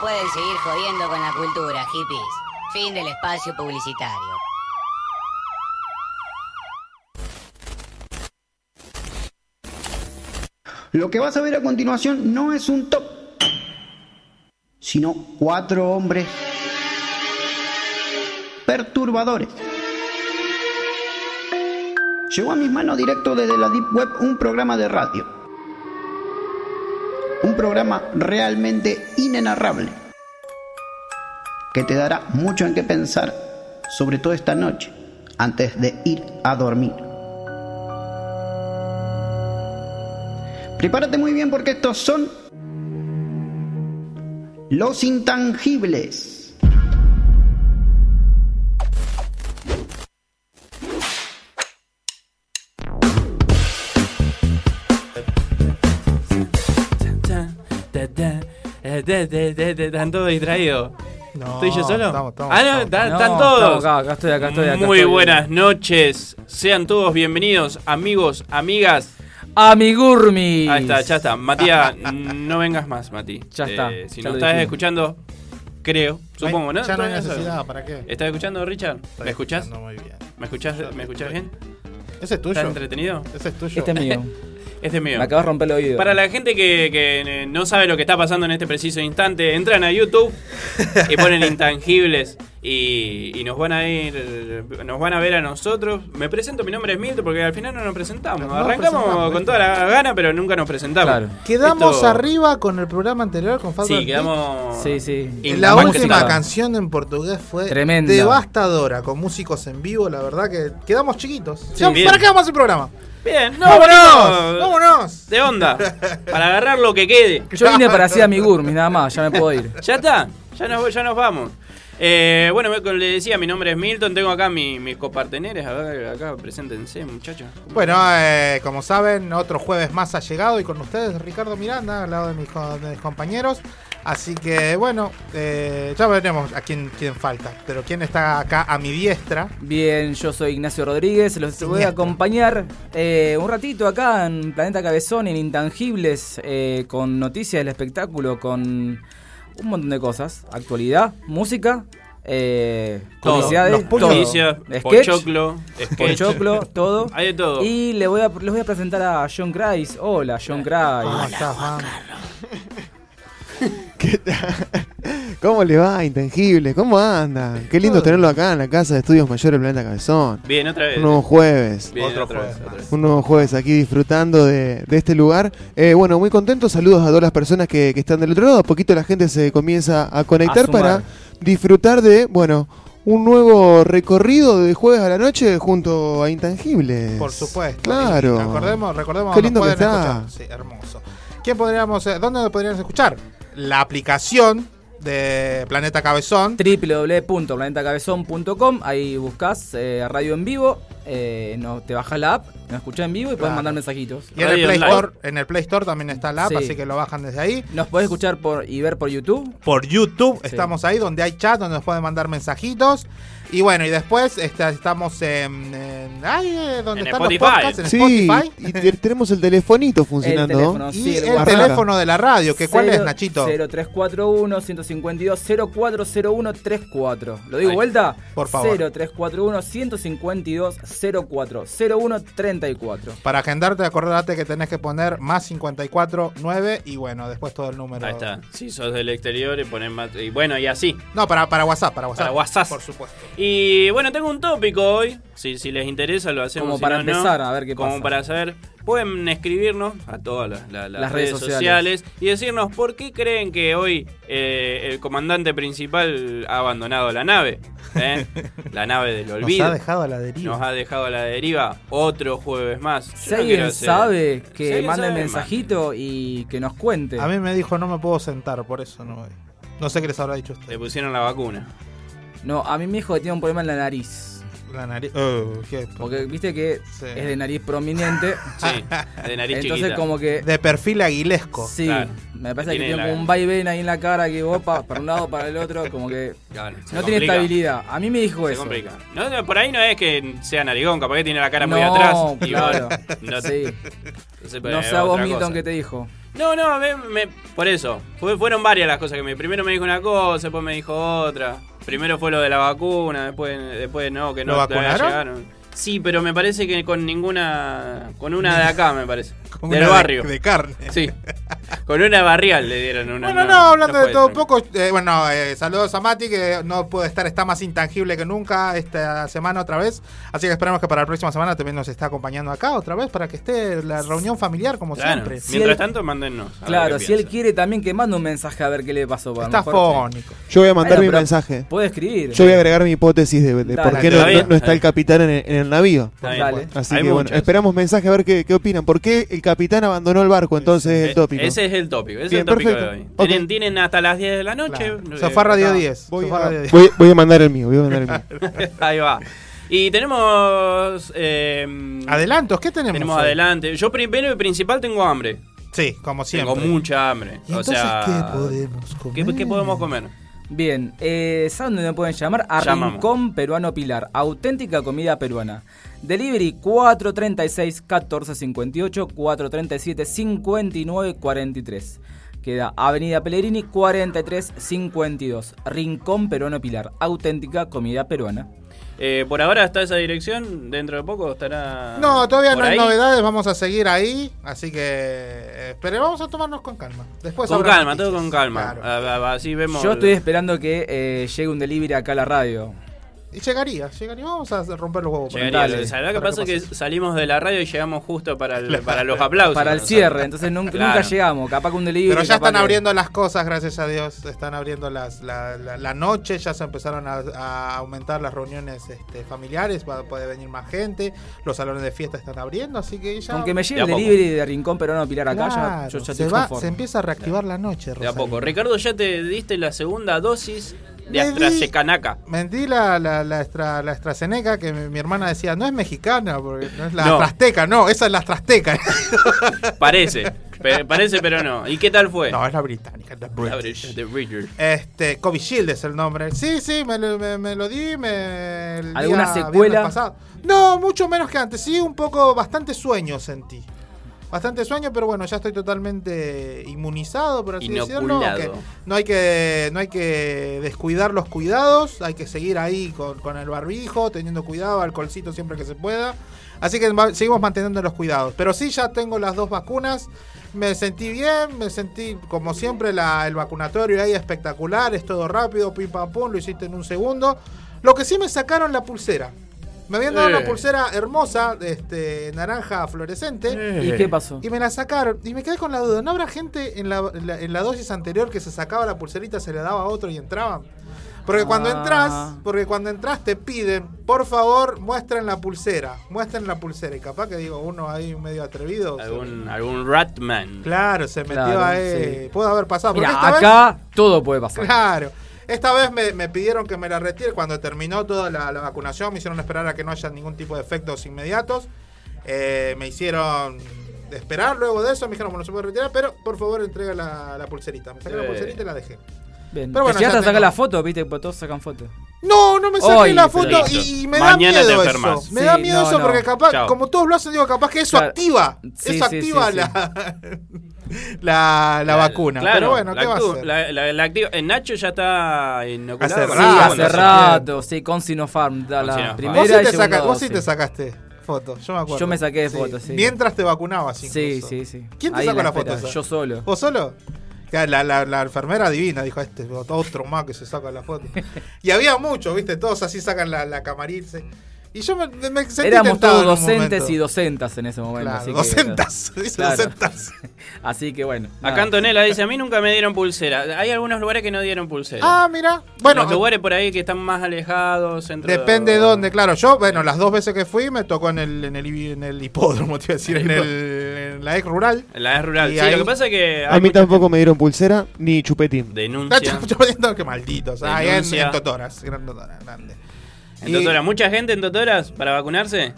Pueden seguir jodiendo con la cultura, hippies. Fin del espacio publicitario. Lo que vas a ver a continuación no es un top, sino cuatro hombres perturbadores. Llegó a mis manos directo desde la Deep Web un programa de radio. Programa realmente inenarrable. Que te dará mucho en qué pensar, sobre todo esta noche, antes de ir a dormir. Prepárate muy bien porque estos son los intangibles. ¿Están todos distraídos? No, ¿Estoy yo solo? estamos- estamos- ah, no, estamos- están, No, todos. estamos acá, acá estoy, acá estoy, acá Muy estoy. buenas noches. Sean todos bienvenidos, amigos, amigas. Amigurmis. Ahí está, ya está. Matías, no vengas más, Mati. Ya está, Eh, si ya lo estás dijimos. escuchando, creo, supongo, ¿no? Ya no hay necesidad, ¿para qué? ¿Estás escuchando, Richard? Estoy ¿Me escuchás? Muy bien. ¿Me escuchás, ¿me escuchás bien? Ese es tuyo. ¿Estás entretenido? Ese es tuyo. Este es mío. Este es mío. Me acabas de romper el oído. Para la gente que, que, no sabe lo que está pasando en este preciso instante, entran a YouTube y ponen intangibles y, y nos van a ir, nos van a ver a nosotros. Me presento, mi nombre es Milton porque al final no nos presentamos. No Arrancamos presentamos, con toda la gana, pero nunca nos presentamos. Claro. Quedamos Esto- arriba con el programa anterior con Fabio Sí, quedamos. Sí, sí. La última canción en portugués fue Tremenda. devastadora, con músicos en vivo, la verdad que quedamos chiquitos. Sí. ¿Para qué vamos a hacer programa? Bien, no, ¡Vámonos! no, ¡Vámonos! De onda. Para agarrar lo que quede. Yo vine para hacer amigurmis, nada más, ya me puedo ir. Ya está, ya nos, ya nos vamos. Eh, bueno, le decía, mi nombre es Milton, tengo acá mi- mis coparteneres, a ver, acá, preséntense, muchachos. Bueno, eh, como saben, otro jueves más ha llegado y con ustedes Ricardo Miranda, al lado de mis, co- de mis compañeros. Así que bueno, eh, ya veremos a quién, quién falta. Pero quién está acá a mi diestra. Bien, yo soy Ignacio Rodríguez, los voy a acompañar eh, un ratito acá en Planeta Cabezón, en Intangibles, eh, con noticias del espectáculo, con un montón de cosas. Actualidad, música, eh, Todo. publicidades, todo. Noticias, pochoclo, pochoclo, todo. Hay de todo. Y le voy a, les voy a presentar a John Grice. Hola, John ¿Cómo Grice. estás, Juan? ¿Cómo le va, Intangible? ¿Cómo anda? Qué lindo tenerlo acá en la casa de estudios mayores Planeta Cabezón. Bien, otra vez. Un nuevo jueves. Bien, Otro otra vez, jueves otra vez. Un nuevo jueves aquí disfrutando de, de este lugar. Eh, bueno, muy contento. Saludos a todas las personas que, que están del otro lado. A poquito la gente se comienza a conectar A para disfrutar de, bueno, un nuevo recorrido de jueves a la noche junto a Intangibles. Por supuesto. Claro. Y recordemos, recordemos Qué lindo que está. escuchar. Sí, hermoso. ¿Quién podríamos, eh, ¿Dónde nos podríamos escuchar? La aplicación de Planeta Cabezón. www.planetacabezón.com Ahí buscas eh, radio en vivo, eh, no, te bajas la app, nos escuchás en vivo y puedes Claro. mandar mensajitos. Y en el, Play Online. Store, en el Play Store también está la app, Sí. así que lo bajan desde ahí. Nos podés escuchar por, y ver por YouTube. Por YouTube Sí. estamos ahí, donde hay chat, donde nos pueden mandar mensajitos. Y bueno, y después este, estamos en, en- ay, eh, donde En están Spotify. los podcasts, en Sí, Spotify. y te- tenemos el telefonito funcionando. El teléfono, Y el, teléfono de la radio, que ¿cuál es, Cero- Nachito? 0341 152 040134. ¿Lo digo Ahí. vuelta? Por favor. 0341 152 040134. Para agendarte, acordate que tenés que poner más 54 9 y bueno, después todo el número. Ahí está. Si sos del exterior y ponen más. Y bueno, y así. No, para, para WhatsApp, para WhatsApp. Para WhatsApp. Por supuesto. Y bueno, tengo un tópico hoy. Si, si les interesa, lo hacemos. Como si para no, no. empezar, a ver qué Como pasa. para saber pueden escribirnos a todas las, la- las Las redes, redes sociales. sociales. y decirnos por qué creen que hoy eh, el comandante principal ha abandonado la nave. ¿eh? La nave del Nos olvido. ha dejado a la deriva. Nos ha dejado a la deriva otro jueves más. Si no alguien sabe, Si que alguien mande sabe, mensajito y que nos cuente. A mí me dijo no me puedo sentar, por eso no voy. No sé qué les habrá dicho usted. Le pusieron la vacuna. No, a mí dijo que tiene un problema en la nariz. La nariz. Oh, qué- Porque viste que Sí. es de nariz prominente. Sí, de nariz Entonces chiquita. como que... De perfil aguilesco. Sí, Claro. me parece que Tiene tiene la- como un vaivén ahí en la cara que vos pa- para un lado, para el otro, como que Claro, no tiene estabilidad. A mí me dijo Se eso. complica. No, no, por ahí no es que sea narigón, capaz que tiene la cara muy atrás. y claro. no, Sí. entonces, No es sé a vos, Milton, qué te dijo. No, no, me- me- por eso. Fue- fueron varias las cosas que me. Primero me dijo una cosa, después me dijo otra. Primero fue lo de la vacuna, después, después no, que ¿Lo no llegaron. Sí, pero me parece que con ninguna. Con una de acá, me parece. Con del una de- barrio. De, carne. Sí. Con una barrial le dieron una. Bueno, no, hablando de todo un poco, eh, bueno, eh, saludos a Mati, que no puede estar, está más intangible que nunca esta semana otra vez. Así que esperamos que para la próxima semana también nos esté acompañando acá otra vez para que esté la reunión familiar como Claro. siempre. Si Mientras él- tanto, mándennos. Claro, si él quiere también que mande un mensaje a ver qué le pasó. a lo Está fónico. Yo voy a mandar Bueno, mi mensaje. Puede escribir. Yo voy a agregar mi hipótesis de, de Dale, por qué está no, no- no está el capitán en el, en el navío. Está Dale. Así Hay que bueno, esperamos mensaje a ver qué, qué opinan. ¿Por qué el capitán abandonó el barco? Entonces es Eh, el tópico. Ese es el tópico. Ese Bien, es el tópico perfecto. de hoy. Ok. Tienen, tienen hasta las 10 de la noche. Claro. Se fue a Radio acá. 10. Voy se fue a a, Radio 10. voy- voy a mandar el mío, voy a mandar el mío. Ahí va. Y tenemos. eh, Adelantos, ¿qué tenemos? Tenemos hoy? adelante. Yo primero y principal tengo hambre. Sí, como siempre. Tengo mucha hambre. ¿Y o entonces sea, qué podemos comer? ¿qué, qué podemos comer? Bien, eh, ¿saben dónde me pueden llamar? A Llamamos. Rincón Peruano Pilar, auténtica comida peruana. Delivery 436 1458 437 5943. Queda Avenida Pellegrini 4352. Rincón Peruano Pilar, auténtica comida peruana. Eh, por ahora está esa dirección. Dentro de poco estará. No, todavía por no hay ahí. novedades, vamos a seguir ahí, así que eh, pero vamos a tomarnos con calma. Después Con calma, noticias. todo con calma. Claro. A- a- Así vemos. Yo estoy esperando que eh, llegue un delivery acá a la radio. Y llegaría, llegaría, vamos a romper los huevos. Llegaría. Dale. ¿Sabes lo que pasa? Es que salimos de la radio y llegamos justo para, el- Claro. para los aplausos. Para el cierre, entonces nunca, Claro. nunca llegamos. Capaz que un delivery. Pero ya están que- abriendo las cosas, gracias a Dios. Están abriendo las, la, la- la noche, ya se empezaron a, a aumentar las reuniones este, familiares, va a poder venir más gente. Los salones de fiesta están abriendo, así que ya. Con que me llegue De el delivery de Rincón Peruano Pilar acá, ya, Claro, yo ya se, va, se empieza a reactivar la noche, De a Rosario. poco. Ricardo, ya te diste la segunda dosis de AstraZeneca. Mentí la, la, la, extra, la AstraZeneca que mi, mi hermana decía, no es mexicana, porque no es la No. Astrasteca, no, esa es la Astrasteca. Parece. Pe- parece, pero no. ¿Y qué tal fue? no, es la británica, la British. The British. Este, Covishield es el nombre. Sí, sí, me, lo- me- me lo di. Me, ¿Alguna secuela? pasado. No, mucho menos que antes. Sí, un poco, bastante sueño sentí. Bastante sueño, pero bueno, ya estoy totalmente inmunizado, por así decirlo. Inoculado. que no, hay que, no hay que descuidar los cuidados, hay que seguir ahí con, con el barbijo, teniendo cuidado, alcoholcito siempre que se pueda. Así que seguimos manteniendo los cuidados. Pero sí, ya tengo las dos vacunas. Me sentí bien, me sentí como siempre la- el vacunatorio ahí espectacular, es todo rápido, pim pam pum, lo hiciste en un segundo. Lo que sí me sacaron la pulsera. Me habían dado Eh. una pulsera hermosa, este, naranja fluorescente. ¿Y qué pasó? Y me la sacaron. Y me quedé con la duda. ¿No habrá gente en la, en la- en la dosis anterior que se sacaba la pulserita, se le daba a otro y entraban? Porque cuando Ah. entras, porque cuando entras te piden, por favor, muestren la pulsera. Muestren la pulsera. Y capaz que digo, uno ahí medio atrevido. se- Algún, algún Ratman. Claro, se metió Claro, ahí. sí. Pudo haber pasado. Porque Mira, vez- acá todo puede pasar. Claro. Esta vez me, me pidieron que me la retire cuando terminó toda la, la vacunación. Me hicieron esperar a que no haya ningún tipo de efectos inmediatos. Eh, me hicieron esperar luego de eso. Me dijeron, bueno, se puede retirar, pero por favor entrega la, la pulserita. Me saqué la pulserita y la dejé. Bien. Pero bueno, ¿Te llegaste ya a sacar tengo- la foto? ¿Viste? Porque todos sacan fotos. No, no me saqué la foto y, y me Mañana da te miedo eso. Me Sí, da miedo no, eso no. porque capaz, Chao. como todos lo hacen, digo, capaz que eso Claro. activa. Sí, eso sí, activa sí, sí. la, la, la vacuna. Claro, Pero bueno, la ¿qué va a hacer? la- la- la activa- Nacho ya está inoculado. Hace Sí, rato, segunda hace hace rato, sí, con Sinopharm. Da Con la Sinopharm. primera Vos sí, te, saca- vos sí te sacaste foto, yo me acuerdo. Yo me saqué fotos, sí. Mientras te vacunabas Sí, incluso. sí, sí. ¿Quién te sacó la foto? Yo solo. ¿Vos solo? La, la, la enfermera divina dijo, este otro más que se saca la foto. y había muchos, viste, todos así sacan la, la camarita. Y yo me, me sentí Éramos todos docentes y docentas en ese momento. Claro, así que- docentas, dice Claro. docentas. Así que bueno. Acá nada. Antonella dice, a mí nunca me dieron pulsera. Hay algunos lugares que no dieron pulsera. Ah, mira. Bueno, Los lugares por ahí que están más alejados. Centro Depende de dónde, claro. Yo, bueno, las dos veces que fui me tocó en el, en el, en el hipódromo, te iba a decir, en, el, en la ex rural. En la es rural. Sí, ahí- lo que pasa es que A mí tampoco me dieron pulsera ni chupetín. denuncia. Yo pensando que malditos. Ah, ahí en, en Totoras. Gran Totoras, grande. En Y- Totora, ¿mucha gente en Totoras para vacunarse?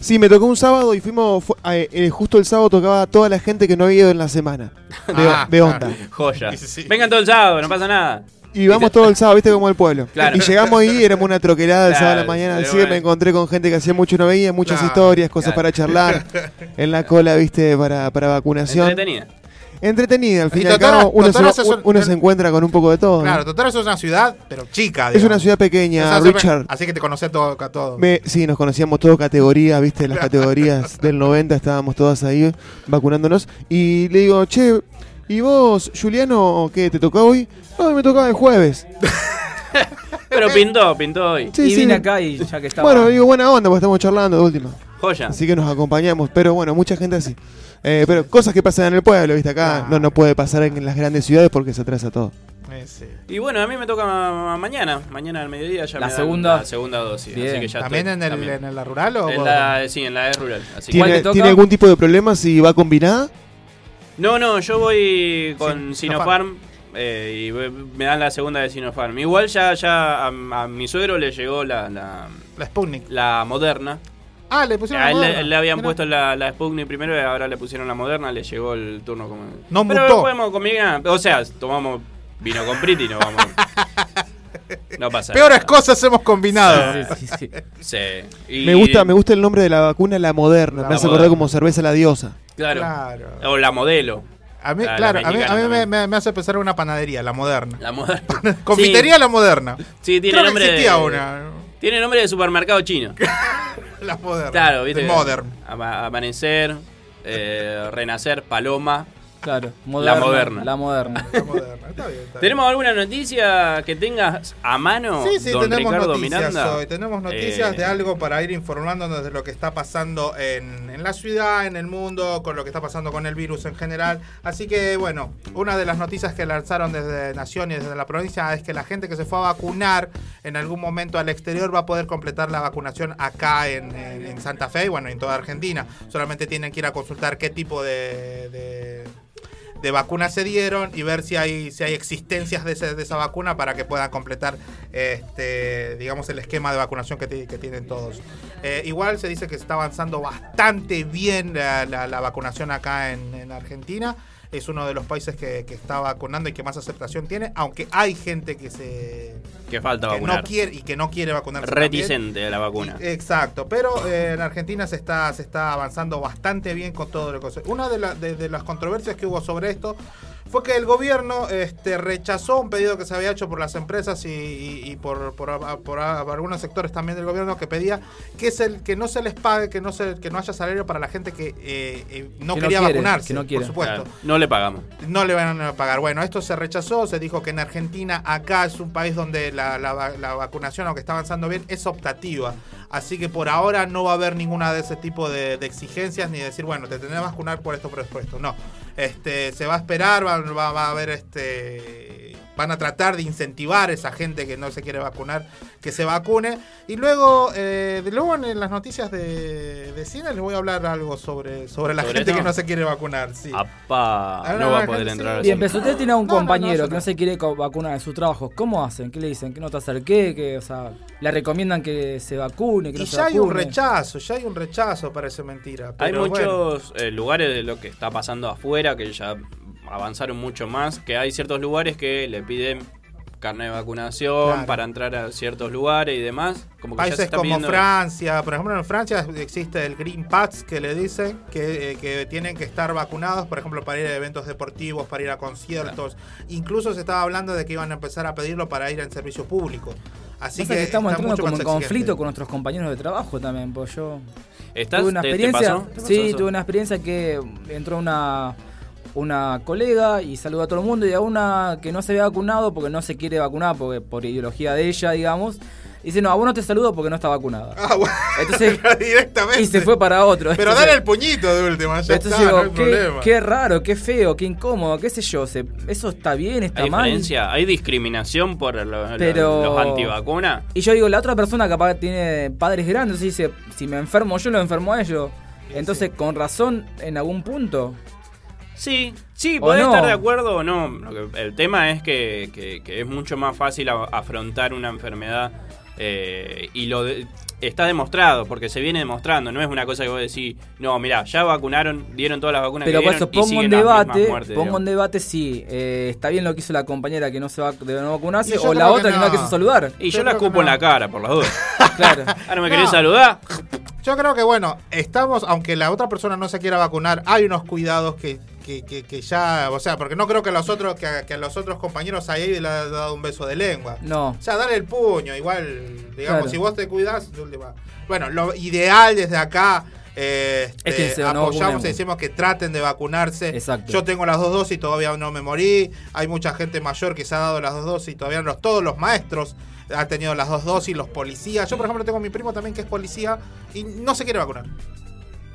Sí, me tocó un sábado y fuimos. fu- eh, eh, justo el sábado tocaba a toda la gente que no había ido en la semana. De, Ah, de onda. Joya. Sí. Vengan todo el sábado, no pasa nada. Y vamos todo el sábado, viste, como el pueblo. Claro. Y llegamos ahí, éramos una troquerada el Claro, sábado a la mañana. Así que me encontré con gente que hacía mucho no veía, muchas Claro, historias, cosas claro. para charlar. en la cola, viste, para, para vacunación. Entretenida. Entretenida, al fin Y y al cabo, uno, se, Totoras es un- uno se encuentra con un poco de todo. Claro, Totoras es una ciudad, pero chica. Es una ciudad pequeña, Es una ciudad pe- Richard. Así que te conoces todo, a todo. Me- sí, nos conocíamos todos categorías, viste, las categorías del 90 estábamos todas ahí vacunándonos. Y le digo, che, ¿y vos, Juliano, qué, te tocó hoy? No, me tocaba el jueves. Pero pintó, pintó hoy. y Sí, sí. vine acá y ya que estaba. Bueno, digo, buena onda, porque estamos charlando de última. Joya. Así que nos acompañamos, pero bueno, mucha gente así. Eh, pero cosas que pasan en el pueblo, viste, acá Claro. no, no puede pasar en las grandes ciudades porque se atrasa todo. Eh. Y bueno, a mí me toca ma- mañana. Mañana al mediodía ya La me dan segunda. la segunda dosis. Bien. Así que ya ¿También estoy- en, el, también. en la rural o En la- sí, en la E rural. Así que- ¿Cuál te ¿Tiene, toca? ¿Tiene algún tipo de problema si va combinada? No, no, yo voy con Sí, Sinopharm eh, y ve- me dan la segunda de Sinopharm. Igual ya, ya a, a mi suegro le llegó la, la, la Sputnik? la moderna. Ah, le pusieron A la él le, moderna. le habían Mirá. puesto la, la Sputnik primero y ahora le pusieron la moderna, le llegó el turno como... No Pero mutó. podemos combinar, o sea, tomamos vino con Priti y nos vamos... No pasa Peores nada. cosas hemos combinado. Sí, sí, sí. Sí. Y- Me gusta, me gusta el nombre de la vacuna, la moderna. La me hace acordar como cerveza la diosa. Claro. Claro. O la modelo. A mí, La- la claro, a mí, a mexicana mí me, también. me- me hace pensar en una panadería, la moderna. La moderna. Confitería Sí, la moderna. Sí, tiene Creo que nombre existía de, una. Tiene nombre de supermercado chino. La moderna. Claro, viste. Modern. Ama- amanecer, eh, renacer, paloma. Claro, La moderna. La moderna. La moderna. Está bien, está bien. ¿Tenemos alguna noticia que tengas a mano, Sí, sí, don tenemos Ricardo noticias Miranda? hoy. Tenemos noticias Eh, de algo para ir informándonos de lo que está pasando en, en la ciudad, en el mundo, con lo que está pasando con el virus en general. Así que, bueno, una de las noticias que lanzaron desde Nación y desde la provincia es que la gente que se fue a vacunar en algún momento al exterior va a poder completar la vacunación acá en, en- en Santa Fe y, bueno, en toda Argentina. Solamente tienen que ir a consultar qué tipo de- de de vacunas se dieron y ver si hay si hay existencias de, ese- de esa vacuna para que puedan completar este digamos el esquema de vacunación que, que tienen todos. Eh, igual se dice que está avanzando bastante bien la, la- la vacunación acá en, en Argentina es uno de los países que, que está vacunando y que más aceptación tiene aunque hay gente que se que falta que vacunar. no quiere y que no quiere vacunarse. Reticente de la vacuna. Exacto, pero eh, en Argentina se está, se está avanzando bastante bien con todo lo que Una de, la- de- de las controversias que hubo sobre esto fue que el gobierno este, rechazó un pedido que se había hecho por las empresas y, y- y por, por- por- por algunos sectores también del gobierno que pedía que es el que no se les pague, que no se, que no haya salario para la gente que eh, eh, no Que no quería quiere, vacunarse, que no quiere. por supuesto. Claro, no le pagamos. No le van a pagar. Bueno, esto se rechazó, se dijo que en Argentina, acá es un país donde la, la la vacunación, aunque está avanzando bien, es optativa. Así que por ahora no va a haber ninguna de ese tipo de, de exigencias, ni decir, bueno, te tenés que vacunar por esto, por esto, por esto. No. Este, se va a esperar, va, va- va a haber este. Van a tratar de incentivar a esa gente que no se quiere vacunar que se vacune. Y luego, eh, de luego en las noticias de, de cine les voy a hablar algo sobre, sobre la ¿Sobre gente eso? que no se quiere vacunar. Sí. Ahora no va a poder gente entrar sí. Bien, pero si usted tiene a un No, no, no, compañero que no se quiere vacunar en su trabajo, ¿cómo hacen? ¿Qué le dicen? ¿Que no te acerque? ¿Que, o sea, le recomiendan que se vacune? ¿Que no Y se ya hay un rechazo, ya hay un rechazo, parece mentira. Hay bueno. muchos eh, lugares de lo que está pasando afuera que ya avanzaron mucho más, que hay ciertos lugares que le piden carnet de vacunación Claro. para entrar a ciertos lugares y demás. Como que ya se Países está como pidiendo- Francia, por ejemplo en Francia existe el Green Pass que le dicen que, eh, que tienen que estar vacunados, por ejemplo para ir a eventos deportivos, para ir a conciertos. Incluso se estaba hablando de que iban a empezar a pedirlo para ir en servicio público. Así que, que estamos entrando como en conflicto exigente. con nuestros compañeros de trabajo también, pues yo ¿Estás? tuve una ¿Te- te experiencia, pasó? ¿Te pasó sí, eso? tuve una experiencia que entró una una colega y saludó a todo el mundo y a una que no se había vacunado porque no se quiere vacunar porque por ideología de ella, digamos, Dice, no, a vos no te saludo porque no está vacunada. Ah, bueno, Entonces, directamente. y se fue para otro. Pero Entonces- dale el puñito de última, ya Entonces está, digo, no hay qué, problema. qué raro, qué feo, qué incómodo, qué sé yo. se- ¿Eso está bien, está ¿Hay mal? diferencia? ¿Hay discriminación por lo- Pero- los antivacunas? Y yo digo, la otra persona capaz tiene padres grandes, dice, si me enfermo yo, lo enfermo a ellos. Entonces, con razón, en algún punto. Sí, sí, ¿O podés no? estar de acuerdo o no. Que- el tema es que, que- que es mucho más fácil a- afrontar una enfermedad eh, y lo de- está demostrado, porque se viene demostrando. No es una cosa que vos decís, no, mirá, ya vacunaron, dieron todas las vacunas Pero que dieron eso y pongo en mismas debate, muertes, pongo digamos. en debate si eh, está bien lo que hizo la compañera que no se va de no vacunarse Y o la que otra que no, no. la quiso saludar. Y yo, Yo la que escupo en no. la cara, por las dudas. Claro. Ah, ¿no me querés No. saludar? Yo creo que, bueno, estamos, aunque la otra persona no se quiera vacunar, hay unos cuidados que, que, que- que ya, o sea, porque no creo que a los otros, que a, que a los otros compañeros ahí le haya dado un beso de lengua. No. O sea, dale el puño, igual, digamos, Claro. si vos te cuidás, bueno, lo ideal desde acá. eh, Es que este, apoyamos y decimos que traten de vacunarse. Exacto. Yo tengo las dos dosis y todavía no me morí. Hay mucha gente mayor que se ha dado las dos dosis y todavía no todos los maestros han tenido las dos dosis, los policías. Yo, por ejemplo, tengo a mi primo también que es policía y no se quiere vacunar.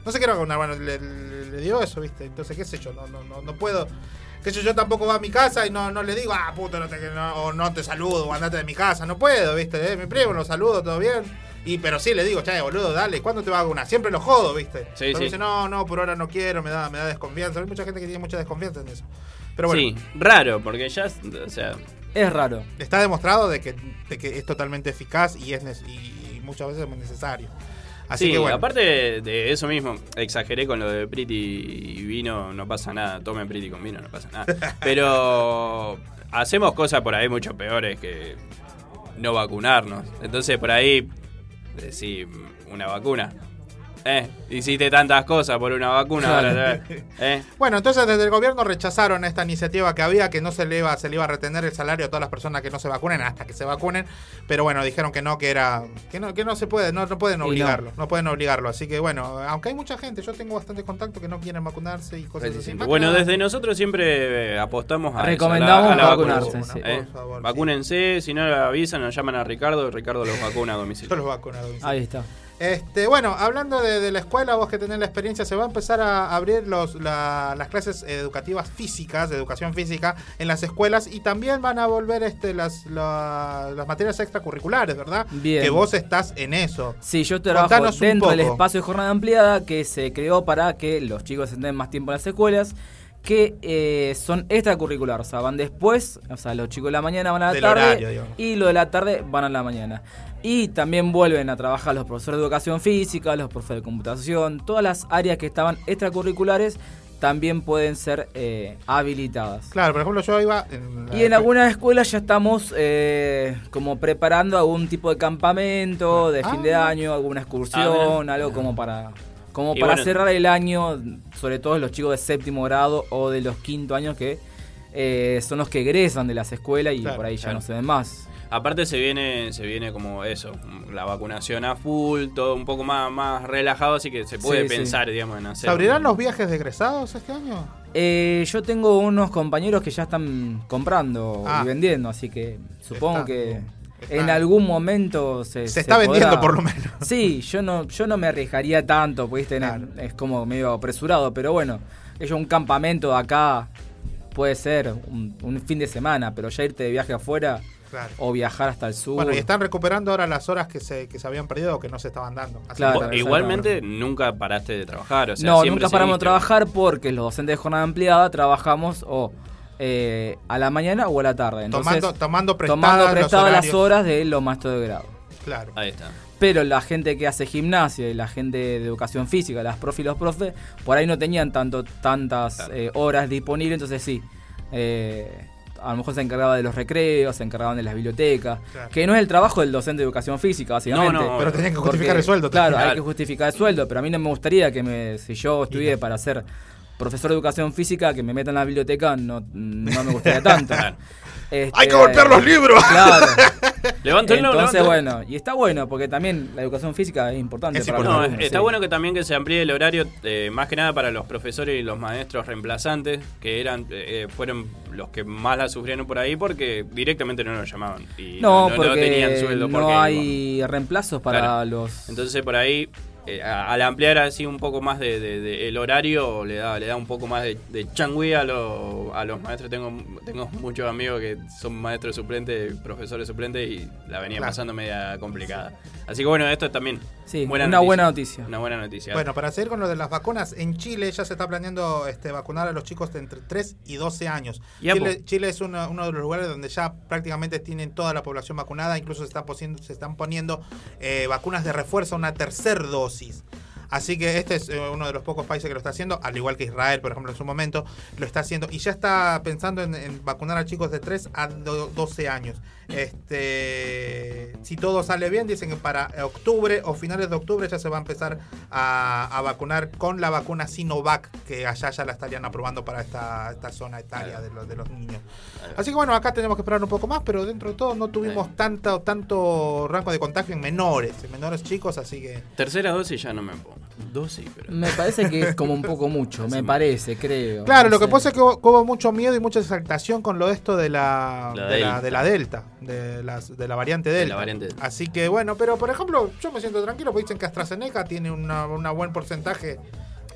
No se quiere vacunar, bueno, le, le- le dio eso, ¿viste? Entonces, qué sé yo, no, no, no, no puedo. Qué sé yo, yo tampoco va a mi casa y no, no le digo, ah, puto, no te, no, o no te saludo, o andate de mi casa. No puedo, ¿viste? Eh, mi primo lo saludo, todo bien. Y, pero sí le digo, che, boludo, dale, ¿cuándo te vas a vacunar? Siempre lo jodo, ¿viste? Sí, Pero sí. dice, no, no, por ahora no quiero, me da, me da desconfianza. Hay mucha gente que tiene mucha desconfianza en eso. Pero bueno, Sí, raro, porque ya, o sea, Es raro. está demostrado de que, de que es totalmente eficaz y es y, y muchas veces es muy necesario. Así sí, que bueno. aparte de, eso mismo, exageré con lo de Pretty y vino, no pasa nada. Tomen Pretty con vino, no pasa nada. Pero hacemos cosas por ahí mucho peores que no vacunarnos. Entonces por ahí, eh, sí, una vacuna. Eh, hiciste tantas cosas por una vacuna, ahora, eh. Bueno, entonces desde el gobierno rechazaron esta iniciativa que había, que no se le iba, se le iba a retener el salario a todas las personas que no se vacunen hasta que se vacunen, pero bueno, dijeron que no, que era, que no, que no se puede, no, no pueden obligarlo, no. pueden obligarlo, así que bueno, aunque hay mucha gente, yo tengo bastante contacto que no quieren vacunarse y cosas así. Más que Bueno, desde nosotros siempre eh, apostamos a eso, Recomendamos a la, a la vacunarse, vacuna, sí. eh. Favor. Vacúnense, si no lo avisan, nos llaman a Ricardo y Ricardo los vacuna a Yo domicilio. los vacuno a domicilio. Ahí está. Este, bueno, hablando de, de la escuela, vos que tenés la experiencia, se va a empezar a abrir los, la- las clases educativas físicas, de educación física, en las escuelas y también van a volver este, las, la- las materias extracurriculares, ¿verdad? Bien. Que vos estás en eso. Sí, yo trabajo Contanos un dentro del espacio de jornada ampliada que se creó para que los chicos estén más tiempo en las escuelas, que eh, son extracurricular, o sea, van después, o sea, los chicos de la mañana van a la Del tarde horario, y los de la tarde van a la mañana. Y también vuelven a trabajar los profesores de educación física, los profesores de computación, todas las áreas que estaban extracurriculares también pueden ser eh, habilitadas. Claro, por ejemplo, yo iba en la- Y en algunas escuelas ya estamos eh, como preparando algún tipo de campamento de fin de Ah. año, alguna excursión, algo como para como Y para bueno. cerrar el año, sobre todo los chicos de séptimo grado o de los quinto años que eh, son los que egresan de las escuelas y Claro, por ahí ya claro. no se ven más. Aparte se viene, se viene como eso, la vacunación a full, todo un poco más, más relajado, así que se puede Sí, sí. pensar, digamos, en hacer. ¿Se abrirán los viajes de egresados este año? Eh, yo tengo unos compañeros que ya están comprando Ah. y vendiendo, así que supongo Está- que está- en algún momento se, Se está vendiendo podrá- por lo menos. Sí, yo no, yo no me arriesgaría tanto, ¿viste? Claro. es como medio apresurado, pero bueno, ellos un campamento de acá puede ser un, un fin de semana, pero ya irte de viaje afuera Claro. o viajar hasta el sur. Bueno, y están recuperando ahora las horas que se, que se habían perdido o que no se estaban dando. Así Claro, que- Vos Igualmente nunca paraste de trabajar, o sea, no, siempre nunca paramos de trabajar porque los docentes de jornada ampliada trabajamos o eh, a la mañana o a la tarde. Entonces, tomando, tomando prestadas prestadas las horas de los maestros de grado. Claro. Ahí está. Pero la gente que hace gimnasia y la gente de educación física, las profe y los profes, por ahí no tenían tanto tantas Claro. eh, horas disponibles, entonces sí. eh, a lo mejor se encargaba de los recreos, se encargaban de las bibliotecas, Claro. que no es el trabajo del docente de educación física, básicamente. No, no, Pero tenían que Porque, justificar el sueldo. Claro, hay que justificar el sueldo, pero a mí no me gustaría que me, si yo estudié para ser profesor de educación física que me meta en la biblioteca no, no me gustaría tanto. Este, ¡Hay que golpear los libros! Claro. Levántenlo, Entonces, bueno, y está bueno, porque también la educación física es importante Es para importante. No, está sí. bueno que también que se amplíe el horario, eh, más que nada para los profesores y los maestros reemplazantes, que eran eh, fueron los que más la sufrieron por ahí porque directamente no los llamaban. Y No, no, no porque tenían sueldo. no porque, hay reemplazos para Claro. los... Entonces por ahí, eh, a- al ampliar así un poco más de, de- de- el horario, le da, le da un poco más de, de changüí a, lo- a los maestros. Tengo, tengo muchos amigos que son maestros suplentes, profesores suplentes y la Claro. pasando media complicada. Así que bueno, esto también. Sí, una buena noticia. Una buena noticia. Bueno, para seguir con lo de las vacunas, en Chile ya se está planeando este, vacunar a los chicos de entre 3 y 12 años. Chile, es uno, uno de los lugares donde ya prácticamente tienen toda la población vacunada, incluso se están, poniendo- se están poniendo eh, vacunas de refuerzo, una tercer dosis. Así que este es eh, uno de los pocos países que lo está haciendo, al igual que Israel, por ejemplo, en su momento, lo está haciendo. Y ya está pensando en, en vacunar a chicos de 3 a do- 12 años. Este, si todo sale bien, dicen que para octubre o finales de octubre ya se va a empezar a, a vacunar con la vacuna Sinovac, que allá ya la estarían aprobando para esta, esta zona etaria de los, de los niños. Así que bueno, acá tenemos que esperar un poco más, pero dentro de todo no tuvimos tanto, tanto rango de contagio en menores, en menores chicos, así que... Tercera dosis ya no me pongo. Dosis, pero. Me parece que es como un poco mucho, me parece, creo. Claro, no lo que pasa es que hubo, hubo mucho miedo y mucha exaltación con lo de esto de la, La de, la, Delta. de la Delta, de, las, de la variante De la Delta. variante Delta. Así que bueno, pero por ejemplo, yo me siento tranquilo porque dicen que AstraZeneca tiene una, una buen porcentaje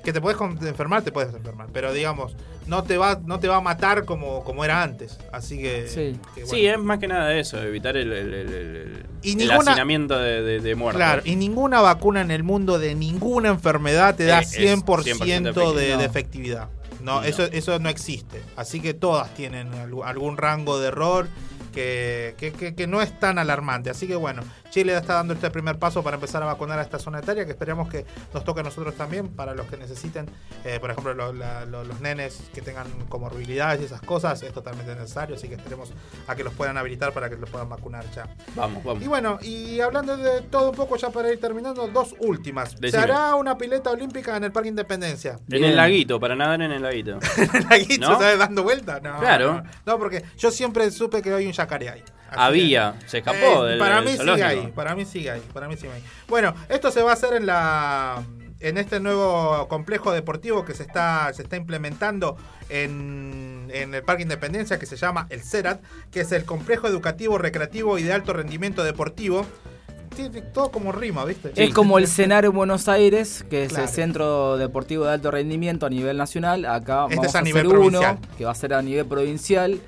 que te puedes enfermar, te puedes enfermar, pero digamos, no te va, no te va a matar como, como era antes. Así que, Sí. que bueno. Sí, es más que nada eso, evitar el, el, el- el- Y el ninguna- hacinamiento de, de, de muertos. Claro, y ninguna vacuna en el mundo de ninguna enfermedad te da Eh, es 100%, 100% de, no. de efectividad. No, No. Eso, eso no existe. Así que todas tienen algún rango de error que, que, que- no es tan alarmante. Así que bueno, Chile está dando este primer paso para empezar a vacunar a esta zona etaria, que esperemos que nos toque a nosotros también, para los que necesiten, eh, por ejemplo, lo- la- lo- los nenes que tengan comorbilidades y esas cosas, es totalmente necesario, así que esperemos a que los puedan habilitar para que los puedan vacunar ya. Vamos, vamos. Y bueno, y hablando de todo un poco, ya para ir terminando, dos últimas. Se Decime. hará una pileta olímpica en el Parque Independencia. En el laguito, para nadar en el laguito. ¿Aquí ¿No? ¿sabes? Dando vuelta? No, Claro. No, no, porque yo siempre supe que hay un yacaré ahí. Así Había, que- se escapó Eh, del Para del mí sigue ahí, para mí sigue ahí, para mí sigue ahí. Bueno, esto se va a hacer en la en este nuevo complejo deportivo que se está se está implementando en, en el Parque Independencia que se llama el CERAT, que es el complejo educativo recreativo y de alto rendimiento deportivo. Tiene todo como rima, ¿viste? Es como el Cenario en Buenos Aires, que es el centro deportivo de alto rendimiento a nivel nacional. Acá Este vamos es a a, nivel hacer uno, que va a ser a nivel provincial.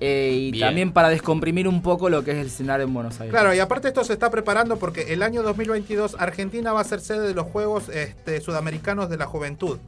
Eh, y Bien. también para descomprimir un poco lo que es el Cenario en Buenos Aires. Claro, y aparte esto se está preparando porque el año 2022 Argentina va a ser sede de los Juegos este, Sudamericanos de la Juventud.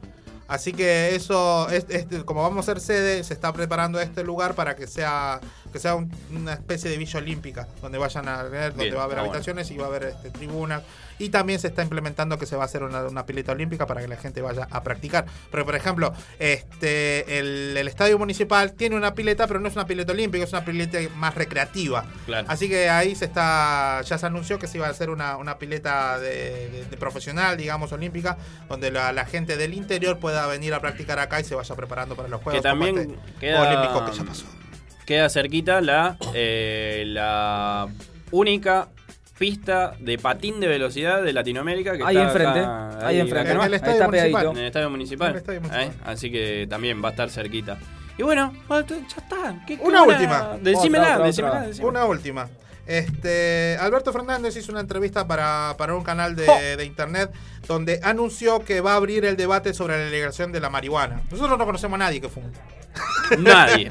Así que eso, es, es- como vamos a ser sede, se está preparando este lugar para que sea que sea un- una especie de villa olímpica, donde vayan a ver, donde Bien, va a haber bueno. habitaciones y va a haber este, tribunas. Y también se está implementando que se va a hacer una, una pileta olímpica para que la gente vaya a practicar. Pero, por ejemplo, este el, el estadio municipal tiene una pileta, pero no es una pileta olímpica, es una pileta más recreativa. Claro. Así que ahí se está, ya se anunció que se iba a hacer una, una pileta de, de- de profesional, digamos, olímpica, donde la, la gente del interior pueda venir a practicar acá y se vaya preparando para los Que Juegos como también este queda, olímpicos que ya pasó. Queda cerquita la, eh, la única pista de patín de velocidad de Latinoamérica. Que Ahí está enfrente, acá- ahí enfrente. acá nomás, En el Ahí estadio está municipal. pegadito. en el estadio municipal. El estadio municipal. ¿eh? Así que también va a estar cerquita. Y bueno, ya está. ¿Qué- qué Una buena- última. Decímela, Otra, otra, decímela, otra. decímela. Una última. Este, Alberto Fernández hizo una entrevista para, para un canal de, de internet donde anunció que va a abrir el debate sobre la legalización de la marihuana. Nosotros no conocemos a nadie que fume. Nadie.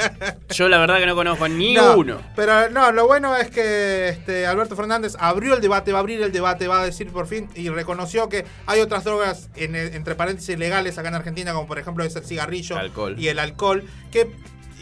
Yo la verdad que no conozco ni No, uno. Pero no, lo bueno es que este, Alberto Fernández abrió el debate, va a abrir el debate, va a decir por fin y reconoció que hay otras drogas, en entre paréntesis, legales acá en Argentina, como por ejemplo es el cigarrillo Alcohol. y el alcohol, que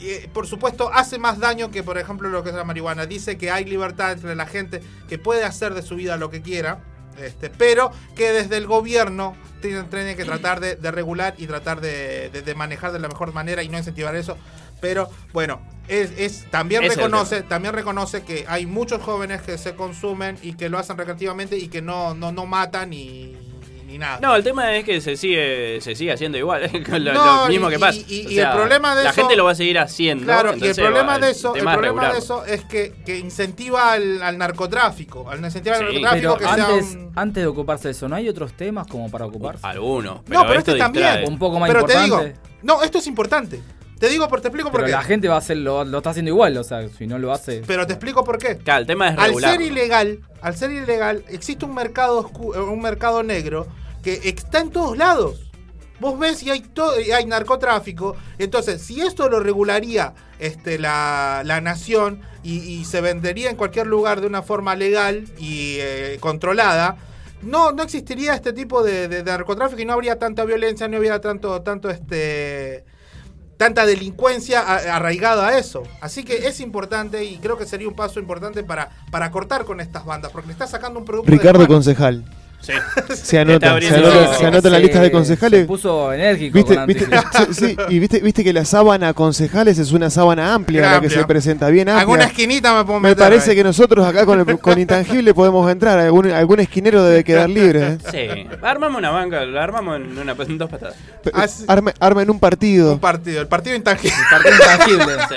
eh, por supuesto hace más daño que por ejemplo lo que es la marihuana. Dice que hay libertad entre la gente, que puede hacer de su vida lo que quiera. Este, pero que desde el gobierno tienen, tienen que tratar de, de regular y tratar de, de- de manejar de la mejor manera y no incentivar eso. Pero bueno, es, es- también es reconoce, también reconoce que hay muchos jóvenes que se consumen y que lo hacen recreativamente y que no, no, no matan y, ni nada. No, el tema es que se sigue, se sigue haciendo igual, con lo, No, lo mismo y- que pasa. y- y- O y sea, el problema de la eso- gente lo va a seguir haciendo. Claro, y el problema va, de eso, el problema de eso es que, que incentiva al, al narcotráfico, al incentivar al Sí. narcotráfico Pero que sea antes, un... antes de ocuparse de eso, ¿no hay otros temas como para ocuparse? Algunos. No, pero esto este también. Un poco más pero te digo, importante. no, esto es importante. Te digo, por, te explico por Pero qué. la gente va a hacerlo, lo está haciendo igual, o sea, si no lo hace. Pero te explico por qué. Claro, el tema es Al regular. ser ilegal, al ser ilegal, existe un mercado eh, un mercado negro que está en todos lados. Vos ves y hay todo, y hay narcotráfico. Entonces, si esto lo regularía este, la, la nación y, y se vendería en cualquier lugar de una forma legal y eh, controlada, no, no existiría este tipo de, de- de narcotráfico y no habría tanta violencia, no habría tanto, tanto este tanta delincuencia arraigada a eso. Así que es importante y creo que sería un paso importante para, para cortar con estas bandas, porque le está sacando un producto. Ricardo. Concejal. Sí. Se anota, se anota, se anota en la lista de concejales. Se puso enérgico ¿Viste, con viste, sí, y viste, viste que la sábana concejales es una sábana amplia la que Amplia. se presenta, bien amplia. Alguna esquinita me puedo Me meter. parece ahí. que nosotros acá con, el- con Intangible podemos entrar. Algún, algún esquinero debe quedar libre. ¿eh? Sí. Armamos una banca, la armamos en, una, en dos patadas. P- Así- Arme, armen un partido. Un partido, el partido intangible. Partido intangible. Sí.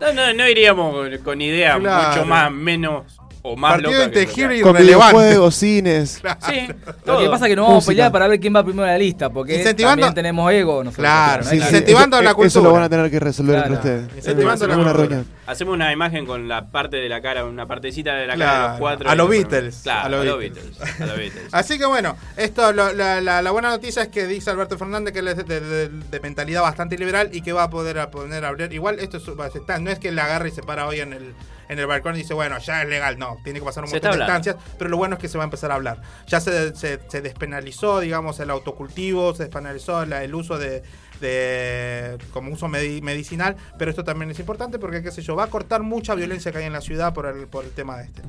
No, no, no iríamos con, con ideas Claro. mucho más, menos o más Partido intangible y Con relevante. videojuegos, cines. Sí, Lo que todo. pasa es que no vamos Música. a pelear para ver quién va primero en la lista, porque Incentivando- también tenemos ego. nosotros, Claro, no sí, hay sí. que- Incentivando Eso- la Eso cultura. lo van a tener que resolver Claro. entre ustedes. Incentivando En la cultura. reunión. Hacemos una imagen con la parte de la cara, una partecita de la cara Claro, de los cuatro. a los. Beatles, Claro, a los Beatles. Beatles. A los Beatles. Así que bueno, esto lo- la, la- la buena noticia es que dice Alberto Fernández que él es de, de- de- de mentalidad bastante liberal y que va a poder a poner a abrir. Igual esto es, va a estar- no es que él agarre y se para hoy en el, en el balcón y dice, bueno, ya es legal. No, tiene que pasar un Se montón de instancias, pero lo bueno es que se va a empezar a hablar. Ya se, se- se despenalizó, digamos, el autocultivo, se despenalizó la- el uso de, de- como uso medi- medicinal, pero esto también es importante porque, qué sé yo, va a cortar mucha violencia que hay en la ciudad por el, por el tema de este.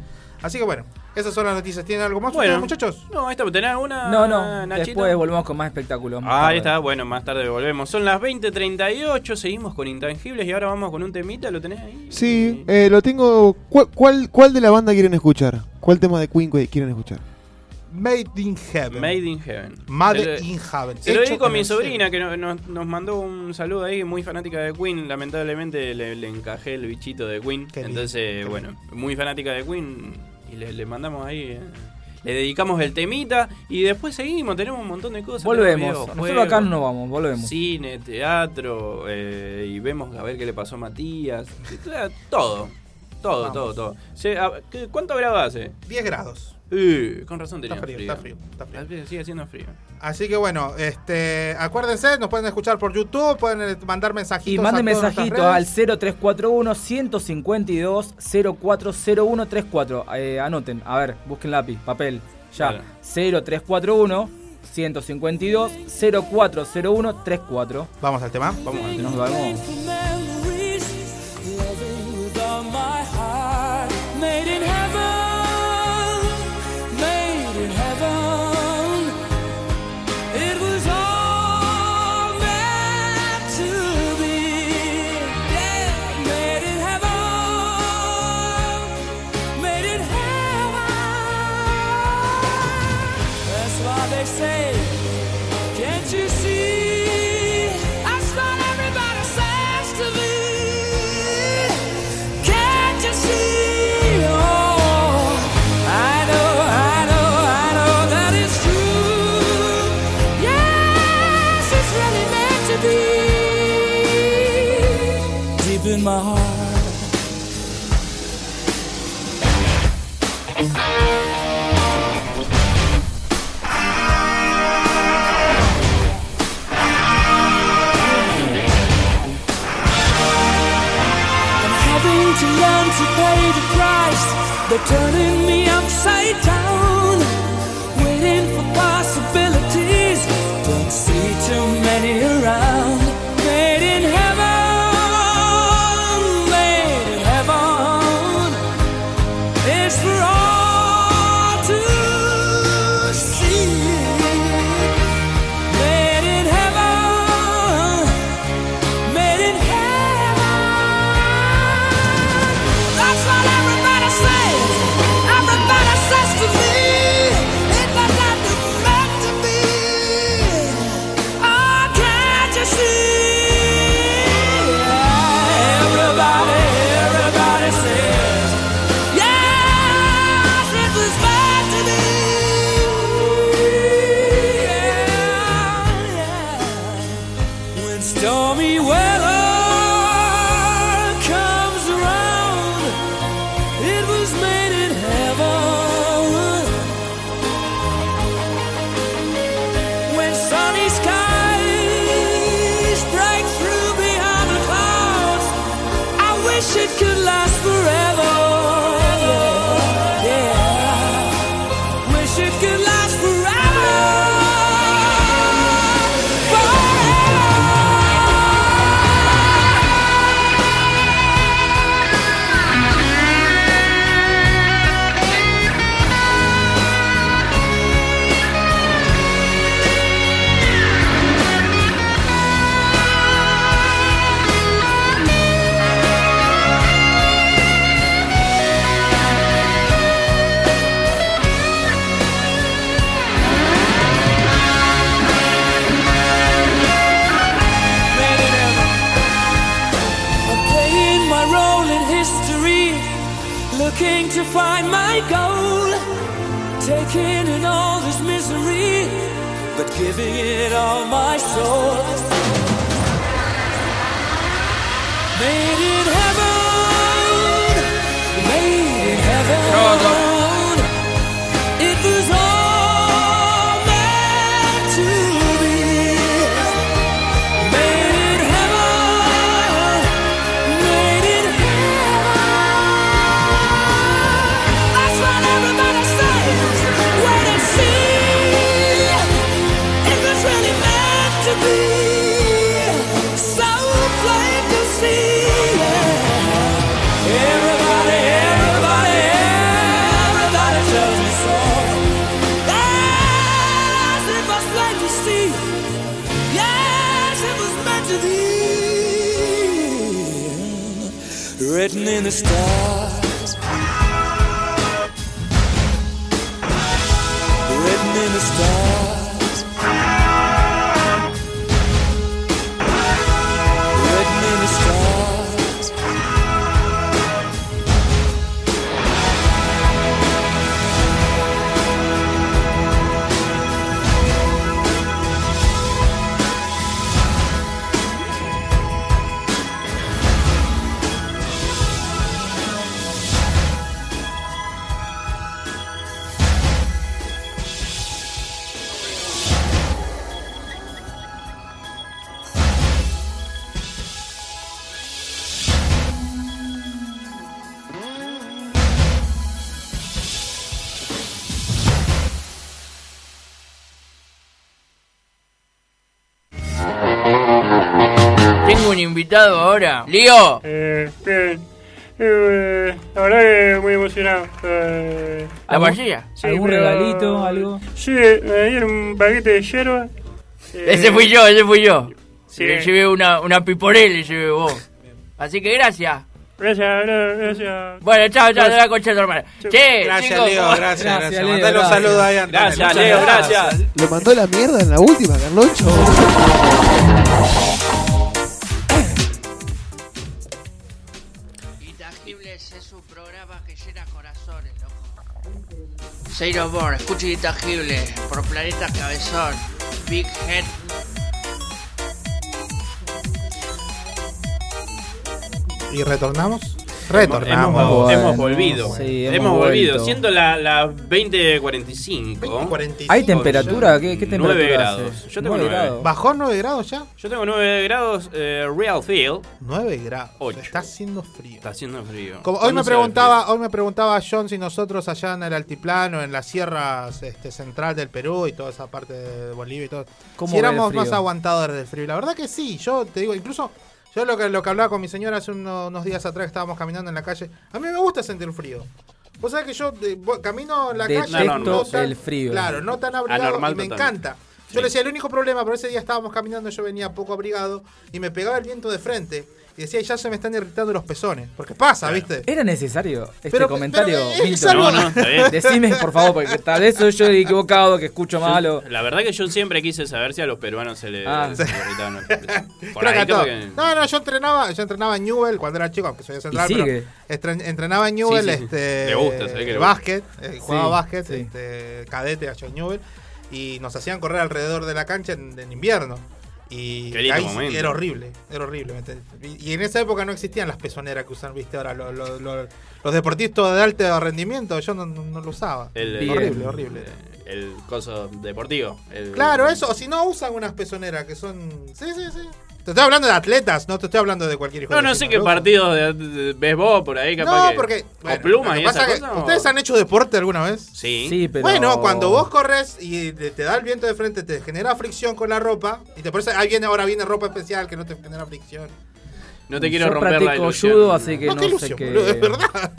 Así que bueno, esas son las noticias. ¿Tienen algo más Bueno, muchachos? No, esta, ¿tenés alguna? No, no, Nachito? después volvemos con más espectáculos. más Ah, tarde. ahí está, bueno, más tarde volvemos. Son las 20.38, seguimos con Intangibles y ahora vamos con un temita, ¿lo tenés ahí? Sí, eh, lo tengo. ¿Cuál, cuál, cuál de la banda quieren escuchar? ¿Cuál tema de Queen que quieren escuchar? Made in Heaven. Made in Heaven. Made in Heaven. Se lo dedico a en mi sobrina que no- nos, nos mandó un saludo ahí, muy fanática de Queen. Lamentablemente le, le encajé el bichito de Queen. Qué Entonces, bueno, muy fanática de Queen y le, le mandamos ahí. eh, le dedicamos el temita y después seguimos, tenemos un montón de cosas. Volvemos. Nosotros acá no vamos, volvemos. Cine, teatro, eh, y vemos a ver qué le pasó a Matías. Todo, todo, Vamos. todo, todo. Se- a- ¿qué- ¿Cuánto grado hace? 10 grados. Eh, con razón tenía Está frío, frío. está frío, está frío. Sigue haciendo frío. Así que bueno, este, acuérdense, nos pueden escuchar por YouTube, pueden eh, mandar mensajitos. Y manden todas nuestras mensajito al redes. 0341 152 040134. Eh, anoten, a ver, busquen lápiz, papel. Ya. Claro. 0341 152 040134. Vamos al tema. Vamos a Nos vemos. Made in heaven, They're turning me upside down, Lío. Eh, bien. Eh, la verdad que muy emocionado. Eh, ¿La sí, ¿Algún pero- regalito, algo? Sí, me dieron un paquete de hierba. Eh, Ese fui yo, ese fui yo. Sí. Le llevé una, una piporel, le llevé vos. Así que gracias. Gracias, gra- gracias. Bueno, chao, chao, Gracias. de la concha hermana. Che, Gracias, chicos, Leo, ¿cómo- gracias, gracias. Leo, Mandale un gracias. saludo ahí a Antonio. Gracias, Leo, gracias. Lo mandó la mierda en la última, Carloncho. Intangibles es un programa que llena corazones, loco. Zero Born, escucha Intangibles por Planeta Cabezón. Big Head. ¿Y retornamos? Retornamos. Hemos, Bueno, hemos volvido. sí, hemos, hemos volvido. vuelto. Siendo las la 20.45. 45. ¿Hay temperatura? ¿Qué, qué temperatura 9 hace? grados. Yo tengo Nueve 9. grados. ¿Bajó 9 grados ya? Yo tengo 9 grados eh, real feel. 9 grados. Ocho. Está haciendo frío. Está haciendo frío. Como hoy ¿Cuándo me preguntaba, hoy me preguntaba John si nosotros allá en el altiplano, en las sierras este, central del Perú y toda esa parte de Bolivia y todo, ¿Cómo si éramos más aguantadores del frío. La verdad que sí, yo te digo, incluso yo lo que, lo que hablaba con mi señora hace uno- unos días atrás estábamos caminando en la calle, a mí me gusta sentir frío. Vos sabés que yo camino en la Detesto calle No, no, no. tan- el frío. Claro, no tan abrigado Anormal y me encanta. Yo le decía, el único problema, pero ese día estábamos caminando, yo venía poco abrigado y me pegaba el viento de frente. Y decía, ya se me están irritando los pezones. Porque pasa, ¿viste? ¿Era necesario este Pero- comentario, pero es Milton? algo- No, no, está bien. Decime, por favor, porque tal vez soy yo equivocado, que escucho malo. La verdad que yo siempre quise saber si a los peruanos se les Ah. se les irritaban los que que- No, no, yo entrenaba, yo entrenaba en Newell cuando era chico, aunque soy de central, pero entrenaba en Newell, Sí, sí, sí. este Le gusta, que le básquet, eh, jugaba Sí, básquet, sí. este, cadete allá en Newell, y nos hacían correr alrededor de la cancha en, en invierno. Y ahí era horrible, era horrible. Y, en esa época no existían las pezoneras que usan, viste, ahora los, los- los- los deportistas de alto rendimiento, yo no, no- no lo usaba. El, horrible, horrible. El coso deportivo. el- Claro, eso, o si no usan unas pezoneras que son... Sí, sí, sí. Te estoy hablando de atletas, no te estoy hablando de cualquier hijo No, de no sé qué partido de, de- ves vos por ahí, capaz No, que- porque. o plumas lo que y esas o- ¿Ustedes han hecho deporte alguna vez? Sí. Sí, pero. Bueno, cuando vos corres y te, te da el viento de frente, te genera fricción con la ropa. Y te parece, ahí viene, ahora viene ropa especial que no te genera fricción. No te quiero Yo romper la ilusión. judo, así que No, no, qué sé ilusión, qué. boludo, es verdad.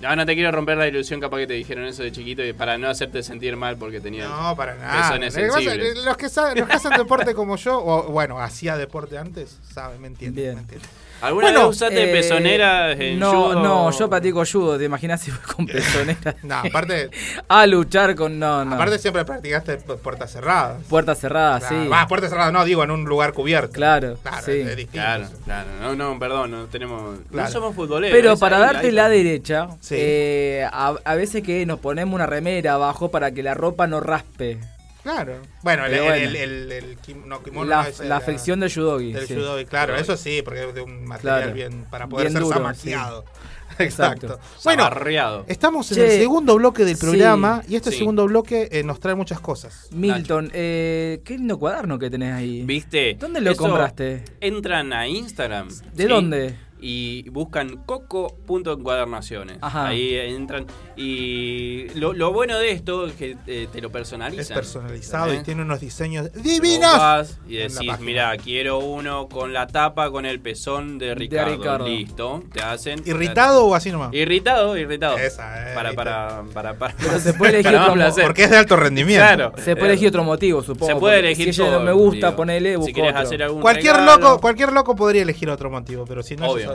No, no te quiero romper la ilusión, capaz que te dijeron eso de chiquito y para no hacerte sentir mal porque tenías No, para nada. Lo que pasa Los que, saben, los que hacen deporte como yo, o bueno, hacía deporte antes, saben, me entienden. me entienden. ¿Alguna Bueno, vez usaste Eh, pezonera en no, judo? no, yo practico judo, ¿te imaginas si voy con pezonera? No, aparte, a luchar con. No, no. aparte siempre practicaste pu- puertas cerradas. Puertas cerradas, Claro, sí. Va, puertas cerradas no, digo, en un lugar cubierto. Claro, Claro, sí. es. Claro, claro. No, no, perdón, no tenemos. Claro. No somos futboleros. Pero para ahí, darte ahí. la derecha, Sí. eh, a, a veces que nos ponemos una remera abajo para que la ropa no raspe. Claro. Bueno, el, bueno. el, el- el no, kimono La, no es la afección del judogi. Del sí. judogi, claro, eso sí, porque es de un material Claro. bien para poder Bien ser duro, zamaqueado. sí. Exacto. Exacto. Bueno, Zabarreado. estamos en Che, el segundo bloque del sí, programa y este sí. segundo bloque eh, nos trae muchas cosas. Milton, eh, qué lindo cuaderno que tenés ahí. ¿Viste? ¿Dónde lo Eso compraste? Entran a Instagram. ¿De dónde? Y buscan coco.encuadernaciones. Ajá. Ahí entran. Y lo, lo bueno de esto es que eh, te lo personalizan. Es personalizado y ¿entendés? tiene unos diseños divinos. vas y decís, mira, quiero uno con la tapa con el pezón de Ricardo. Ricardo. Listo. Te hacen. ¿Irritado o así nomás? Irritado, irritado. Esa, eh, para, para, para, para, Pero se puede elegir otro placer. Porque es de alto rendimiento. Claro. Se puede elegir otro motivo, supongo. Se puede elegir Si no me gusta, ponele, busco Si quieres hacer algún Cualquier regalo, loco, cualquier loco podría elegir otro motivo, pero si no, Obvio.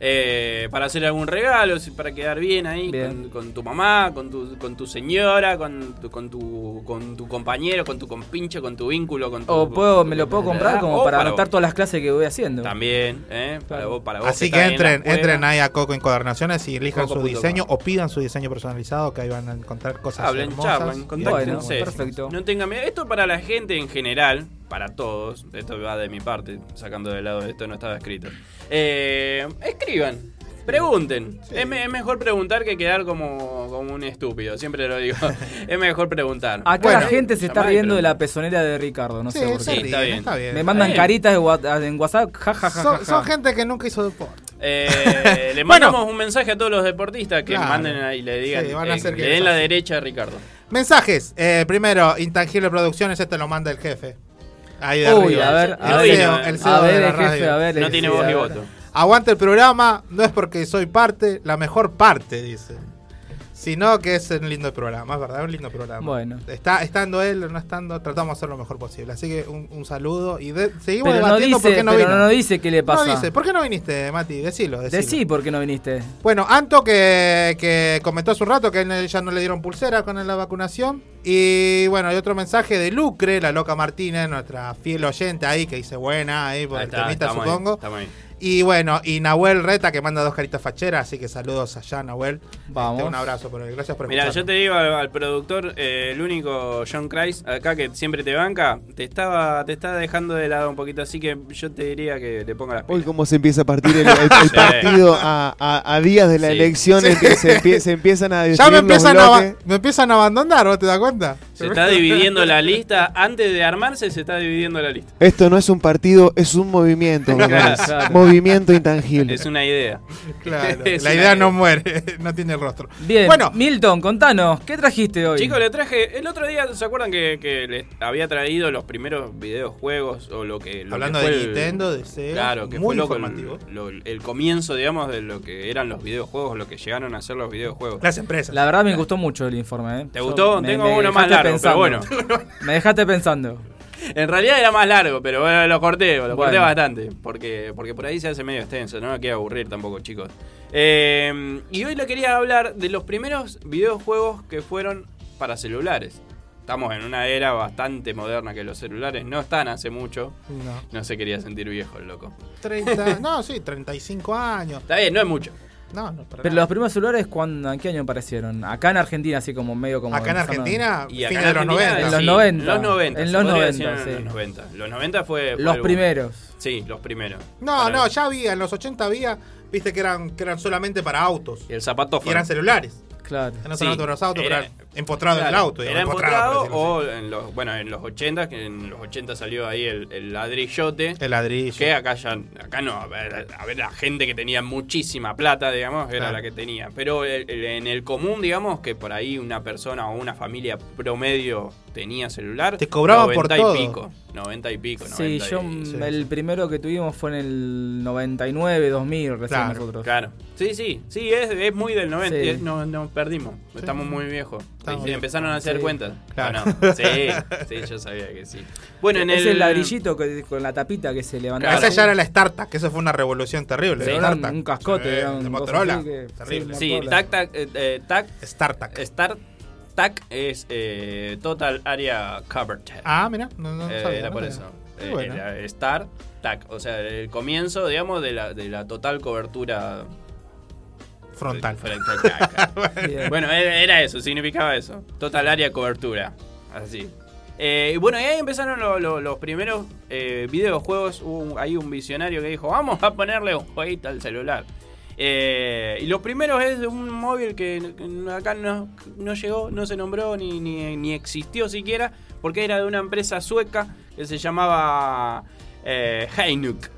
Eh, para hacer algún regalo, si- para quedar bien ahí Bien. Con, con tu mamá, con tu, con tu señora, con tu, con tu con tu compañero, con tu compinche, con tu vínculo, con tu, O puedo, con- me lo puedo comprar como para para anotar vos. todas las clases que voy haciendo. También, ¿eh? Para vos, para vos Así que en entren, entren ahí a Coco Encuadernaciones y elijan su diseño o pidan su diseño personalizado que ahí van a encontrar cosas Hablen, hermosas. charlan. Bueno, perfecto. No tengan miedo. Esto para la gente en general, para todos. Esto va de mi parte, sacando de lado esto, no estaba escrito. Eh, escriban. Pregunten. Es, me- es mejor preguntar que quedar como, como un estúpido. Siempre lo digo. es mejor preguntar. Acá Bueno, la gente se está riendo de la pezonera de Ricardo, no Sí, sé por qué. Sí, está bien. está bien. Me mandan bien. caritas wa- en WhatsApp, ja, ja, ja, Son, ja, ja. son gente que nunca hizo deporte. Eh, le Bueno. mandamos un mensaje a todos los deportistas que Claro. manden ahí y le digan. Sí, van a eh, hacer que le den la derecha a Ricardo. Mensajes. Eh, primero, Intangible Producciones, este lo manda el jefe. Ahí de Uy, arriba. a ver, el a ver, el ver, CEO a de ver, el jefe, radio. a ver. No tiene voz ver. voto. Aguanta el programa, no es porque soy parte, la mejor parte, dice. Sino que es un lindo programa, es verdad, un lindo programa. Bueno. Está estando él o no estando, tratamos de hacer lo mejor posible. Así que un, un saludo y de- seguimos Pero no debatiendo dice, por qué no pero vino. no dice qué le pasa. No dice, ¿por qué no viniste, Mati? Decilo, decilo. Decí por qué no viniste. Bueno, Anto que, que comentó hace un rato que a él ya no le dieron pulsera con la vacunación. Y bueno, hay otro mensaje de Lucre, la loca Martínez, nuestra fiel oyente ahí, que dice buena ahí por Ahí el está, temita, supongo. ahí. Y bueno, y Nahuel Reta que manda dos caritas facheras, así que saludos allá, Nahuel. Vamos. Este, un abrazo por él, gracias por Mira, yo te digo al, al productor, eh, el único John Christ acá que siempre te banca, te estaba te está dejando de lado un poquito, así que yo te diría que le ponga las Hoy pilas. cómo se empieza a partir el, el- el Sí. partido a, a- a días de la Sí. elección, Sí. se, empie- se empiezan a Ya me empiezan, a, me empiezan a abandonar, ¿vos te das cuenta? Se está dividiendo la lista, antes de armarse se está dividiendo la lista. Esto no es un partido, es un movimiento. Movimiento intangible. Es una idea. Claro, Es la idea no muere, no tiene rostro. Bien, Bueno, Milton, contanos, ¿qué trajiste hoy? Chicos, le traje. El otro día, ¿se acuerdan que, que les había traído los primeros videojuegos? O lo que. lo hablando que de el- Nintendo, de Sega, Claro, que muy fue loco informativo. el, lo- el comienzo, digamos, de lo que eran los videojuegos, lo que llegaron a ser los videojuegos. Las empresas. La verdad me gustó mucho el informe. ¿eh? ¿Te Yo- gustó? me- Tengo me uno más largo, pero bueno. Me dejaste pensando. En realidad era más largo, pero bueno, lo corté, lo corté Bueno. bastante. Porque, porque por ahí se hace medio extenso, no me quiero aburrir tampoco, chicos. Eh, y hoy le quería hablar de los primeros videojuegos que fueron para celulares. Estamos en una era bastante moderna que los celulares no están hace mucho. No. No se quería sentir viejo el loco. 30, no, sí, 35 años. Está bien, no es mucho. No, no, para Pero nada. los primeros celulares, ¿cuándo, ¿en qué año aparecieron? Acá en Argentina, así como medio como... Acá en Argentina, Y acá fines en de los Argentina, 90. En los sí, 90. Los 90. En los podría 90, decir en sí. Los 90. Los 90 fue. fue Los primeros. Sí, los primeros. No, Para- no, ya había, en los 80 había, viste que eran, que eran solamente para autos. Y el zapato Y eran celulares. Claro. Eran Sí, los autos, era- pero Empotrado en el Claro, auto. digamos, Era empotrado, o en los, bueno, en los 80, que en los 80 salió ahí el, el ladrillote. El ladrillo. Que acá ya, acá no, a ver, a ver, la gente que tenía muchísima plata, digamos, era Claro. la que tenía. Pero el- el- en el común, digamos, que por ahí una persona o una familia promedio tenía celular. Te cobraban por 90 todo. y pico. 90 y pico, 90 Sí, y- yo mm, el primero que tuvimos fue en el 99, 2000, recién Claro, nosotros. claro. Sí, sí, sí, es, es muy del 90, Sí. es- no, no perdimos, estamos muy viejos. Estamos Sí, bien. empezaron a hacer Sí. cuentas. Claro. ¿o no? Sí, sí, yo sabía que sí. Bueno, en es el, el ladrillito que- con la tapita que se levantaba. Esa ya era la StarTAC, que eso fue una revolución terrible. Sí, era un- cascote, Sí, era un de coso Motorola. que- terrible. sí. TAC, TAC, eh, eh, TAC. StarTAC. Start, TAC es eh, Total Area Coverage. Ah, mira, no, no Eh, sabía, era no por eso. Eh, bueno. era Start, TAC. O sea, el comienzo, digamos, de la, de la total cobertura Frontal. bueno, era eso, significaba eso. Total área cobertura. Así. Eh, y bueno, y ahí empezaron lo- lo- los primeros eh, videojuegos. Hubo un- ahí un visionario que dijo, vamos a ponerle un jueguito al celular. Eh, y los primeros es de un móvil que, acá no, no llegó, no se nombró ni, ni, ni existió siquiera, porque era de una empresa sueca que se llamaba eh, Heinuk.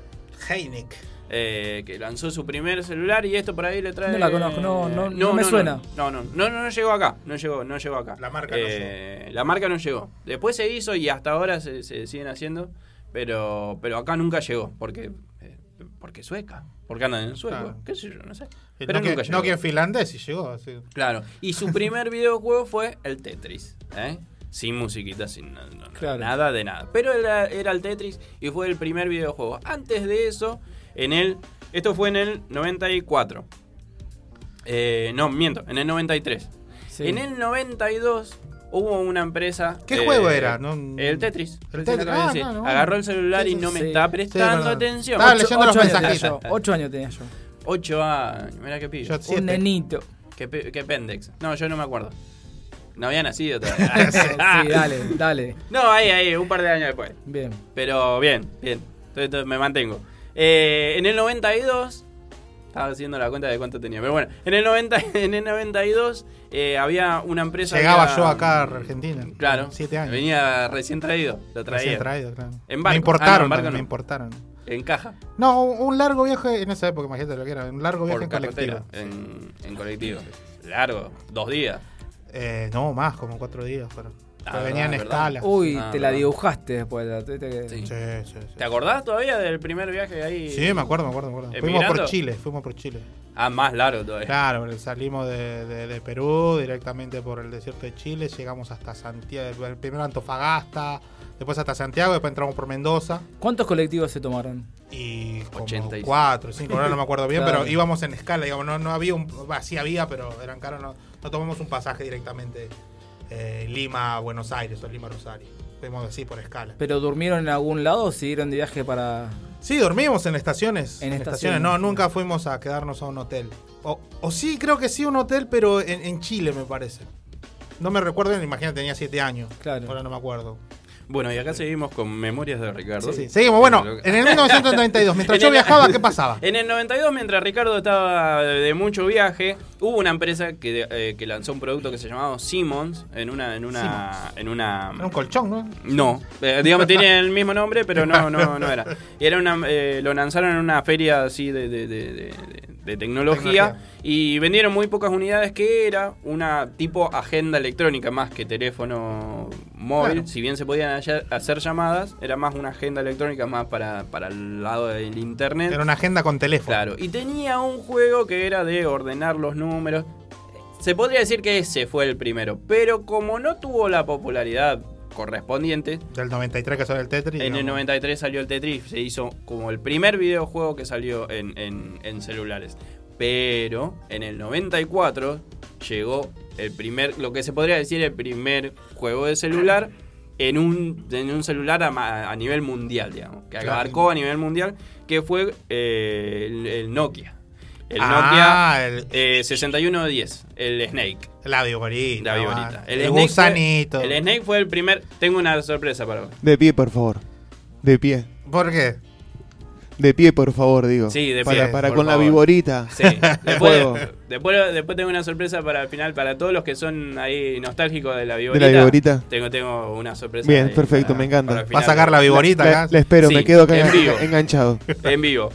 Eh, que lanzó su primer celular y esto por ahí le trae. No la conozco, no- no- no me suena. No, no, no, no, no llegó acá, no llegó, no llegó acá. La marca no Eh, La marca no llegó. Después se hizo y hasta ahora se, se siguen haciendo, pero, pero acá nunca llegó, porque, eh, porque sueca, porque andan en sueco, Claro. qué sé yo, no sé. Pero no, que, nunca llegó. no que en finlandés y llegó. así. Claro, y su primer videojuego fue el Tetris, ¿eh? Sin musiquita, sin no- no- Claro. nada de nada. Pero era, era el Tetris y fue el primer videojuego. Antes de eso, en el. Esto fue en el 94. Eh, no, miento, en el 93. Sí. En el 92 hubo una empresa. ¿Qué eh, juego era? No- el Tetris. El Ah, no, no. Agarró el celular y no me Sí. está prestando atención. Estaba Ocho- leyendo los ocho años tenía mensajitos. yo, Ocho años tenía yo. 8 años, mira qué pillo. Un nenito. ¿Qué, qué pendex? No, yo no me acuerdo. No había nacido todavía. Sí, dale, dale. No, ahí, ahí, un par de años después. Bien. Pero bien, bien. Entonces, entonces me mantengo. Eh, en el 92. Estaba haciendo la cuenta de cuánto tenía. Pero bueno, en el, 90, en el 92 eh, había una empresa. Llegaba había- yo acá a Argentina. Claro. Siete años. Venía recién traído. Lo traía. Recién traído, claro. En Me barco. importaron, Ah, no, en barco también, no. me importaron. En caja. No, un largo viaje en esa época, imagínate lo que era. Un largo viaje Por en colectivo. En, en colectivo. Largo. Dos días. Eh, no, más, como cuatro días fueron. Ah, venía en escala. Uy, Ah, te la dibujaste después. la tuviste que- Sí. Sí, sí, sí. ¿Te acordás todavía del primer viaje ahí? Sí, me acuerdo, me acuerdo, me acuerdo. Fuimos ¿Emigrando? por Chile, fuimos por Chile. Ah, más largo todavía. Claro, salimos de, de- de Perú directamente por el desierto de Chile, llegamos hasta Santiago, primero Antofagasta, después hasta Santiago, después entramos por Mendoza ¿Cuántos colectivos se tomaron? y como 86. cuatro, cinco, ahora no me acuerdo bien, Claro. pero íbamos en escala, digamos, no, no había un, bah, sí había, pero eran caros, no, no tomamos un pasaje directamente eh, Lima, Buenos Aires o Lima, Rosario. Fuimos así por escala. ¿Pero durmieron en algún lado o siguieron de viaje para.? Sí, dormimos en estaciones. En En, estaciones. estaciones. No, nunca fuimos a quedarnos a un hotel. O, o sí, creo que sí, un hotel, pero en, en Chile, me parece. No me recuerdo, imagínate, tenía siete años. Claro. Ahora no me acuerdo. Bueno, y acá seguimos con Memorias de Ricardo. Sí, seguimos. Bueno, en el 1932, mientras En yo viajaba, ¿qué pasaba? En el 92, mientras Ricardo estaba de mucho viaje, hubo una empresa que, eh, que lanzó un producto que se llamaba Simmons en una en una en una Era un colchón, ¿no? no, eh, digamos tiene el mismo nombre, pero no no no era. Y era una eh, lo lanzaron en una feria así de, de, de- de- de tecnología, Tecnología. Y vendieron muy pocas unidades que era una tipo agenda electrónica más que teléfono móvil, Claro. si bien se podían hacer llamadas, era más una agenda electrónica más para, para el lado del internet. Era una agenda con teléfono. Claro, y tenía un juego que era de ordenar los números. Se podría decir que ese fue el primero, pero como no tuvo la popularidad correspondiente, Del 93 que salió el Tetris. en el no. 93 salió el Tetris, se hizo como el primer videojuego que salió en, en- en celulares. Pero en el 94 llegó el primer, lo que se podría decir el primer juego de celular en un, en un celular a, nivel mundial, digamos, que Claro. abarcó a nivel mundial, que fue eh, el, el Nokia. El Ah, Nokia el- eh, 6110, el Snake. La viborita. La viborita. El, Snake fue- gusanito. el Snake fue el primer. Tengo una sorpresa para vos. De pie, por favor. De pie. ¿Por qué? De pie, por favor, digo. Sí, de para, pie, Para con la favor. viborita. Sí. Después, después, después tengo una sorpresa para el final, para todos los que son ahí nostálgicos de la viborita. ¿De la viborita? Tengo, tengo una sorpresa. Bien, perfecto, para- me encanta. el ¿Va a sacar la viborita La, acá? la espero, Sí, me quedo acá en vivo. enganchado. En vivo.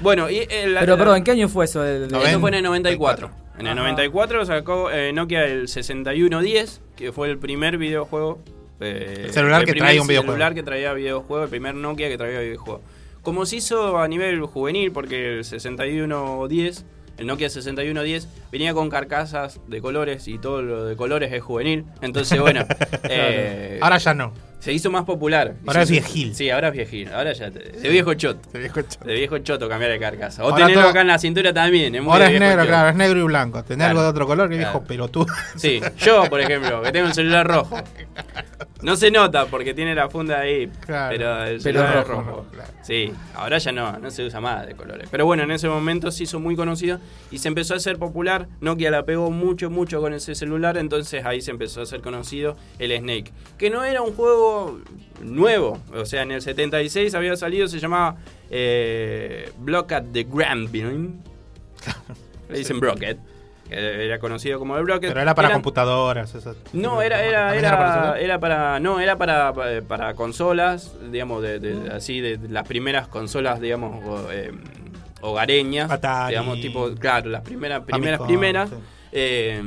Bueno, y el, Pero perdón, ¿en qué año fue eso? El- Eso fue en el 94. En el Ajá. 94 sacó eh, Nokia el 6110, que fue el primer videojuego. eh, El celular que primer traía un videojuego. celular que traía videojuego, el primer Nokia que traía videojuego. Como se hizo a nivel juvenil, porque el 6110, el Nokia 6110, venía con carcasas de colores y todo lo de colores es juvenil. Entonces, bueno. eh, Ahora ya no. Se hizo más popular. Ahora es viejil. Sí, ahora es viejil. Ahora ya. te- de viejo choto. De viejo choto. De viejo choto cambiar de carcasa. O Ahora tenerlo todo- acá en la cintura también. Es muy Ahora es negro, choto. claro, es negro y blanco. Tenés Claro. algo de otro color, que viejo pelotudo. Sí, yo, por ejemplo, que tengo un celular rojo. No se nota porque tiene la funda ahí, Claro. pero el Pero celular rojo, rojo. claro. Sí, ahora ya no, no se usa más de colores. Pero bueno, en ese momento se hizo muy conocido y se empezó a hacer popular. Nokia la pegó mucho, mucho con ese celular, entonces ahí se empezó a hacer conocido el Snake. Que no era un juego nuevo, o sea, en el 76 había salido, se llamaba eh, Block at the Grambling. Le dicen Brocket. Era conocido como el Brocket. Pero era para Eran- computadoras. No, era, era, ¿También era para era, para, no, era para, para, consolas, digamos, de, de- así, de, de las primeras consolas, digamos, eh, hogareñas, Atari. digamos, tipo, claro, las primeras, primeras, Famicom, primeras, sí. eh,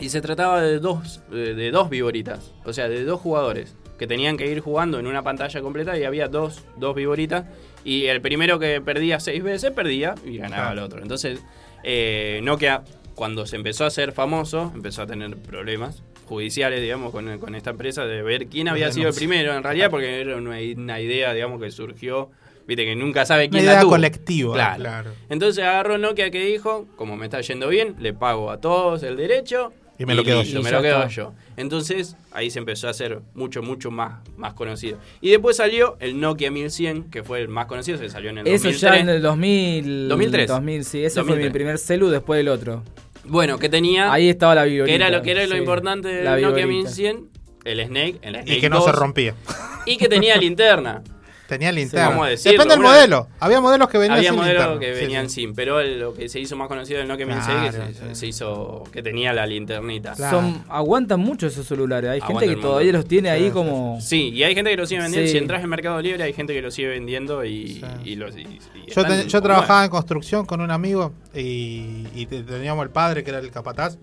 y se trataba de dos, eh, de dos viboritas, o sea, de dos jugadores que tenían que ir jugando en una pantalla completa y había dos, dos viboritas y el primero que perdía seis veces perdía y ganaba el otro. Entonces, eh, Nokia, cuando se empezó a hacer famoso, empezó a tener problemas judiciales, digamos, con, con esta empresa de ver quién había sido el primero, en realidad, porque era una, una idea, digamos, que surgió, viste, que nunca sabe Una quién la idea tuvo. colectiva. Claro. claro. Entonces agarró Nokia que dijo, como me está yendo bien, le pago a todos el derecho. Y me lo quedo yo. Me lo quedo yo. Entonces ahí se empezó a hacer mucho, mucho más, más conocido. Y después salió el Nokia 1100, que fue el más conocido, se salió en el Eso 2003. ya en el 2000. 2003. 2000, sí. Ese fue 2003. mi primer celu después del otro. Bueno, que tenía... Ahí estaba la viborita. que era lo que era lo sí. importante del Nokia viborita. 1100, el Snake, el Snake Y que no 2, se rompía. Y que tenía linterna. Tenía linterna. vamos a decirlo, Depende del una- modelo. Había modelos que venían Había sin modelos linterna. que Sí, venían sí. sin, pero el- lo que se hizo más conocido del Nokia 1100 que Claro, se, sí. se hizo que tenía la linternita. Claro. Son, aguantan mucho esos celulares. Hay gente que todavía los tiene ahí como. Sí, y hay gente que lo sigue vendiendo. Sí. Si entras en Mercado Libre, hay gente que lo sigue vendiendo y, y los. y- y Yo, están te- yo como trabajaba en construcción con un amigo y, y te- teníamos el padre que era el capataz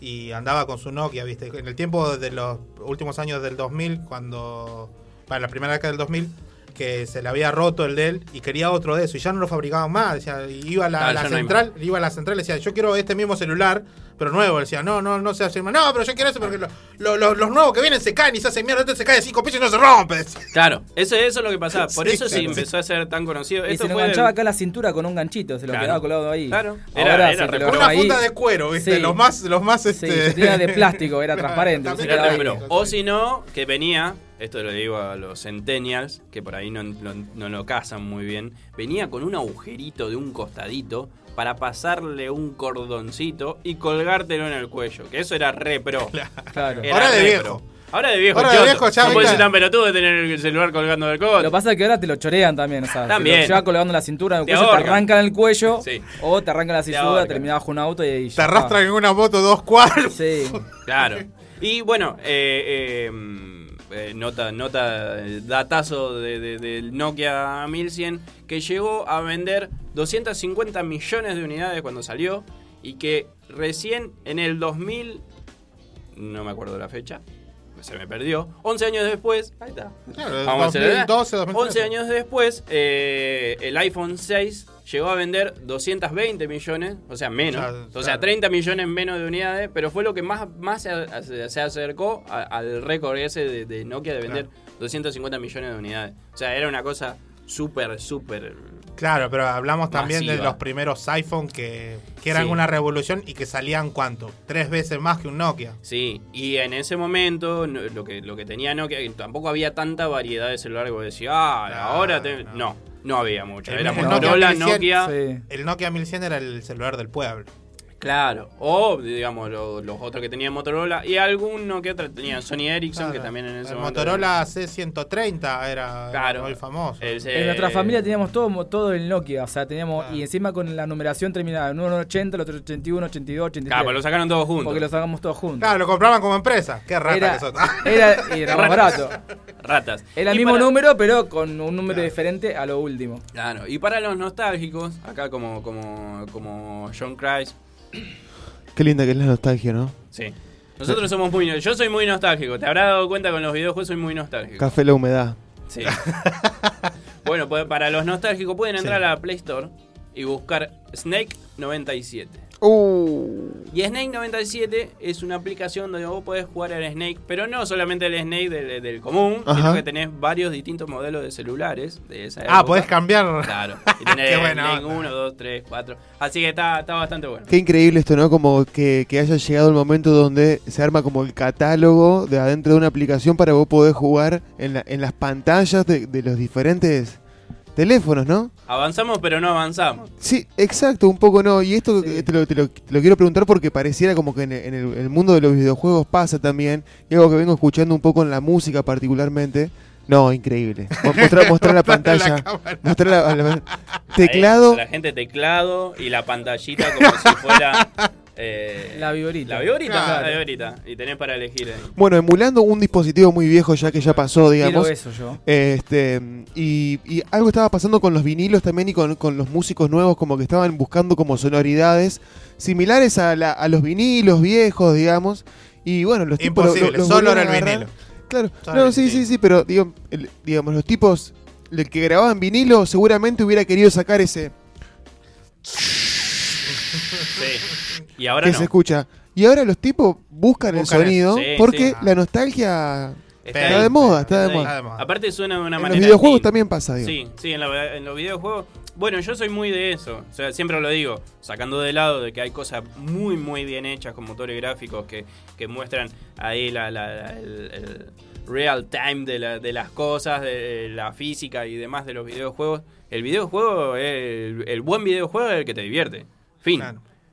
y andaba con su Nokia, ¿viste? En el tiempo de los últimos años del 2000, cuando. Para la primera década del 2000, que se le había roto el de él y quería otro de eso y ya no lo fabricaban más. Decía, y iba a la, Ah, no central, iba a la central y decía, yo quiero este mismo celular, pero nuevo. Decía, no, no, no se hace más. No, pero yo quiero ese porque lo- lo- lo- los nuevos que vienen se caen y se hacen mierda, este se cae de cinco pisos y no se rompe. Claro, eso, eso es lo que pasaba. Por Sí, eso sí claro. empezó a ser tan conocido. Y Esto se lo fue enganchaba acá a la cintura con un ganchito, se lo Claro. quedaba colgado ahí. Claro. Era- Ahora era se lo Una funda de cuero, ¿viste? Sí. Los más, los más Sí, este. se tenía de plástico, era transparente. Se Era. O si no, que venía, esto lo digo a los centennials, que por ahí no, no- no lo cazan muy bien, venía con un agujerito de un costadito para pasarle un cordoncito y colgártelo en el cuello. Que eso era re pro. Claro. Era Ahora de viejo. pro. Ahora de viejo, Ahora de viejo ya no puede ser tan pelotudo de tener el celular colgando del codo. Lo que pasa es que ahora te lo chorean también, o sea, También. te lo lleva colgando en la cintura, en el Te cuello, te arrancan el cuello, Sí. o te arrancan la cintura, ahorcan. terminás bajo un auto y, y Te arrastran en una moto dos cuadros. está. Sí. Claro. Y bueno, eh, eh, eh, nota, nota, eh, datazo de- de- del Nokia 1100 que llegó a vender 250 millones de unidades cuando salió y que recién en el 2000, no me acuerdo la fecha, se me perdió, 11 años después, ahí está. Claro, Vamos a hacer- 2012, 2013. 11 años después, eh, el iPhone 6 llegó a vender 220 millones, o sea, menos. Claro, o sea, claro. 30 millones menos de unidades, pero fue lo que más, más se, se- acercó a- al récord ese de, de Nokia de vender 250 millones de unidades. O sea, era una cosa súper, súper... Claro, pero hablamos también de los primeros iPhone que, que eran Sí. una revolución y que salían cuánto? Tres veces más que un Nokia. Sí, y en ese momento lo que, lo que tenía Nokia, tampoco había tanta variedad de celular que vos decías, ah, Claro, ahora te-". no. no. No, había mucho. El- Era el Motorola, 1100, Nokia. Sí. El Nokia 1100 era el celular del pueblo. Claro, o digamos lo- los otros que tenían Motorola y alguno que otro tenían Sony Ericsson que también en ese El momento. Motorola C130 era Claro. muy famoso. El- En nuestra familia teníamos todo, todo el Nokia, o sea, teníamos, y encima con la numeración terminada en 180, el otro 81, 82, 83. Claro, pues lo sacaron todos juntos. Porque lo sacamos todos juntos. Claro, lo compraban como empresa. Qué rata Era- que son. Era, y era más barato. Ratas. Era el Y mismo para- número, pero con un número diferente a lo último. Claro, y para los nostálgicos, acá como, como, como John Christ, Qué linda que es la nostalgia, ¿no? sí. Nosotros somos muy. Yo soy muy nostálgico. Te habrás dado cuenta con los videojuegos, soy muy nostálgico. Café la humedad. Sí. bueno, pues para los nostálgicos pueden entrar a la Play Store y buscar Snake 97. Uh. Y Snake 97 es una aplicación donde vos podés jugar al Snake, pero no solamente el Snake del, del común, sino que tenés varios distintos modelos de celulares de esa Ah, época. podés cambiar. Claro. Y tenés Qué buena Snake onda. 1, 2, 3, 4. Así que está, está bastante bueno. Qué increíble esto, ¿no? Como que, que haya llegado el momento donde se arma como el catálogo de adentro de una aplicación para vos poder jugar en, la- en las pantallas de, de los diferentes teléfonos, ¿no? Avanzamos, pero no avanzamos. Sí, exacto, un poco no. Y esto te, lo, te lo- te lo quiero preguntar porque pareciera como que en, el, en el- el mundo de los videojuegos pasa también. Y algo que vengo escuchando un poco en la música particularmente. No, increíble. Mo- Mostrar, mostrar la pantalla. mostrar la- la- teclado. Ahí, la gente teclado y la pantallita como si fuera. eh, La viborita. La viborita, Claro. la viborita. Y tenés para elegir ahí. Bueno, emulando un dispositivo muy viejo ya que ya pasó, digamos. Quiero eso yo. Este, y, y algo estaba pasando con los vinilos también y con, con los músicos nuevos, como que estaban buscando como sonoridades similares a, la- a los vinilos viejos, digamos. Y bueno, los tipos. Imposible, los solo volvieron era el agarrar. vinilo. Claro, Solo no, sí, sí, sí, pero digo, el- digamos, los tipos, el que grababan vinilo seguramente hubiera querido sacar ese Sí. Y ahora que no. se escucha. Y ahora los tipos buscan, Buscan el sonido eso. Sí, porque sí. la nostalgia Está está, ahí. de moda, está de ahí. moda. Aparte suena de una En manera. los videojuegos también pasa, digo. Sí, sí, en, la- en los videojuegos. Bueno, yo soy muy de eso. O sea, siempre lo digo, sacando de lado de que hay cosas muy, muy bien hechas con motores gráficos que, que muestran ahí la, la- la- el, el real time de, la- de las cosas, de la física y demás de los videojuegos. El videojuego, el, el buen videojuego es el que te divierte. Fin.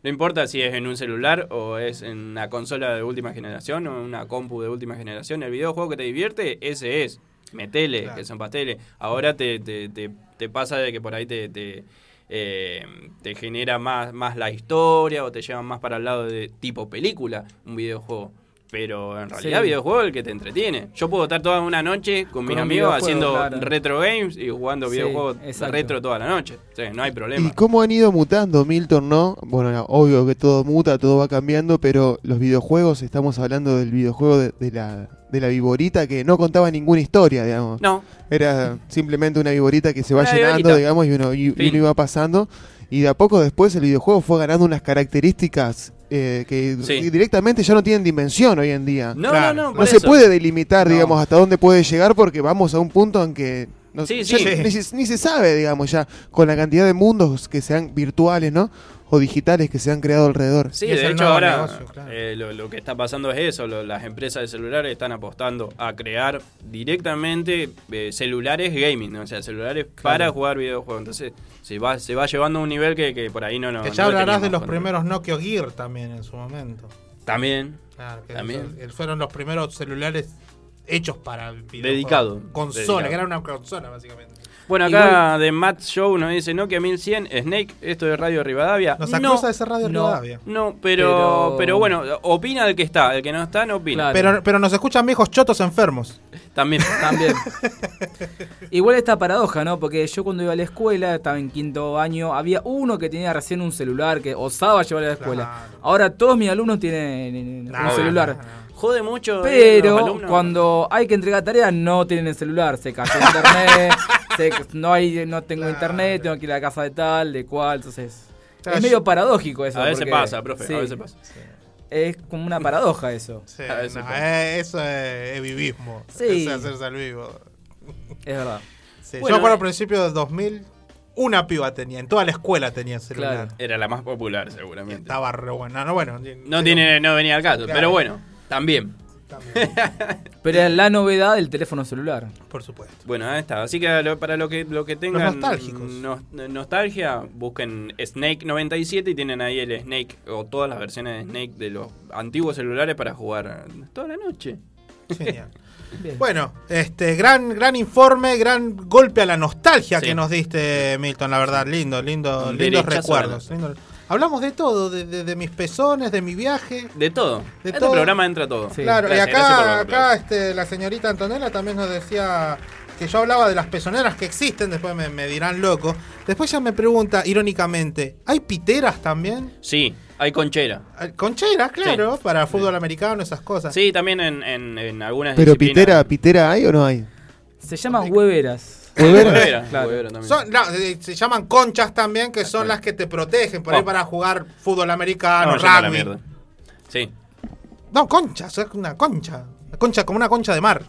No importa si es en un celular o es en una consola de última generación o en una compu de última generación. El videojuego que te divierte, ese es. Metele, que son pasteles. Ahora te, te, te, te pasa de que por ahí te, te, eh, te genera más, más la historia o te llevan más para el lado de tipo película, un videojuego. Pero en realidad Sí. videojuego es el que te entretiene. Yo puedo estar toda una noche con, mis un amigos haciendo claro. retro games y jugando Sí, videojuegos exacto. retro toda la noche. Sí, no hay problema. ¿Y cómo han ido mutando, Milton, no? Bueno, obvio que todo muta, todo va cambiando, pero los videojuegos, estamos hablando del videojuego de, de la, de la viborita que no contaba ninguna historia, digamos. No. Era simplemente una viborita que se va Una llenando, viborita. digamos, y uno, y- y uno iba pasando. Y de a poco después el videojuego fue ganando unas características eh, que Sí. directamente ya no tienen dimensión hoy en día. No, no, no, No por se eso. puede delimitar, No. digamos, hasta dónde puede llegar porque vamos a un punto en que no, Sí, ya sí. Ni, se- ni se sabe, digamos, ya con la cantidad de mundos que sean virtuales, ¿no? O digitales que se han creado alrededor. Sí, de hecho ahora negocio, claro. eh, lo, lo que está pasando es eso, lo- las empresas de celulares están apostando a crear directamente eh, celulares gaming, o sea, celulares para jugar videojuegos. Entonces se va, se va llevando a un nivel que, que por ahí no, no Que no ya lo hablarás de los primeros Nokia Gear también en su momento. También, Claro, que También. eso- fueron los primeros celulares hechos para videojuegos. Dedicado. Consola, Dedicado. que era una consola básicamente. Bueno, acá de Matt Show nos dice Nokia 1100, Snake, esto de Radio Rivadavia. Nos no, acusa de ser Radio no, Rivadavia. No, pero, Pero- pero bueno, opina el que está, el que no está no opina. Pero, pero nos escuchan viejos chotos enfermos. También. También. Igual esta paradoja, ¿no? Porque yo cuando iba a la escuela, estaba en quinto año, había uno que tenía recién un celular que osaba llevarle a la escuela. Ahora todos mis alumnos tienen un No, celular. Jode mucho. eh, los Pero cuando hay que entregar tareas no tienen el celular, se cayó internet, no hay, no tengo internet, tengo que ir a la casa de tal, de cual, entonces Claro, es medio yo- paradójico eso. A veces porque- pasa, profe, sí, a veces pasa. Es como una paradoja eso. Sí, A veces no, pasa. eh, eso es, es vivismo. Sí. Es hacerse al vivo. Es verdad. Sí, Bueno, yo me acuerdo eh. al principio del 2000, una piba tenía, en toda la escuela tenía celular. Era la más popular, seguramente. Estaba re buena. No, bueno, No tiene, no venía al caso, Claro. pero bueno, también. Pero es la novedad del teléfono celular. Por supuesto. Bueno, ahí está. Así que lo- para lo que, lo que tengan nostálgicos. nos- nostalgia, busquen Snake 97 y tienen ahí el Snake o todas las versiones de Snake de los antiguos celulares para jugar toda la noche. Genial. Bueno, este gran gran informe, gran golpe a la nostalgia Sí. que nos diste, Milton, la verdad, lindo, lindo, Un lindos derechazo a la recuerdos. lindo- Hablamos de todo, de, de- de mis pezones, de mi viaje. De todo. De este todo. programa entra todo. Claro, Gracias, y acá, acá este, la señorita Antonella también nos decía que yo hablaba de las pezoneras que existen, después me, me dirán loco. Después ya me pregunta, irónicamente, ¿hay piteras también? Sí, hay conchera. Concheras, claro, para fútbol americano, esas cosas. Sí, también en, en, en algunas Pero disciplinas. pitera, pitera hay o no hay? Se llaman hueveras. ¿Hueveras? Huevera, Claro. huevera también. Son- no, eh, se llaman conchas también, que son las que te protegen por ahí Oh. para jugar fútbol americano, No, rugby. Sí. No, conchas, es una concha. Una concha como una concha de mar.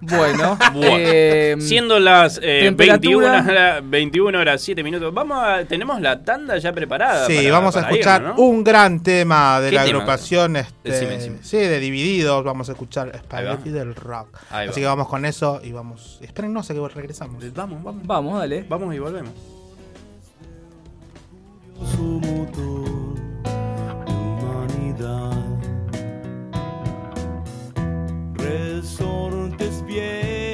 Bueno, Bueno, eh, siendo las eh, temperatura. 21, horas, 21 horas 7 minutos, vamos a, tenemos la tanda ya preparada. Sí, para- vamos a escuchar irnos, ¿no? un gran tema de ¿Qué la tema? agrupación este, Decime, decime. Sí, de Divididos. Vamos a escuchar Spaghetti del Rock. Ahí Así va. que vamos con eso y vamos. Esperen, no sé que regresamos. Vamos, vamos. Vamos, dale. Vamos y volvemos. Resortes viejos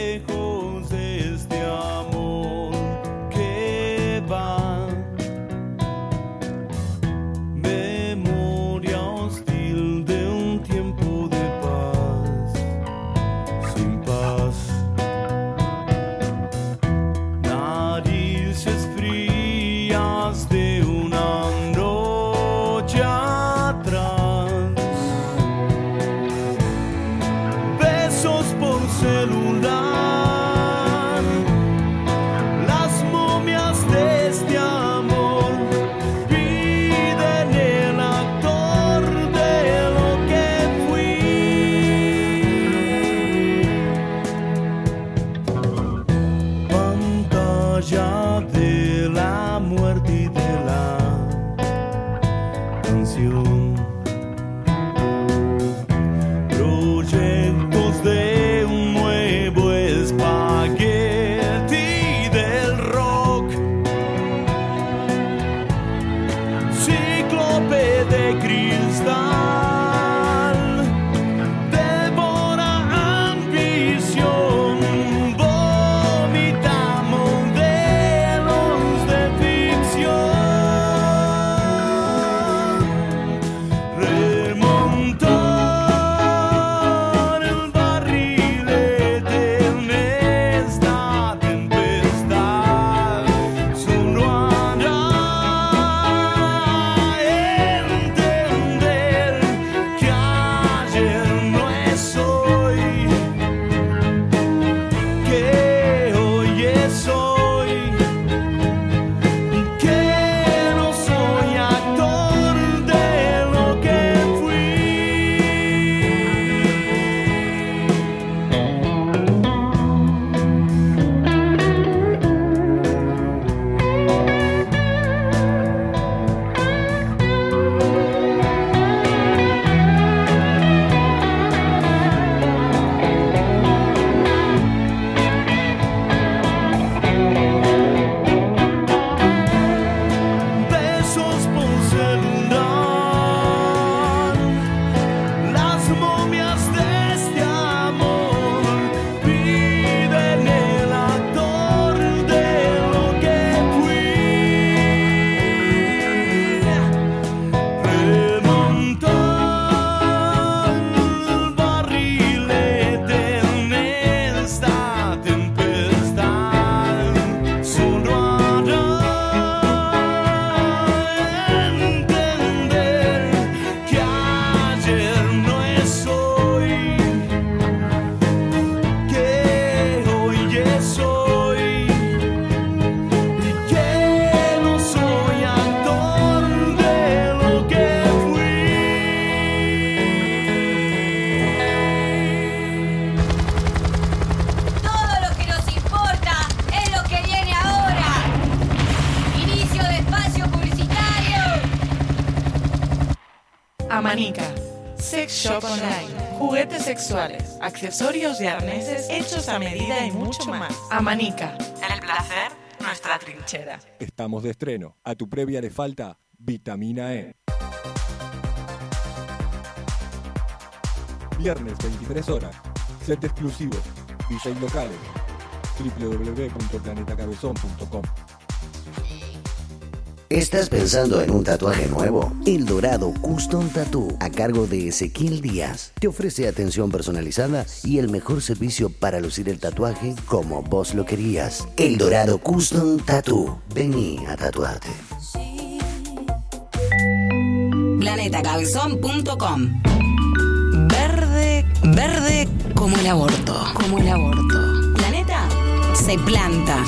sexuales, accesorios y arneses hechos a medida y mucho más. Amanica, el placer, nuestra trinchera. Estamos de estreno. A tu previa le falta vitamina E. Viernes 23 horas. Set exclusivo. DJ locales. www.planetacabezón.com ¿Estás pensando en un tatuaje nuevo? El Dorado Custom Tattoo, a cargo de Ezequiel Díaz, te ofrece atención personalizada y el mejor servicio para lucir el tatuaje como vos lo querías. El Dorado Custom Tattoo. Vení a tatuarte. planetacabezón.com Verde, verde como el aborto, como el aborto. Planeta se planta.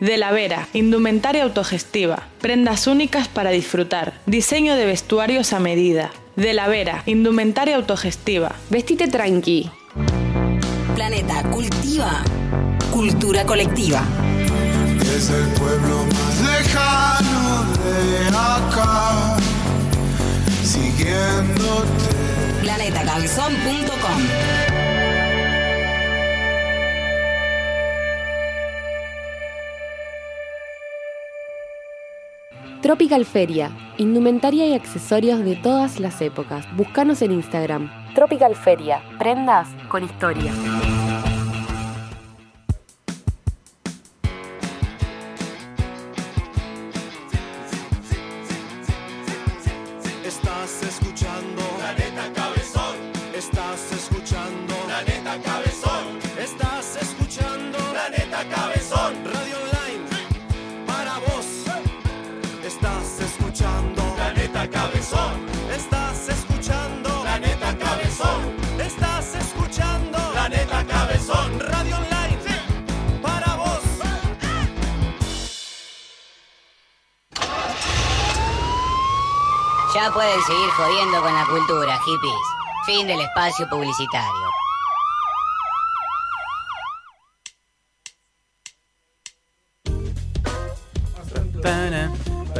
De la Vera, indumentaria autogestiva, prendas únicas para disfrutar, diseño de vestuarios a medida. De la Vera, indumentaria autogestiva. Vestite tranqui. Planeta cultiva cultura colectiva. Es el pueblo más lejano de acá, siguiéndote. Planetacabezón.com Tropical Feria, indumentaria y accesorios de todas las épocas. Búscanos en Instagram. Tropical Feria, prendas con historia. Ya pueden seguir jodiendo con la cultura, hippies. Fin del espacio publicitario.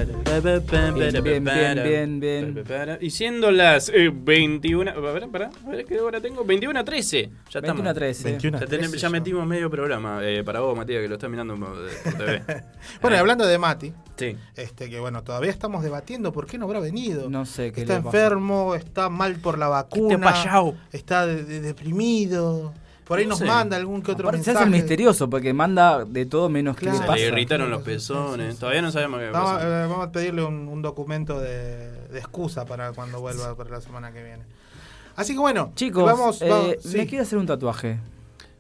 Bien, bien, bien, bien, bien. Y siendo las eh, 21. A ver, pará, a ver qué hora tengo. 21 a 13. Ya estamos. 21 a 13. 21 a Ya, tenemos- 13 ya metimos medio programa. eh, para vos, Matías, que lo estás mirando por TV. Bueno, y hablando de Mati, Sí. este que bueno, todavía estamos debatiendo por qué no habrá venido. No sé qué Está enfermo, está mal por la vacuna, payao. está de- de- deprimido. Por ahí No nos sé. manda algún que otro Aparte se mensaje. hace misterioso porque manda de todo menos que Claro. le Se le irritaron los pezones. Todavía no sabemos qué Vamos, pasa. eh, vamos a pedirle un, un documento de, de excusa para cuando vuelva para la semana que viene. Así que bueno, Chicos, vamos, eh, vamos- sí. me quiero hacer un tatuaje.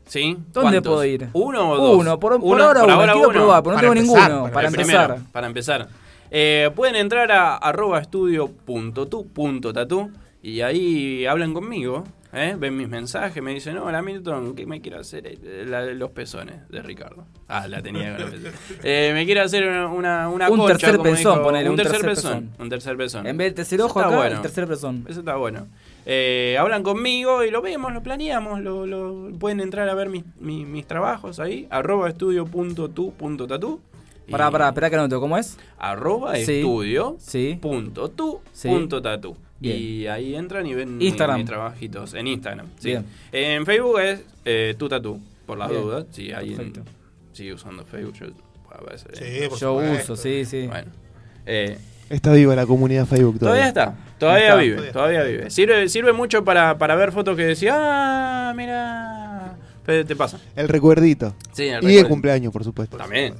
¿Sí? ¿Dónde ¿Cuántos? puedo ir? ¿Uno o dos? Uno, por- por ahora uno, quiero probar, porque no tengo ninguno, para empezar. primero, para empezar. Eh, pueden entrar a arroba estudio punto tu punto tatu y ahí hablan conmigo. ¿Eh? Ven mis mensajes, me dicen, hola Milton, ¿qué me quiero hacer? Eh, la los pezones de Ricardo. Ah, la tenía con los pezones. Eh, me quiero hacer una, una, una Un concha, tercer como pezón, dijo- ponele, un, un tercer, tercer pezón. pezón. Un tercer pezón. En vez del tercer ojo está acá, bueno. el tercer pezón. Eso está bueno. Eh, hablan conmigo y lo vemos, lo planeamos. Lo, lo- pueden entrar a ver mis, mis, mis trabajos ahí. Arroba estudio punto tu punto tatu. Y Pará, pará, espera que anoto. ¿Cómo es? Arroba Sí. estudio Sí. punto tu Sí. punto tatu. Bien. Y ahí entran y ven Instagram. mis trabajitos. En Instagram. sí. Bien. En Facebook es eh, tu tatu, por las Bien. dudas. Si alguien sigue usando Facebook, yo, a veces- Sí, por Yo uso, sí, sí. Bueno. Eh, Está viva la comunidad Facebook Todavía todavía. está, todavía Está. vive, todavía vive. Sirve, sirve mucho para, para ver fotos que decía, ah, mira. Te pasa. El recuerdito. Sí, el y cumpleaños, por supuesto. También.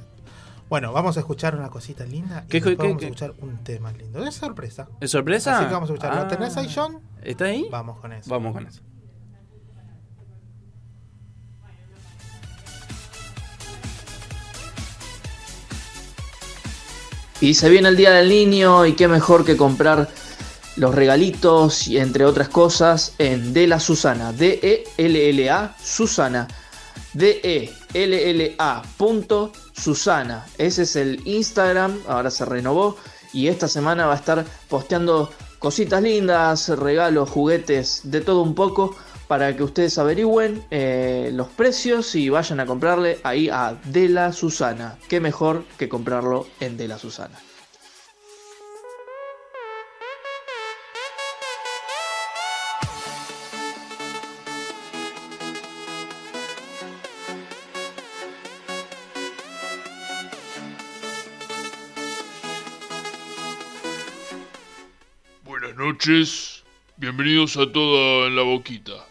Bueno, vamos a escuchar una cosita linda y ¿Qué- qué- vamos qué- a escuchar un tema lindo. Es sorpresa. ¿Es sorpresa? Así que vamos a escuchar. ¿Lo Ah. tenés ahí, John? ¿Está ahí? Vamos con eso. Vamos con eso. Y se viene el Día del Niño y qué mejor que comprar los regalitos y entre otras cosas en De la Susana, D-E-L-L-A Susana, D-E-L-L-A punto Susana. Ese es el Instagram, ahora se renovó y esta semana va a estar posteando cositas lindas, regalos, juguetes, de todo un poco para que ustedes averigüen eh, los precios y vayan a comprarle ahí a De la Susana. Qué mejor que comprarlo en De la Susana. Noches. Bienvenidos a Toda en la Boquita,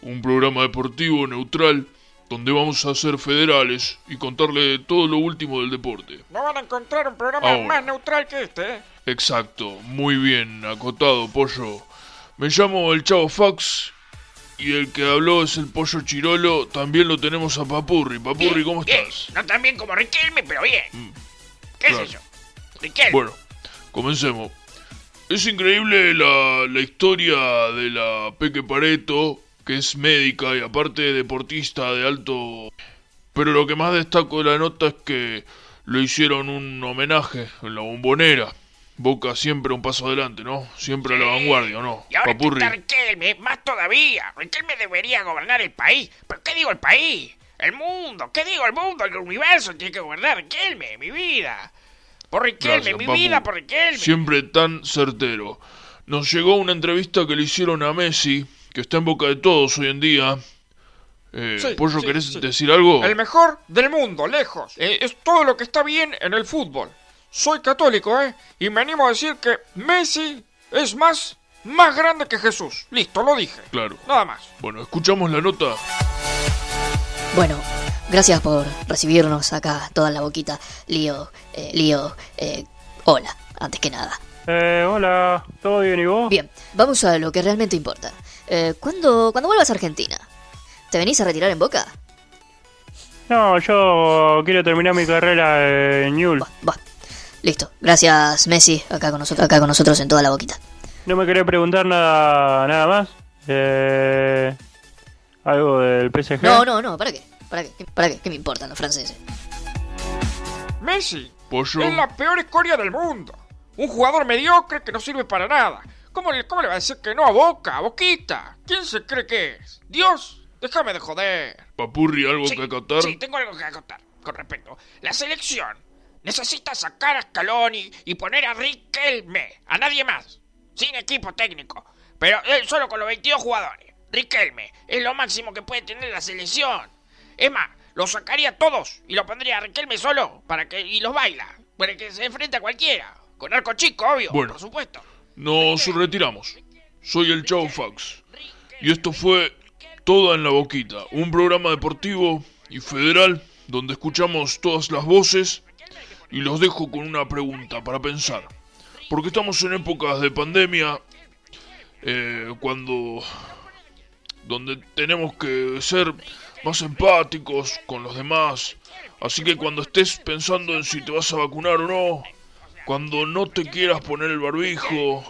un programa deportivo neutral donde vamos a ser federales y contarle todo lo último del deporte. No van a encontrar un programa Ahora. más neutral que este, ¿eh? Exacto, muy bien acotado, pollo. Me llamo el Chavo Fax y el que habló es el pollo Chirolo. También lo tenemos a Papurri. Papurri, ¿cómo Bien, estás? no tan bien como Riquelme, pero bien. ¿Qué claro. sé yo? Riquelme. Bueno, comencemos. Es increíble la, la historia de la Peque Pareto, que es médica y aparte deportista de alto... Pero lo que más destaco de la nota es que le hicieron un homenaje en la bombonera. Boca siempre un paso adelante, ¿no? Siempre a la vanguardia, ¿o no? Y ahora Papurri. está Riquelme, más todavía. Riquelme debería gobernar el país. ¿Pero qué digo el país? El mundo. ¿Qué digo el mundo? El universo tiene que gobernar Riquelme, mi vida. Por Riquelme, Gracias, mi papu. vida por Riquelme. Siempre tan certero. Nos llegó una entrevista que le hicieron a Messi, que está en boca de todos hoy en día. Eh, Sí, Pollo, sí, ¿querés sí. decir algo? El mejor del mundo, lejos. Eh, es todo lo que está bien en el fútbol. Soy católico, ¿eh? Y me animo a decir que Messi es más, más grande que Jesús. Listo, lo dije. Claro. Nada más. Bueno, escuchamos la nota. Bueno, gracias por recibirnos acá, toda la boquita. Lío, eh, Lío, eh, hola, antes que nada. Eh, hola, ¿todo bien y vos? Bien, vamos a lo que realmente importa. Eh, ¿cuándo, ¿Cuándo vuelvas a Argentina? ¿Te venís a retirar en Boca? No, yo quiero terminar mi carrera en Newell. Listo, gracias Messi, acá con nosotros, acá con nosotros en toda la boquita. ¿No me querés preguntar nada, nada más? Eh, ¿Algo del PSG? No, no, no, ¿para qué? ¿Para qué? ¿Qué- ¿Para qué? ¿Qué me importan los franceses? Messi Pollo. es la peor escoria del mundo. Un jugador mediocre que no sirve para nada. ¿Cómo le, ¿Cómo le va a decir que no a Boca, a Boquita? ¿Quién se cree que es? ¿Dios? Déjame de joder. Papurri, ¿algo Sí, que acotar? Sí, tengo algo que acotar con respecto. La selección necesita sacar a Scaloni y poner a Riquelme, a nadie más, sin equipo técnico, pero él solo con los 22 jugadores. Riquelme es lo máximo que puede tener la selección. Es más, lo sacaría a todos y lo pondría a Riquelme solo para que y los baila, para que se enfrente a cualquiera. Con arco chico, obvio, Bueno. por supuesto. Nos retiramos. Soy el Chavo Fax. Y esto fue Toda en la Boquita, un programa deportivo y federal donde escuchamos todas las voces y los dejo con una pregunta para pensar. Porque estamos en épocas de pandemia, eh, cuando... donde tenemos que ser más empáticos con los demás. Así que cuando estés pensando en si te vas a vacunar o no, cuando no te quieras poner el barbijo,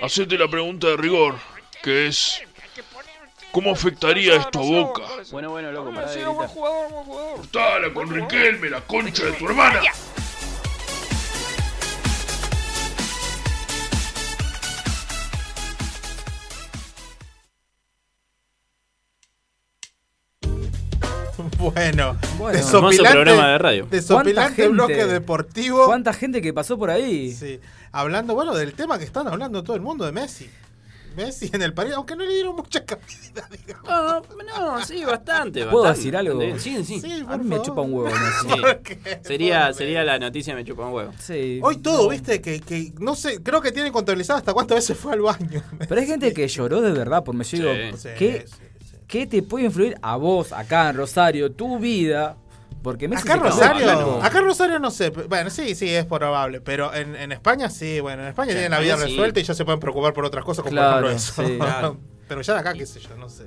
hacete la pregunta de rigor, que es ¿cómo afectaría esto a Boca? Bueno, bueno, loco, Ha sido buen jugador, buen jugador. Cortala con Riquelme, la concha de tu hermana. Bueno, Bueno. Hermoso programa de radio. Desopilante bloque deportivo. ¿Cuánta gente que pasó por ahí? Sí. Hablando, bueno, del tema que están hablando todo el mundo de Messi. Messi en el París, aunque no le dieron mucha cabida, digamos. No, no, sí, bastante. ¿Puedo bastante, decir algo? bastante. Sí, sí. Sí, A mí me chupa un huevo. Messi. Sí. Sería, sería la noticia me chupa un huevo. Sí. Hoy todo, viste, que, que no sé, creo que tienen contabilizado hasta cuántas veces fue al baño. Pero hay gente que lloró de verdad por Messi. Digo, Sí. ¿qué, qué te puede influir a vos acá en Rosario, tu vida? Porque Messi Acá se Rosario, acá no. acá en Rosario no sé. Bueno, sí, sí, es probable. Pero en, en España sí, bueno, en España Sí, tienen la vida sí. resuelta y ya se pueden preocupar por otras cosas, como Claro, por ejemplo eso. sí. Claro. pero ya de acá, qué sé yo, no sé.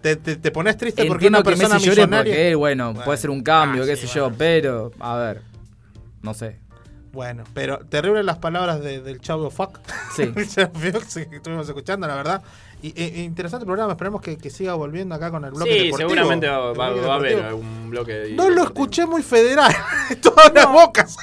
Te, te, te pones triste porque Entiendo una que persona Messi llore millonaria. porque él, bueno, puede ser un cambio, Ah, qué sí, sé yo, pero, a ver, no sé. Bueno, pero terribles las palabras de- del Chavo Fuck. Sí. Que estuvimos escuchando, la verdad. Y, e- interesante programa, esperemos que, que siga volviendo acá con el bloque Sí, deportivo. seguramente va, a haber algún bloque de No lo escuché muy federal. Todas las bocas.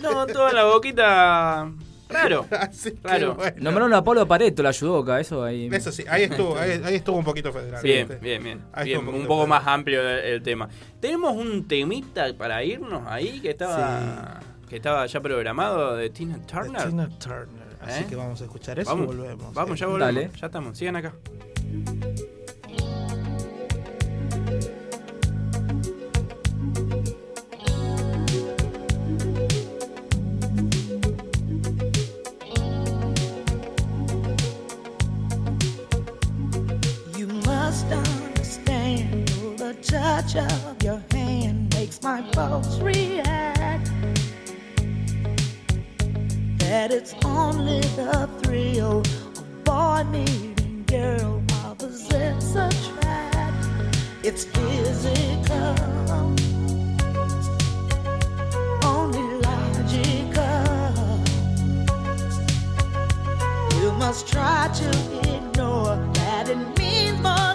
No, toda la boquita. Raro. Raro. Nombraron a Pablo Pareto, la ayudó eso ahí. Eso sí, ahí estuvo, ahí, ahí estuvo un poquito federal. Bien, ¿viste? bien, bien. Ahí bien, un poco federal. más amplio el, el tema. Tenemos un temita para irnos ahí que estaba que estaba ya programado de Tina Turner. Tina Turner. Así ¿Eh? que vamos a escuchar eso vamos, y volvemos. Vamos, ya eh, volvemos. Dale. Ya estamos. Sigan acá. touch of your hand makes my pulse react. That it's only the thrill of boy meeting girl opposites attract. It's physical, only logical. You must try to ignore that it means more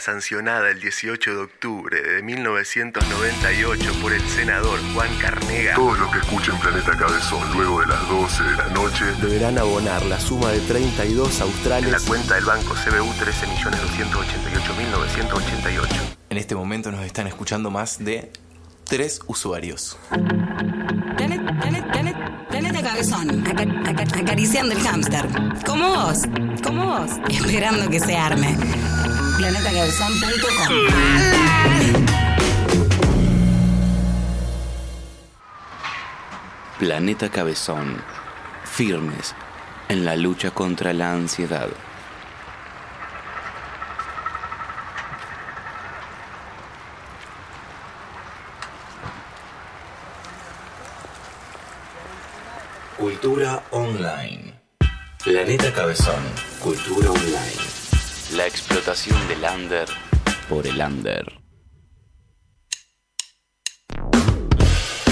sancionada el 18 de octubre de 1998 por el senador Juan Carnega, Todos los que escuchen Planeta Cabezón luego de las 12 de la noche deberán abonar la suma de 32 australes en la cuenta del banco CBU 13.288.988. En este momento nos están escuchando más de tres usuarios. Planeta, cabezón. Aca- aca- acariciando el hámster. Como vos. Como vos. Esperando que se arme. Planetacabezón.com. Planeta Cabezón. Firmes en la lucha contra la ansiedad. Cultura online. Planeta Cabezón. Cultura online. La explotación del under por el under.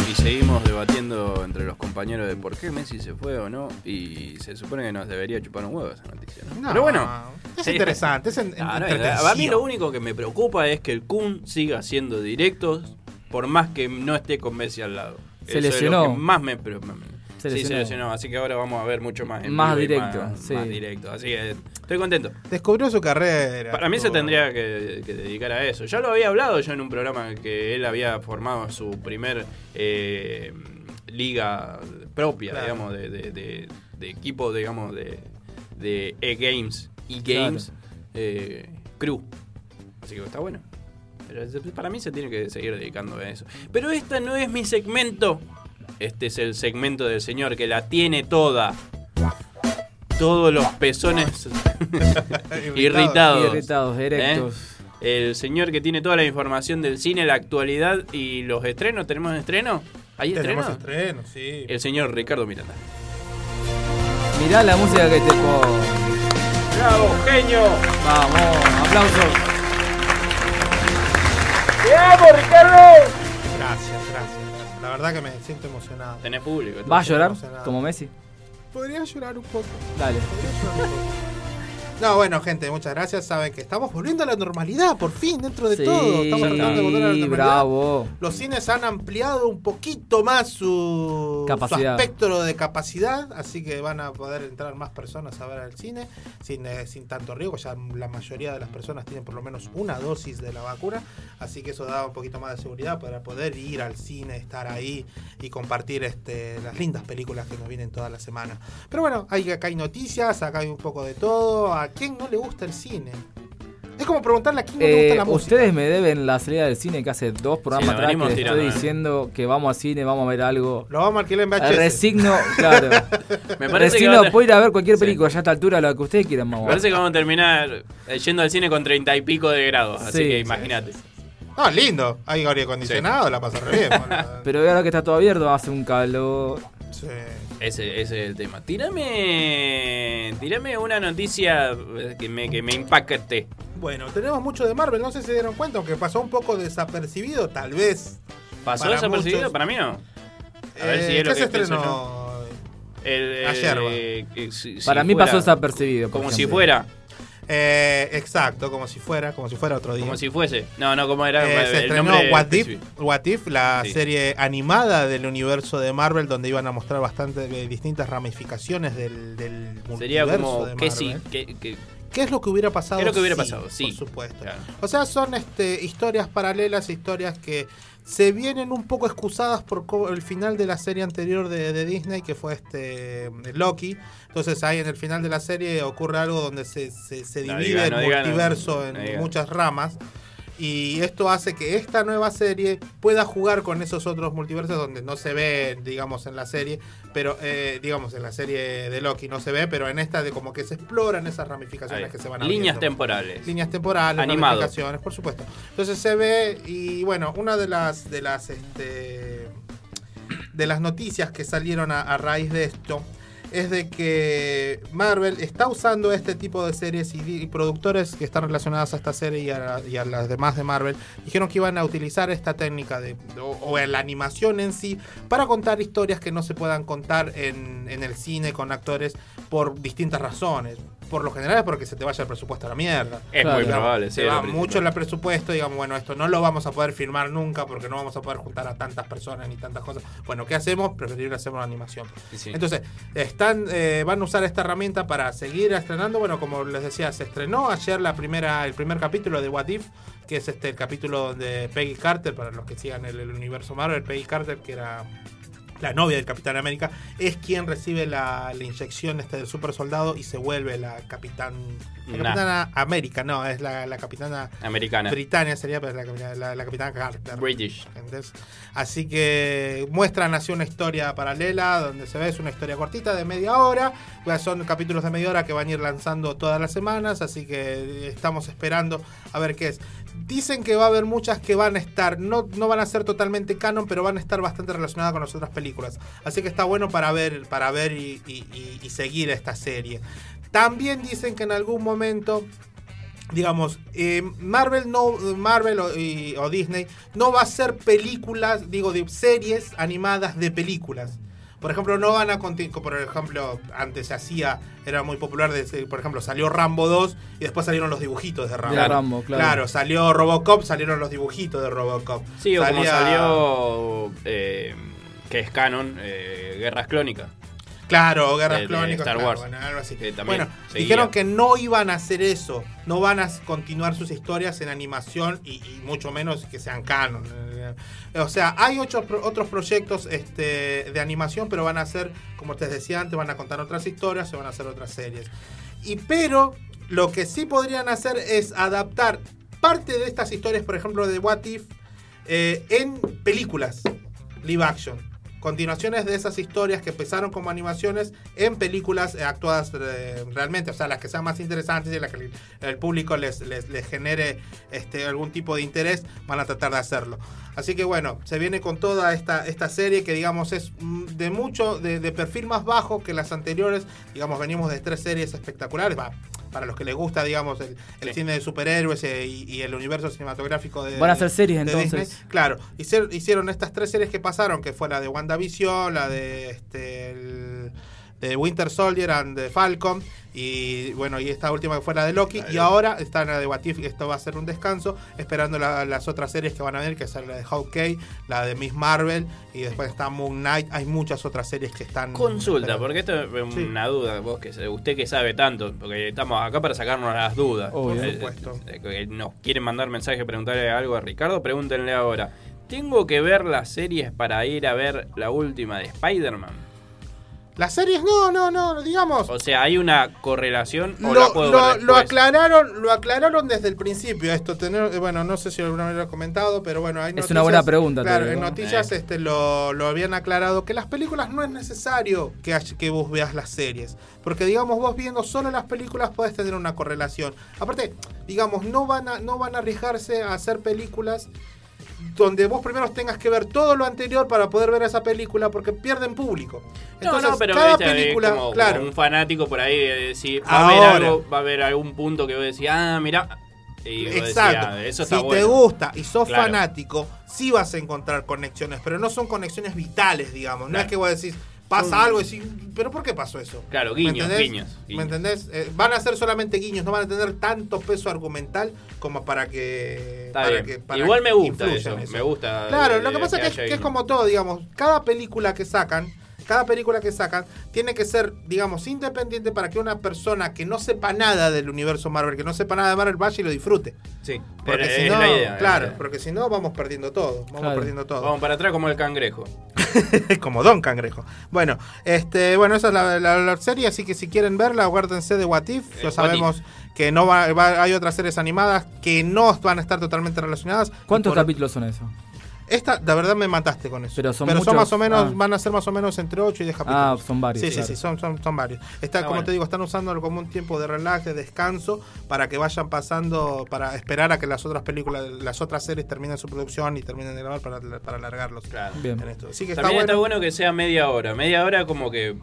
Y seguimos debatiendo entre los compañeros de por qué Messi se fue o no. Y se supone que nos debería chupar un huevo esa noticia, ¿no? No, Pero bueno. es interesante, es en- No, no, entretención. a mí lo único que me preocupa es que el Kun siga haciendo directos por más que no esté con Messi al lado. Se Eso lesionó. Es lo que más me, me- Se sí, se lesionó. lesionó. Así que ahora vamos a ver mucho más en Más vivo directo, Más, sí. más directo. Así que estoy contento. Descubrió su carrera. Para mí se tendría que, que dedicar a eso. Ya lo había hablado yo en un programa que él había formado su primer eh, liga propia, Claro. digamos, de, de- de- de equipo, digamos, de, de E-Games, E-Games, eh, Crew. Así que está bueno. Pero para mí se tiene que seguir dedicando a eso. Pero esta no es mi segmento. Este es el segmento del señor que la tiene toda. Todos los pezones irritados. Irritados, erectos. ¿Eh? El señor que tiene toda la información del cine, la actualidad y los estrenos. ¿Tenemos estreno? ¿Hay estreno? Tenemos estreno, sí. El señor Ricardo Miranda. Mirá la música que te pongo. ¡Bravo, genio! Vamos, aplausos. ¡Te amo, Ricardo! La verdad que me siento emocionado. Tenés público. ¿Va a llorar? emocionado. Como Messi. Podría llorar un poco. Dale. No, bueno, gente, muchas gracias. Saben que estamos volviendo a la normalidad, por fin, dentro de Sí, todo. Estamos tratando de volver a la normalidad. bravo. Los cines han ampliado un poquito más su, su espectro de capacidad, así que van a poder entrar más personas a ver el cine sin, eh, sin tanto riesgo. Ya la mayoría de las personas tienen por lo menos una dosis de la vacuna, así que eso da un poquito más de seguridad para poder ir al cine, estar ahí y compartir este, las lindas películas que nos vienen toda la semana. Pero bueno, hay, acá hay noticias, acá hay un poco de todo. ¿A quién no le gusta el cine? Es como preguntarle a quién no le gusta Eh, la música. ustedes me deben la salida del cine que hace dos programas atrás que venimos les tirando, estoy eh. diciendo que vamos al cine, vamos a ver algo. Lo vamos a alquilar en VHS. Resigno, claro. Me parece que Resigno, va a puedo ir a ver cualquier película ya a esta altura, lo que ustedes quieran, vamos. Me parece que vamos a terminar eh, yendo al cine con treinta y pico de grados. Así Sí. que imagínate. No, lindo. Hay aire acondicionado, la pasa re bien. Pero ahora que está todo abierto, hace un calor. Sí. Ese, ese es el tema. Tírame, tírame una noticia eh, que me, que me impacte. Bueno, tenemos mucho de Marvel, no sé si se dieron cuenta, aunque pasó un poco desapercibido, tal vez. ¿Pasó Para desapercibido? muchos. Para mí no. A ver Eh, si es lo ¿qué que se estrenó? El, el- Ayer, eh, que si- si Para mí fuera- pasó desapercibido. Como si fuera. Eh, exacto, como si fuera, como si fuera otro día. Como si fuese. No, no, como era Eh, el se estrenó nombre What If, específico. What If, la Sí. serie animada del universo de Marvel, donde iban a mostrar bastante de distintas ramificaciones del, del Sería multiverso como de que Marvel. sí, que, que- ¿Qué es lo que hubiera pasado? ¿Qué es lo que hubiera pasado? Sí. Por supuesto. Claro. O sea, son este, historias paralelas, historias que se vienen un poco excusadas por el final de la serie anterior de, de Disney, que fue este Loki. Entonces ahí en el final de la serie ocurre algo donde se, se, se No divide el diga, multiverso no en muchas ramas. Y esto hace que esta nueva serie pueda jugar con esos otros multiversos donde no se ve, digamos, en la serie, pero eh, digamos, en la serie de Loki no se ve, pero en esta de como que se exploran esas ramificaciones Ahí. que se van Líneas abriendo. temporales. Líneas temporales, Animado. ramificaciones, por supuesto. Entonces se ve y bueno, una de las de las este, de las noticias que salieron a, a raíz de esto es de que Marvel está usando este tipo de series y, productores que están relacionados a esta serie y a, las demás de Marvel dijeron que iban a utilizar esta técnica de, o, o la animación en sí para contar historias que no se puedan contar en, en el cine con actores por distintas razones. Por lo general es porque se te vaya el presupuesto a la mierda. Es muy Digamos, probable, sí, Se va mucho el presupuesto, digamos, bueno, esto no lo vamos a poder firmar nunca porque no vamos a poder juntar a tantas personas ni tantas cosas. Bueno, ¿qué hacemos? Preferible hacer una animación. Sí. Entonces, están, eh, van a usar esta herramienta para seguir estrenando. Bueno, como les decía, se estrenó ayer la primera, el primer capítulo de What If, que es este el capítulo donde Peggy Carter, para los que sigan el, el universo Marvel, Peggy Carter, que era la novia del Capitán América, es quien recibe la, la inyección este del super soldado y se vuelve la capitán. La Nah. capitana América, no, es la, la capitana Americana. Britannia sería pero es la, capitana- la- la capitana Carter. British. ¿entendés? Así que muestran así una historia paralela donde se ve, es una historia cortita de media hora. Pues son capítulos de media hora que van a ir lanzando todas las semanas, así que estamos esperando a ver qué es. Dicen que va a haber muchas que van a estar, no, no van a ser totalmente canon, pero van a estar bastante relacionadas con las otras películas. Así que está bueno para ver, para ver y, seguir esta serie. También dicen que en algún momento digamos, eh, Marvel no, Marvel o, o Disney no va a hacer películas, digo, de series animadas de películas. Por ejemplo, no van a por ejemplo, antes se hacía, era muy popular, de, por ejemplo, salió Rambo 2 y después salieron los dibujitos de Rambo. De Rambo, claro. salió Robocop, salieron los dibujitos de Robocop. Sí, o como salió. eh, que es canon, eh, Guerras Clónicas. Claro, Guerras De- de Clónicas, Star claro, Wars. bueno, algo así. Que Bueno, dijeron que no iban a hacer eso, no van a continuar sus historias en animación y, y mucho menos que sean canon. Eh, O sea, hay ocho otros proyectos este, de animación, pero van a ser, como les decía antes, van a contar otras historias, se van a hacer otras series. Y pero lo que sí podrían hacer es adaptar parte de estas historias, por ejemplo, de What If, eh, en películas live action. Continuaciones de esas historias que empezaron como animaciones en películas eh, actuadas eh, realmente, o sea, las que sean más interesantes y las que el público les, les, genere este, algún tipo de interés, van a tratar de hacerlo. Así que bueno, se viene con toda esta, esta serie que digamos es mm, de mucho, de, de perfil más bajo que las anteriores. Digamos, venimos de tres series espectaculares. Va, para los que les gusta, digamos, el, el cine de superhéroes eh, y, y el universo cinematográfico de. Van a hacer series, entonces. Disney. Claro, hicieron, hicieron estas tres series que pasaron, que fue la de WandaVision, la de este el- de Winter Soldier and the Falcon y bueno, y esta última que fue la de Loki y ahora está la de What If, que esto va a ser un descanso, esperando la- las otras series que van a venir, que es la de Hawkeye, la de Miss Marvel y después está Moon Knight, hay muchas otras series que están Consulta, porque esto es una duda, vos que usted que sabe tanto, porque estamos acá para sacarnos las dudas. Eh, Por supuesto. eh, nos quieren mandar mensaje, preguntarle algo a Ricardo, pregúntenle ahora. ¿Tengo que ver las series para ir a ver la última de Spider-Man? Las series no, no, no, digamos O sea, ¿hay una correlación o lo, la puedo lo- ver lo después? aclararon lo aclararon desde el principio esto tener eh, bueno no sé si alguna vez lo he comentado pero bueno hay Es una buena pregunta, te claro en noticias Eh. este lo, lo habían aclarado que las películas no es necesario que, hay- que vos veas las series porque digamos vos viendo solo las películas podés tener una correlación aparte digamos no van a no van a arriesgarse a hacer películas donde vos primero tengas que ver todo lo anterior para poder ver esa película porque pierden público entonces no, no, pero cada película como, claro como un fanático por ahí, eh, si va a, haber algo, va a haber algún punto que vos decís, ah, mira. Exacto. ah, eso si te gusta y sos Claro. fanático, sí vas a encontrar conexiones, pero no son conexiones vitales, digamos. No es que vos decís, pasa algo y decís, ¿pero por qué pasó eso? Claro, ¿Me guiños, entendés? guiños, ¿Me entendés? Eh, van a ser solamente guiños, no van a tener tanto peso argumental como para que. Está para bien. que- para Igual me gusta eso, me gusta Claro, de- lo que pasa que es que, es como todo, digamos, cada película que sacan. Cada película que sacan tiene que ser, digamos, independiente para que una persona que no sepa nada del universo Marvel, que no sepa nada de Marvel, vaya y lo disfrute. Sí, Porque si no, la idea, es claro, la porque si no vamos perdiendo todo, vamos Claro. perdiendo todo. Vamos para atrás como el cangrejo. como Don Cangrejo. Bueno, este, bueno, esa es la, la- la serie, así que si quieren verla, aguárdense de What If. Eh, Ya sabemos que no va, va- hay otras series animadas que no van a estar totalmente relacionadas. ¿Cuántos por- capítulos son esos? Esta, la verdad, me mataste con eso. Pero son Pero son muchos. más o menos, Ah. van a ser más o menos entre 8 y 10 capítulos. Ah, son varios, Sí, claro. sí, sí, son, son, son varios. Está, Ah, como bueno. te digo, están usándolo como un tiempo de relax, de descanso, para que vayan pasando, para esperar a que las otras películas, las otras series terminen su producción y terminen de grabar para, para alargarlos. Bien. En esto. Así que está También bueno. está bueno que sea media hora. Media hora como que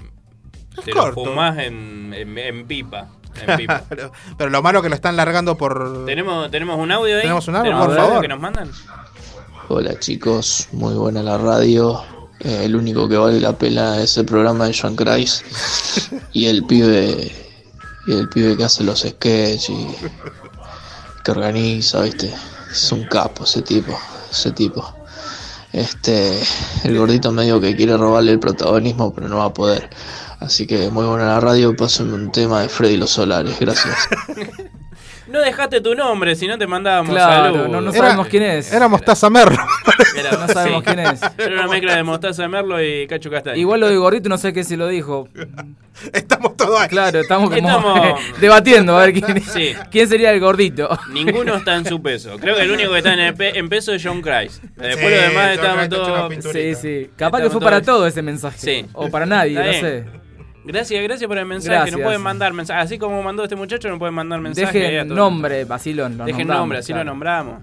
te corto. lo fumás en, en, en pipa. En pipa. pero, lo malo que lo están largando por. ¿Tenemos, ¿Tenemos un audio ahí? Tenemos un audio, ¿Tenemos por un audio favor. que nos mandan? Hola chicos, muy buena la radio. Eh, el único que vale la pena es el programa de Joan Christ y el pibe y el pibe que hace los sketches y que organiza, viste. Es un capo ese tipo, ese tipo. Este, el gordito medio que quiere robarle el protagonismo, pero no va a poder. Así que muy buena la radio, pásenme un tema de Freddy los Solares, gracias. No dejaste tu nombre, si no te mandábamos Claro, saludos. no- no sabemos quién es. Era Mostaza Merlo. Era- No sabemos sí. quién es. Era una mezcla de mostaza de merlo y cacho castaño. Igual lo de gordito no sé qué se lo dijo. Estamos todos ahí. Claro, estamos como Estamos- debatiendo a ver quién, Sí. quién sería el gordito. Ninguno está en su peso. Creo que el único que está en, el pe- en peso es John Christ. Después Sí, los demás una todos. Sí, sí. Capaz que fue para todo ese mensaje. Sí. O para nadie, Está no bien. sé. Gracias, gracias por el mensaje. Gracias. No pueden mandar mensajes. Así como mandó este muchacho, no pueden mandar mensajes. Dejen nombre, vacilón. lo Dejen nombre, así lo claro. nombramos.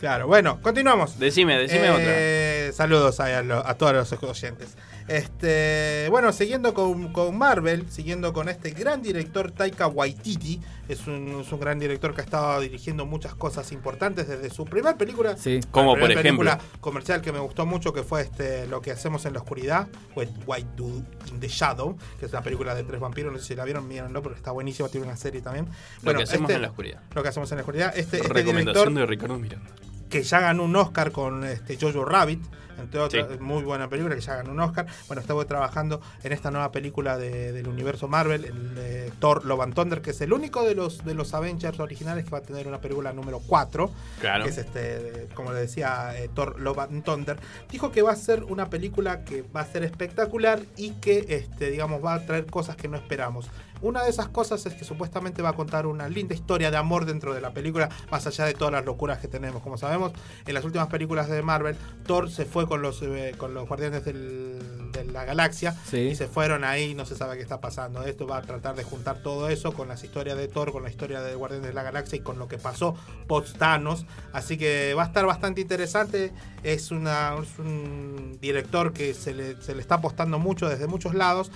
Claro, bueno, continuamos. Decime, decime Eh, Saludos ahí a, lo- a todos los oyentes. Este, bueno, siguiendo con, con Marvel, siguiendo con este gran director Taika Waititi, es un, es un gran director que ha estado dirigiendo muchas cosas importantes desde su primera película. Sí. Como, por ejemplo. película comercial que me gustó mucho, que fue este Lo que hacemos en la oscuridad, What White Do in the Shadow, que es una película de tres vampiros, no sé si la vieron, mírenlo, porque está buenísima, tiene una serie también. Lo que hacemos este- en la oscuridad. Lo que hacemos en la oscuridad. Este, este Recomendación director de Ricardo Miranda. que ya ganó un Oscar con este Jojo Rabbit, entre otras, muy buena película que ya ganó un Oscar. Bueno, estuvo trabajando en esta nueva película de- del universo Marvel, el eh, Thor Love and Thunder, que es el único de los de los Avengers originales que va a tener una película número 4, Claro. que es este, como le decía, eh, Thor Love and Thunder. Dijo que va a ser una película que va a ser espectacular y que este, digamos va a traer cosas que no esperamos. Una de esas cosas es que supuestamente va a contar una linda historia de amor dentro de la película, más allá de todas las locuras que tenemos. Como sabemos, en las últimas películas de Marvel, Thor se fue con los, eh, con los guardianes del- de la galaxia Sí. y se fueron ahí, no se sabe qué está pasando. Esto va a tratar de juntar todo eso con las historias de Thor, con la historia de Guardianes de la Galaxia y con lo que pasó post Thanos. Así que va a estar bastante interesante. Es, una, es un director que se le, se le está apostando mucho desde muchos lados.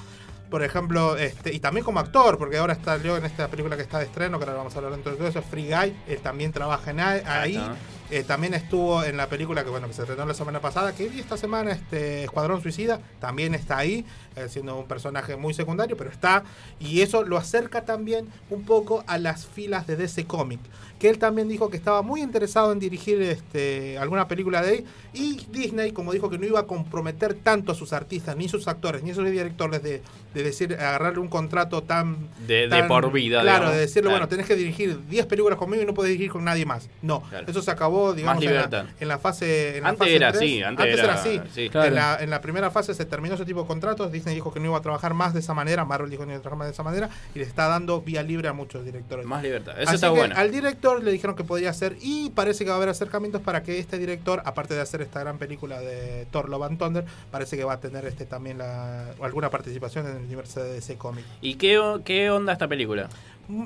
Por ejemplo, este, y también como actor, porque ahora está yo en esta película que está de estreno, que ahora vamos a hablar dentro de todo eso, Free Guy, él también trabaja en ahí. Eh, también estuvo en la película que bueno que se estrenó la semana pasada, que vi esta semana, este Escuadrón Suicida, también está ahí, siendo un personaje muy secundario, pero está. Y eso lo acerca también un poco a las filas de DC Comic. Que él también dijo que estaba muy interesado en dirigir este, alguna película de ahí. Y Disney, como dijo que no iba a comprometer tanto a sus artistas, ni sus actores, ni sus directores de, de decir, agarrarle un contrato tan De- por vida, Claro, digamos. de decirle, Claro. bueno, tenés que dirigir 10 películas conmigo y no podés dirigir con nadie más. No, Claro. eso se acabó, digamos, en la, en la fase. En la Antes fase era tres. así, antes era- era así. sí. En, Claro. la, en la primera fase se terminó ese tipo de contratos. Disney dijo que no iba a trabajar más de esa manera. Marvel dijo que no iba a trabajar más de esa manera. Y le está dando vía libre a muchos directores. Más libertad. Eso Así está que bueno. Al director le dijeron que podía hacer. Y parece que va a haber acercamientos para que este director, aparte de hacer esta gran película de Thor Love and Thunder, parece que va a tener este también la, alguna participación en el universo de DC Comics. ¿Y qué, qué onda esta película?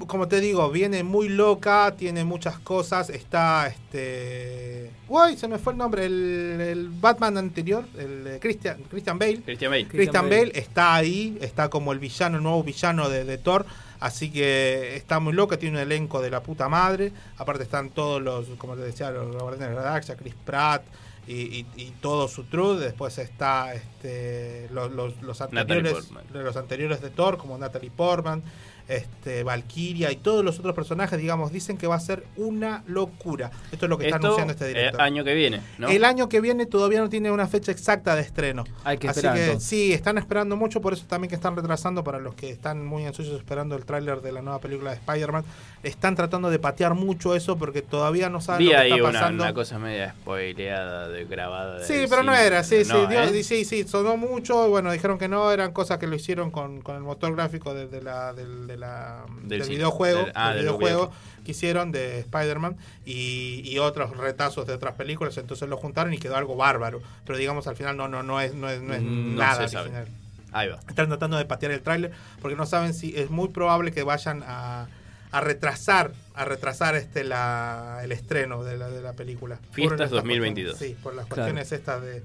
Como te digo, viene muy loca, tiene muchas cosas, está este... Uy, se me fue el nombre, el, el Batman anterior, el Christian, Christian Bale. Christian Bale. Christian Bale está ahí, está como el villano, el nuevo villano de, de Thor, así que está muy loca, tiene un elenco de la puta madre, aparte están todos los, como te decía, los Guardianes de la Galaxia, Chris Pratt y, y- y todo su truth, después está este, los, los, anteriores los anteriores de Thor, como Natalie Portman, este, Valkyria y todos los otros personajes, digamos, dicen que va a ser una locura. Esto es lo que está Esto, anunciando este eh, director. año que viene, ¿no? El año que viene todavía no tiene una fecha exacta de estreno. Hay que Así esperar, que entonces. sí, están esperando mucho, por eso también que están retrasando para los que están muy ansiosos esperando el tráiler de la nueva película de Spider-Man. Están tratando de patear mucho eso porque todavía no saben Vi lo que ahí está una, pasando. una cosa media spoileada, de grabada. Sí, pero no era, sí, sí, ¿eh? sí, sí, sonó mucho, bueno, dijeron que no, eran cosas que lo hicieron con, con el motor gráfico de, de la, del, de la- del videojuego, Del- ah, del del videojuego que hicieron de Spider-Man y, y otros retazos de otras películas, entonces lo juntaron y quedó algo bárbaro, pero digamos al final no, no, no es, no es, no es Mm, No nada original. Ahí va. Están tratando de patear el tráiler porque no saben si es muy probable que vayan a, a retrasar a retrasar este la, el estreno de la, de la película. Fiestas estas 2022. cuestiones- Sí, por las Claro. cuestiones estas de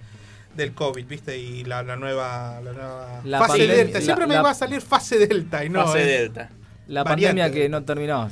del COVID, ¿viste? Y la, la nueva, la nueva La fase pandemia- delta. la- Siempre me la- va a salir fase delta y no Fase es delta. La variante pandemia que no terminó.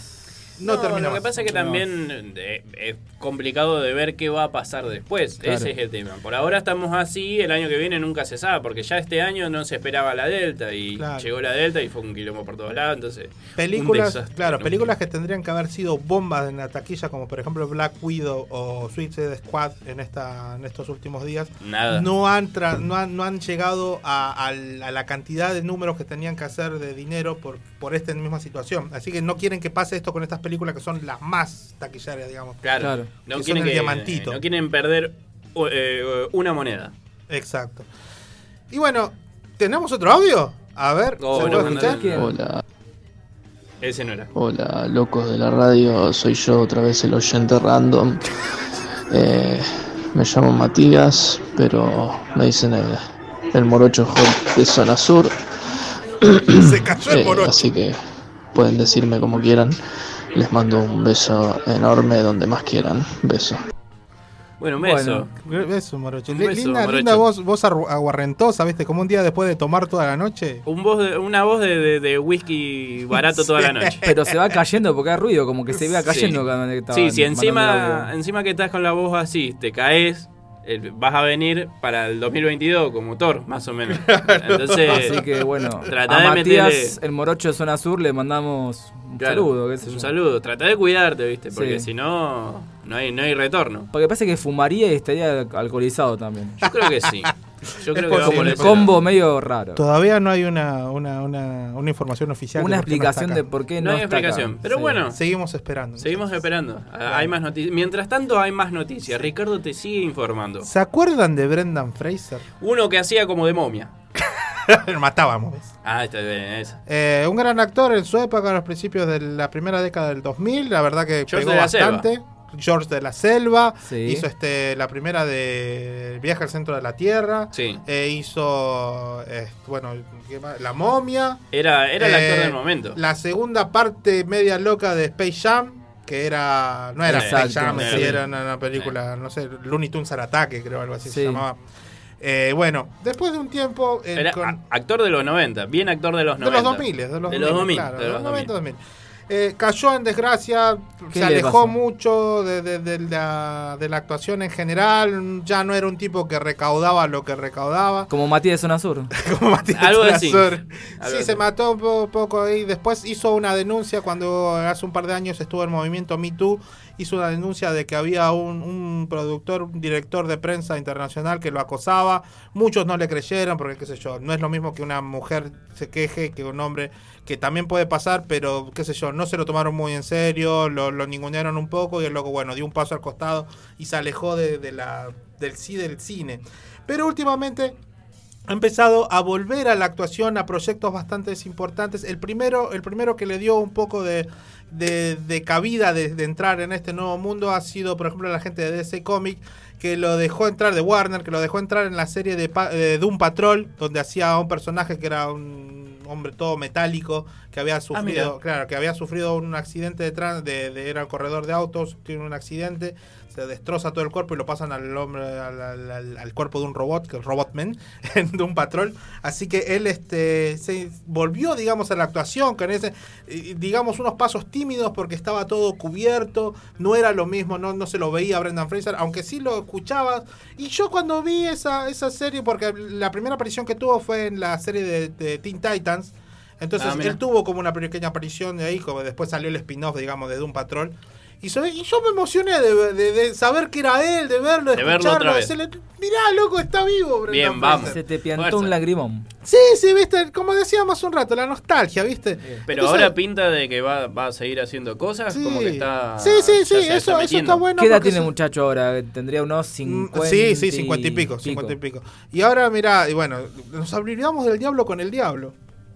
No, terminó. Lo que pasa es que también eh, es complicado de ver qué va a pasar después. Claro. Ese es el tema. Por ahora estamos así, el año que viene nunca se sabe, porque ya este año no se esperaba la Delta y Claro. llegó la Delta y fue un quilombo por todos lados. Entonces, Películas, claro, ¿no? películas que tendrían que haber sido bombas en la taquilla, como por ejemplo Black Widow o Suicide Squad en esta en estos últimos días, Nada. no han tra- no han, no han llegado a, a la cantidad de números que tenían que hacer de dinero por por esta misma situación. Así que no quieren que pase esto con estas películas que son las más taquillarias, digamos. Claro, No, que son quieren el que- diamantito. no quieren perder eh, una moneda. Exacto. Y bueno, ¿tenemos otro audio? A ver, Oh, ¿se no, puede escuchar? Hola, Ese no era. hola, locos de la radio, soy yo otra vez el oyente random. Eh, me llamo Matías, pero me dicen el, el morocho de zona sur. Se cayó el Eh, morocho. así que pueden decirme como quieran. Les mando un beso enorme donde más quieran. Beso. Bueno, un beso. Beso, morocho. Un beso, linda, morocho. linda voz, voz aguarrentosa, ¿viste? Como un día después de tomar toda la noche. Un voz de- una voz de, de- de whisky barato toda la noche. Pero se va cayendo porque hay ruido, como que se iba cayendo Sí. cuando Sí, si encima, encima que estás con la voz así, te caes, eh, vas a venir para el 2022 como Thor, más o menos. Entonces, Así que bueno, trata a de Matías, meterle- el morocho de zona sur, le mandamos un Claro, saludo. qué sé un yo. saludo. Trata de cuidarte, ¿viste? Porque Sí. si no, no hay, no hay retorno. Porque parece que fumaría y estaría alcoholizado también. Yo creo que sí. Yo creo que como un combo medio raro. Todavía no hay una, una, una, una información oficial. Una no explicación de por qué No no, hay está acá. explicación. Pero Sí. bueno, Seguimos esperando. seguimos esperando. Hay más noticias. Mientras tanto, hay más noticias. Ricardo te sigue informando. ¿Se acuerdan de Brendan Fraser? Uno que hacía como de momia. Lo matábamos. Ah, está bien, eso. Eh, un gran actor en su época, en los principios de la primera década del 2000. La verdad que George pegó bastante. George de la Selva. Sí. Hizo este, la primera de Viaje al centro de la Tierra. Sí. Eh, hizo, eh, bueno. La momia. Era, era el actor Eh, del momento. La segunda parte media loca de Space Jam. Que era. No era Exacto, Space Jam, sí, era. una, una película, no sé, Looney Tunes al ataque, creo, algo así Sí. se llamaba. Eh, bueno, después de un tiempo. eh, Era con- actor de los 90, bien actor de los de 90. los 2000, de los De 2000, los 2000, claro, de de los los 90, 2000. 2000. Eh, cayó en desgracia, ¿Qué se le alejó mucho de, de- de la, de la actuación en general, ya no era un tipo que recaudaba lo que recaudaba. Como Matías de Zona Sur. Como Matías Algo. Algo Sí, se mató un po- poco ahí. Después hizo una denuncia cuando hace un par de años estuvo en el movimiento Me Too. Hizo una denuncia de que había un, productor, un director de prensa internacional que lo acosaba. Muchos no le creyeron porque, qué sé yo, no es lo mismo que una mujer se queje que un hombre, que también puede pasar, pero, qué sé yo, no se lo tomaron muy en serio, lo, ningunearon un poco y el loco, bueno, dio un paso al costado y se alejó de, de la, del, del cine. Pero últimamente ha empezado a volver a la actuación, a proyectos bastante importantes. El primero, el primero que le dio un poco de, de- de cabida de, de entrar en este nuevo mundo ha sido, por ejemplo, la gente de DC Comics, que lo dejó entrar, de Warner, que lo dejó entrar en la serie de, de Doom Patrol, donde hacía un personaje que era un hombre todo metálico, que había sufrido, mira. claro, que había sufrido un accidente de, tran- de, de- era el corredor de autos, tiene un accidente, se destroza todo el cuerpo y lo pasan al hombre al, al- cuerpo de un robot, que es Robotman, de un patrón. Así que él este se volvió, digamos, a la actuación con ese, digamos, unos pasos tímidos porque estaba todo cubierto, no era lo mismo, no, no se lo veía a Brendan Fraser, aunque sí lo escuchabas. Y yo cuando vi esa, esa serie, porque la primera aparición que tuvo fue en la serie de, de Teen Titans. Entonces Ah, él tuvo como una pequeña aparición de ahí, como después salió el spin-off, digamos, de Doom Patrol. Y, so- y yo me emocioné de, de- de saber que era él, de verlo, de, De verlo escucharlo, otra de vez. mirá, loco, está vivo. Brendan Bien, Fraser". vamos. Se te piantó Fuerza. un lagrimón. Sí, sí, viste, como decíamos hace un rato, la nostalgia, viste. Pero Entonces- ahora pinta de que va, va a seguir haciendo cosas, como que está. Sí, sí, sí, eso, eso metiendo. está bueno. ¿Qué edad tiene el se- muchacho ahora? Tendría unos 50. Mm, Sí, sí, cincuenta y pico, cincuenta y pico. Y ahora, mira, y bueno, nos olvidamos del diablo con el diablo.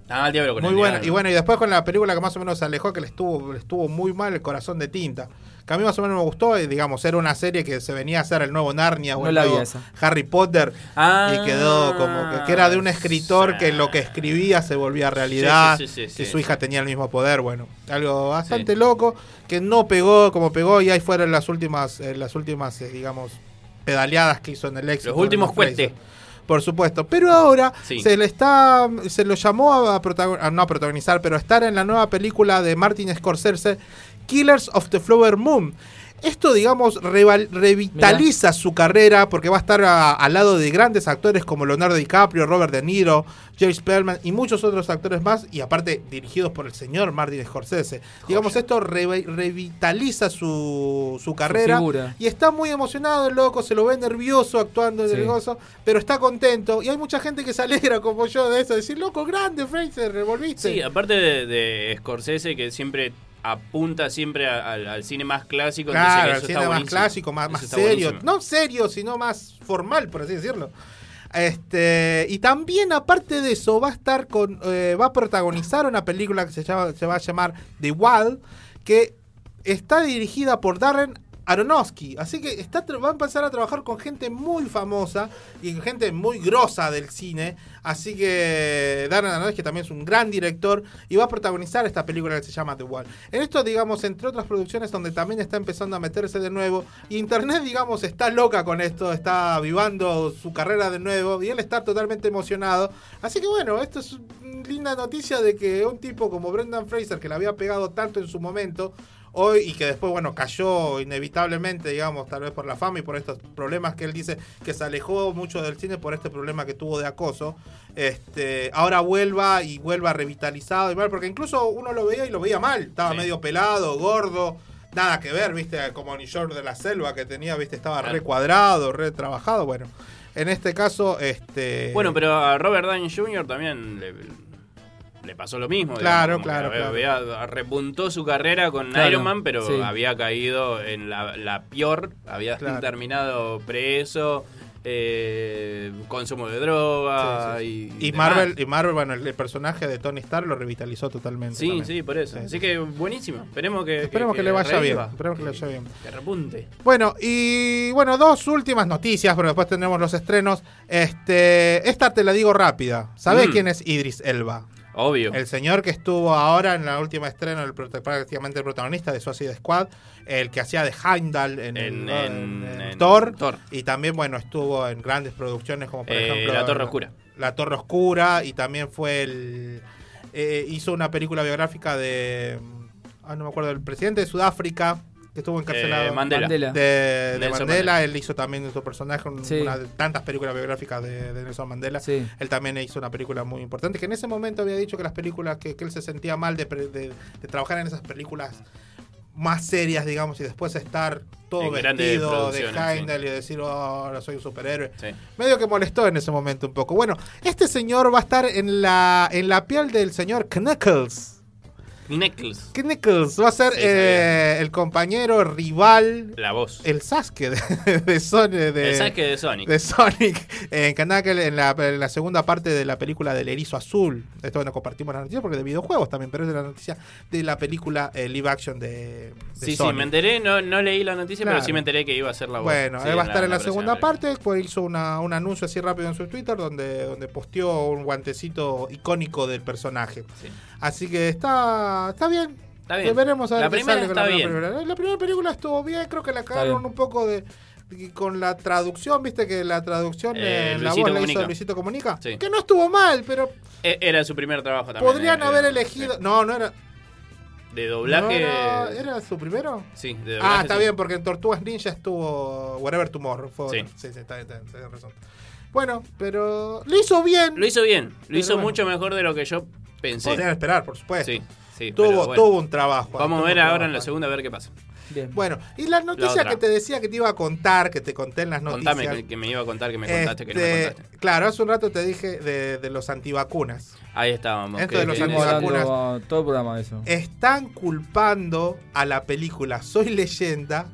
Ah, el diablo con Muy el bueno. diablo. Y bueno, y después con la película que más o menos se alejó, que le estuvo, le estuvo muy mal, El corazón de tinta. Que a mí más o menos me gustó, y digamos, era una serie que se venía a hacer el nuevo Narnia o No el la vi nuevo. Harry Potter. Ah, y quedó como que, que era de un escritor que lo que escribía se volvía realidad. Sí, sí, sí, sí, que sí, su hija tenía el mismo poder. Bueno, algo bastante Sí. loco, que no pegó como pegó, y ahí fueron las últimas, eh, las últimas, eh, digamos, pedaleadas que hizo en el éxito. Los últimos cuentes. Por supuesto. Pero ahora Sí. se le está. Se lo llamó a, protagon- a- no a protagonizar, pero a estar en la nueva película de Martin Scorsese, Killers of the Flower Moon. Esto, digamos, reval- revitaliza su carrera porque va a estar a- al lado de grandes actores como Leonardo DiCaprio, Robert De Niro, James Perlman y muchos otros actores más, y aparte dirigidos por el señor Martin Scorsese. Digamos, esto re- revitaliza su, su carrera y está muy emocionado el loco, se lo ve nervioso actuando en Sí. el gozo, pero está contento. Y hay mucha gente que se alegra como yo de eso, decir, loco, grande, Fraser, volviste. Sí, aparte de, de Scorsese, que siempre apunta siempre a- al, al cine más clásico. Claro, eso cine más buenísimo. clásico, más, serio. buenísimo. No serio, sino más formal, por así decirlo. Este, y también, aparte de eso, va a estar con. eh, va a protagonizar una película que se, llama, se va a llamar The Wild, que está dirigida por Darren Aronofsky. Así que está, va a empezar a trabajar con gente muy famosa y gente muy grosa del cine. Así que Darren Aronofsky también es un gran director y va a protagonizar esta película que se llama The Wall. En esto, digamos, entre otras producciones donde también está empezando a meterse de nuevo. Internet, digamos, está loca con esto, está avivando su carrera de nuevo y él está totalmente emocionado. Así que bueno, esto es una linda noticia de que un tipo como Brendan Fraser, que le había pegado tanto en su momento, hoy y que después, bueno, cayó inevitablemente, digamos, tal vez por la fama y por estos problemas que él dice que se alejó mucho del cine por este problema que tuvo de acoso, este, ahora vuelva y vuelva revitalizado y mal, porque incluso uno lo veía y lo veía mal, estaba Sí. medio pelado, gordo. Nada que ver, viste, como New York de la selva que tenía, viste, estaba Claro. re cuadrado, re trabajado. Bueno, en este caso, este. Bueno, pero a Robert Downey Jr. también le, le pasó lo mismo. Claro, claro, que claro. había- repuntó su carrera con Claro, Iron Man, pero sí. había caído en la, la peor, había Claro. terminado preso. eh, consumo de droga Sí, sí. y. Marvel, y Marvel, bueno, el, el personaje de Tony Stark lo revitalizó totalmente. Sí, también. sí, por eso. Sí. Así que buenísimo. Esperemos que, Esperemos que le vaya bien, esperemos que le vaya bien. Que repunte. Bueno, y bueno, dos últimas noticias, pero después tenemos los estrenos. Este, esta te la digo rápida. ¿Sabés Mm. quién es Idris Elba? Obvio. El señor que estuvo ahora en la última estreno, el, prácticamente el protagonista de Suicide Squad, el que hacía de Heimdall en, En- el- en- en en Thor, Thor. y también, bueno, estuvo en grandes producciones como por Eh, ejemplo La Torre Oscura. La Torre Oscura, y también fue el... eh, hizo una película biográfica de... Ah, no me acuerdo, el presidente de Sudáfrica, que estuvo encarcelado. Eh, Mandela. Mandela. De, Mandela, Mandela. él hizo también su personaje, un- Sí. una de tantas películas biográficas de, de Nelson Mandela. Sí. Él también hizo una película muy importante, que en ese momento había dicho que las películas, que, que él se sentía mal de, pre- de- de trabajar en esas películas más serias, digamos, y después estar todo vestido de producciones, Heimdall y decir, oh, ahora soy un superhéroe. Sí. Medio que molestó en ese momento un poco. Bueno, este señor va a estar en la, en la piel del señor Knuckles. Knuckles. Knuckles va a ser Sí, eh, el compañero rival, La voz. el Sasuke de, de Sony- de- El Sasuke de Sonic. de Sonic en en la, en la segunda parte de la película del erizo azul. Esto bueno, compartimos la noticia porque de videojuegos también, pero es de la noticia de la película eh, live action de, de Sí, sí, Sonic. me enteré, no, no leí la noticia, Claro. pero sí me enteré que iba a ser la voz. Bueno, Sí, él va a estar en la, segunda película. parte, pues hizo una- un anuncio así rápido en su Twitter donde, donde posteó un guantecito icónico del personaje. Sí. Así que está, está bien. Está bien. Veremos a ver La qué primera sale está la primera bien. película. La primera película estuvo bien, creo que la cagaron bien. un poco de de- con la traducción, viste que la traducción Eh, en la Luisito voz la hizo. Luisito Comunica, Sí. que no estuvo mal, pero E- Era su primer trabajo también. podrían eh, haber eh, elegido, no, no era, De no doblaje. era, ¿era su primero. Sí, de doblaje. Ah, está sí. bien, porque en Tortugas Ninja estuvo Whatever Tomorrow. Fue Sí. sí, sí, está bien, está bien, tenés razón. Bueno, pero lo hizo bien. Lo hizo bien. Lo Pero hizo bueno. mucho mejor de lo que yo pensé. Podrían esperar, por supuesto. Sí, sí. tuvo, bueno. tuvo un trabajo. Vamos a ver ahora en la segunda a ver qué pasa. Bien. Bueno, y la noticia otra. que te decía que te iba a contar, que te conté en las noticias. Contame que, que me iba a contar, que me contaste, que no me este, contaste. Claro, hace un rato te dije de, de los antivacunas. Ahí estábamos. Esto que- de los antivacunas. hablando todo el programa de eso. Están culpando a la película Soy Leyenda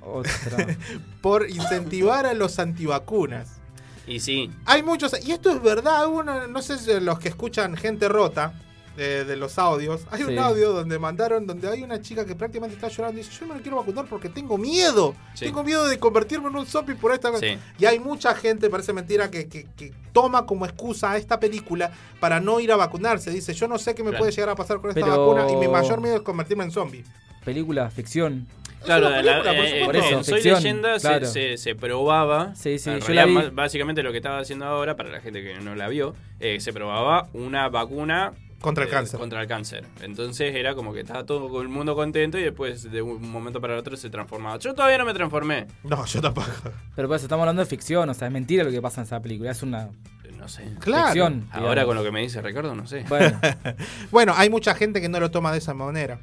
Otra. por incentivar a los antivacunas. Y sí, Hay muchos, y esto es verdad, uno, no sé si los que escuchan gente rota eh, de los audios, hay un audio donde mandaron, donde hay una chica que prácticamente está llorando y dice, yo no me quiero vacunar porque tengo miedo, Sí. tengo miedo de convertirme en un zombie por esta Sí. Y hay mucha gente, parece mentira, que, que- que toma como excusa a esta película para no ir a vacunarse. Dice, yo no sé qué me Claro. puede llegar a pasar con esta Pero- vacuna y mi mayor miedo es convertirme en zombie. Película, ficción. Claro, la- por eh, supuesto. Por eso, en Soy ficción, Leyenda se- claro. se, se probaba. Sí, sí, en yo realidad, la vi. más- básicamente lo que estaba haciendo ahora, para la gente que no la vio, eh, se probaba una vacuna Contra el eh, cáncer. Contra el cáncer. Entonces era como que estaba todo el mundo contento y después de un momento para el otro se transformaba. Yo todavía no me transformé. No, yo tampoco. Pero pues estamos hablando de ficción, o sea, es mentira lo que pasa en esa película. Es una No sé. Claro. ficción. Ahora digamos. con lo que me dice Ricardo, no sé. Bueno, Bueno, hay mucha gente que no lo toma de esa manera.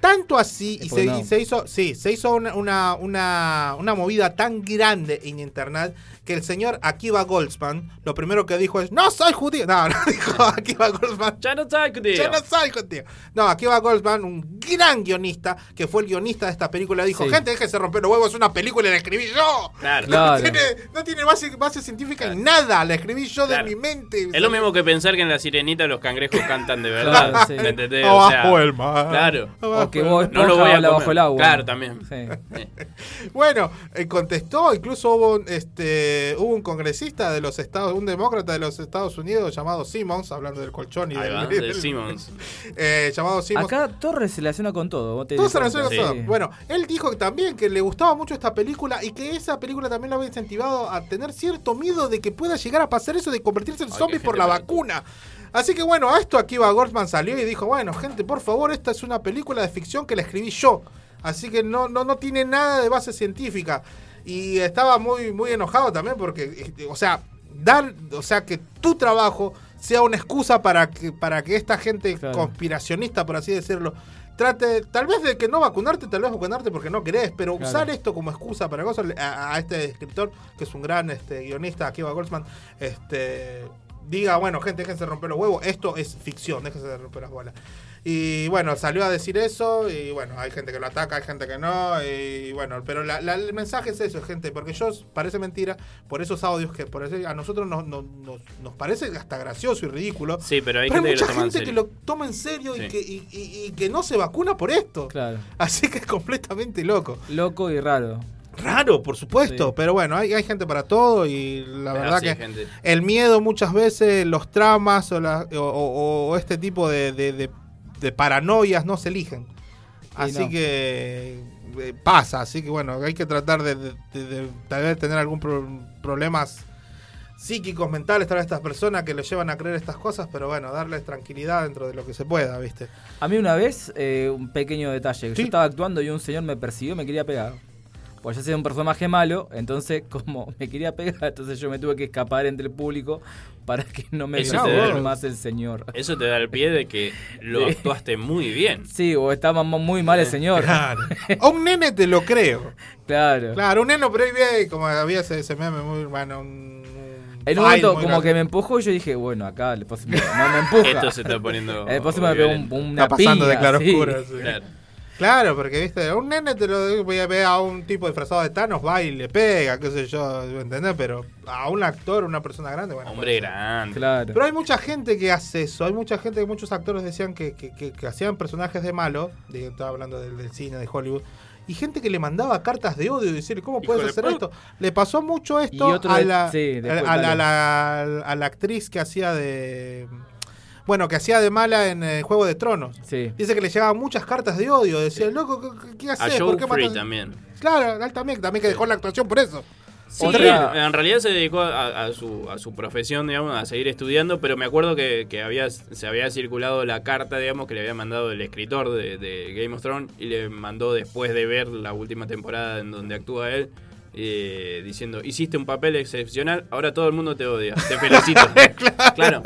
Tanto así, y se, no. y se hizo, sí, se hizo una, una, una, una movida tan grande en internet que el señor Akiva Goldsman lo primero que dijo es, no soy judío. No, no dijo Akiva Goldsman. Ya no soy judío. Ya no soy judío. No, Akiva Goldsman, un gran guionista, que fue el guionista de esta película, dijo, Sí. gente, déjese romper los huevos, es una película y la escribí yo. Claro. Claro. No tiene, no tiene base, base científica en nada, la escribí yo Claro. de mi mente. Es lo mismo que pensar que en la sirenita los cangrejos cantan de verdad. Claro, sí. ¿Me entendés? Abajo O sea, el mar. Claro. Que vos No lo voy a bajo el agua. Claro, también. Sí. Bueno, eh, contestó, incluso hubo, un, este, hubo un congresista de los Estados, un demócrata de los Estados Unidos llamado Simmons, hablando del colchón y Ahí del, va, del- de Simmons. eh, llamado Simmons. Acá Torres se relaciona con todo. vos te Todo se relaciona con todo. Bueno, él dijo que también que le gustaba mucho esta película y que esa película también lo había incentivado a tener cierto miedo de que pueda llegar a pasar eso de convertirse en Ay, zombie por la vacuna. Así que bueno, a esto Akiva Goldsman salió y dijo, bueno, gente, por favor, esta es una película de ficción que la escribí yo. Así que no, no, no tiene nada de base científica. Y estaba muy, muy enojado también porque, este, o sea, dar, o sea, que tu trabajo sea una excusa para que, para que esta gente Claro. conspiracionista, por así decirlo, trate, tal vez de que no vacunarte, tal vez vacunarte porque no querés, pero Claro. usar esto como excusa para cosas, a, a este escritor, que es un gran este, guionista, Akiva Goldsman, este diga, bueno, gente, déjense romper los huevos, esto es ficción, déjense de romper las bolas. Y bueno, salió a decir eso y bueno, hay gente que lo ataca, hay gente que no, y bueno, pero la- la- el mensaje es eso, gente, porque yo, parece mentira, por esos audios que por eso a nosotros nos, nos, nos- nos parece hasta gracioso y ridículo. Sí, pero hay Pero gente que mucha lo toma en gente que serio. lo toma en serio y, que, y, y- y que no se vacuna por esto. Claro. Así que es completamente loco. Loco y raro. Raro, por supuesto, Sí. pero bueno, hay, hay gente para todo y la Pero verdad sí, que gente. el miedo muchas veces, los tramas o, la- o- o- o este tipo de, de- de- de paranoias no se eligen. Así no. que eh, pasa, así que bueno, hay que tratar de, tal vez tener algún pro- problemas psíquicos, mentales, tal vez estas personas que le llevan a creer estas cosas, pero bueno, darles tranquilidad dentro de lo que se pueda, ¿viste? A mí una vez, eh, un pequeño detalle. Yo estaba actuando y un señor me persiguió y me quería pegar. Pues yo soy un personaje malo, entonces como me quería pegar, entonces yo me tuve que escapar entre el público para que no me Eso da- más el señor. Eso te da el pie de que lo Sí. actuaste muy bien. Sí, o estaba muy mal el señor. Claro. A un nene te lo creo. Claro. Claro, un nene pero ahí bien, como había ese, ese meme muy bueno, un, En un momento como grande. que me empujó y yo dije, bueno, acá el próximo no me empuja. Esto se está poniendo El próximo me pegó un- una Está pasando de claroscuro. sí. sí. Claro. Claro, porque viste, un nene te lo voy a ver a un tipo disfrazado de Thanos, va y le pega, qué sé yo, ¿entendés? Pero a un actor, una persona grande, bueno. Hombre grande. Claro. Pero hay mucha gente que hace eso, hay mucha gente, muchos actores decían que, que, que- que hacían personajes de malo, de- estaba hablando del, del cine, de Hollywood, y gente que le mandaba cartas de odio y decirle, ¿cómo puedes de hacer esto? Le pasó mucho esto otro a, de- la, sí, después, a, la, a dale. la- a la actriz que hacía de... Bueno, que hacía de mala en eh, Juego de Tronos. Sí. Dice que le llegaban muchas cartas de odio. Decía, loco, ¿qué, qué A haces? Joe ¿Por qué Free matas? también. Claro, él también, también que dejó la actuación por eso. Sí, Otra- en realidad se dedicó a, a su, a su profesión, digamos, a seguir estudiando, pero me acuerdo que, que había, se había circulado la carta, digamos, que le había mandado el escritor de, de Game of Thrones y le mandó después de ver la última temporada en donde actúa él, eh, diciendo, hiciste un papel excepcional, ahora todo el mundo te odia, te felicito. claro.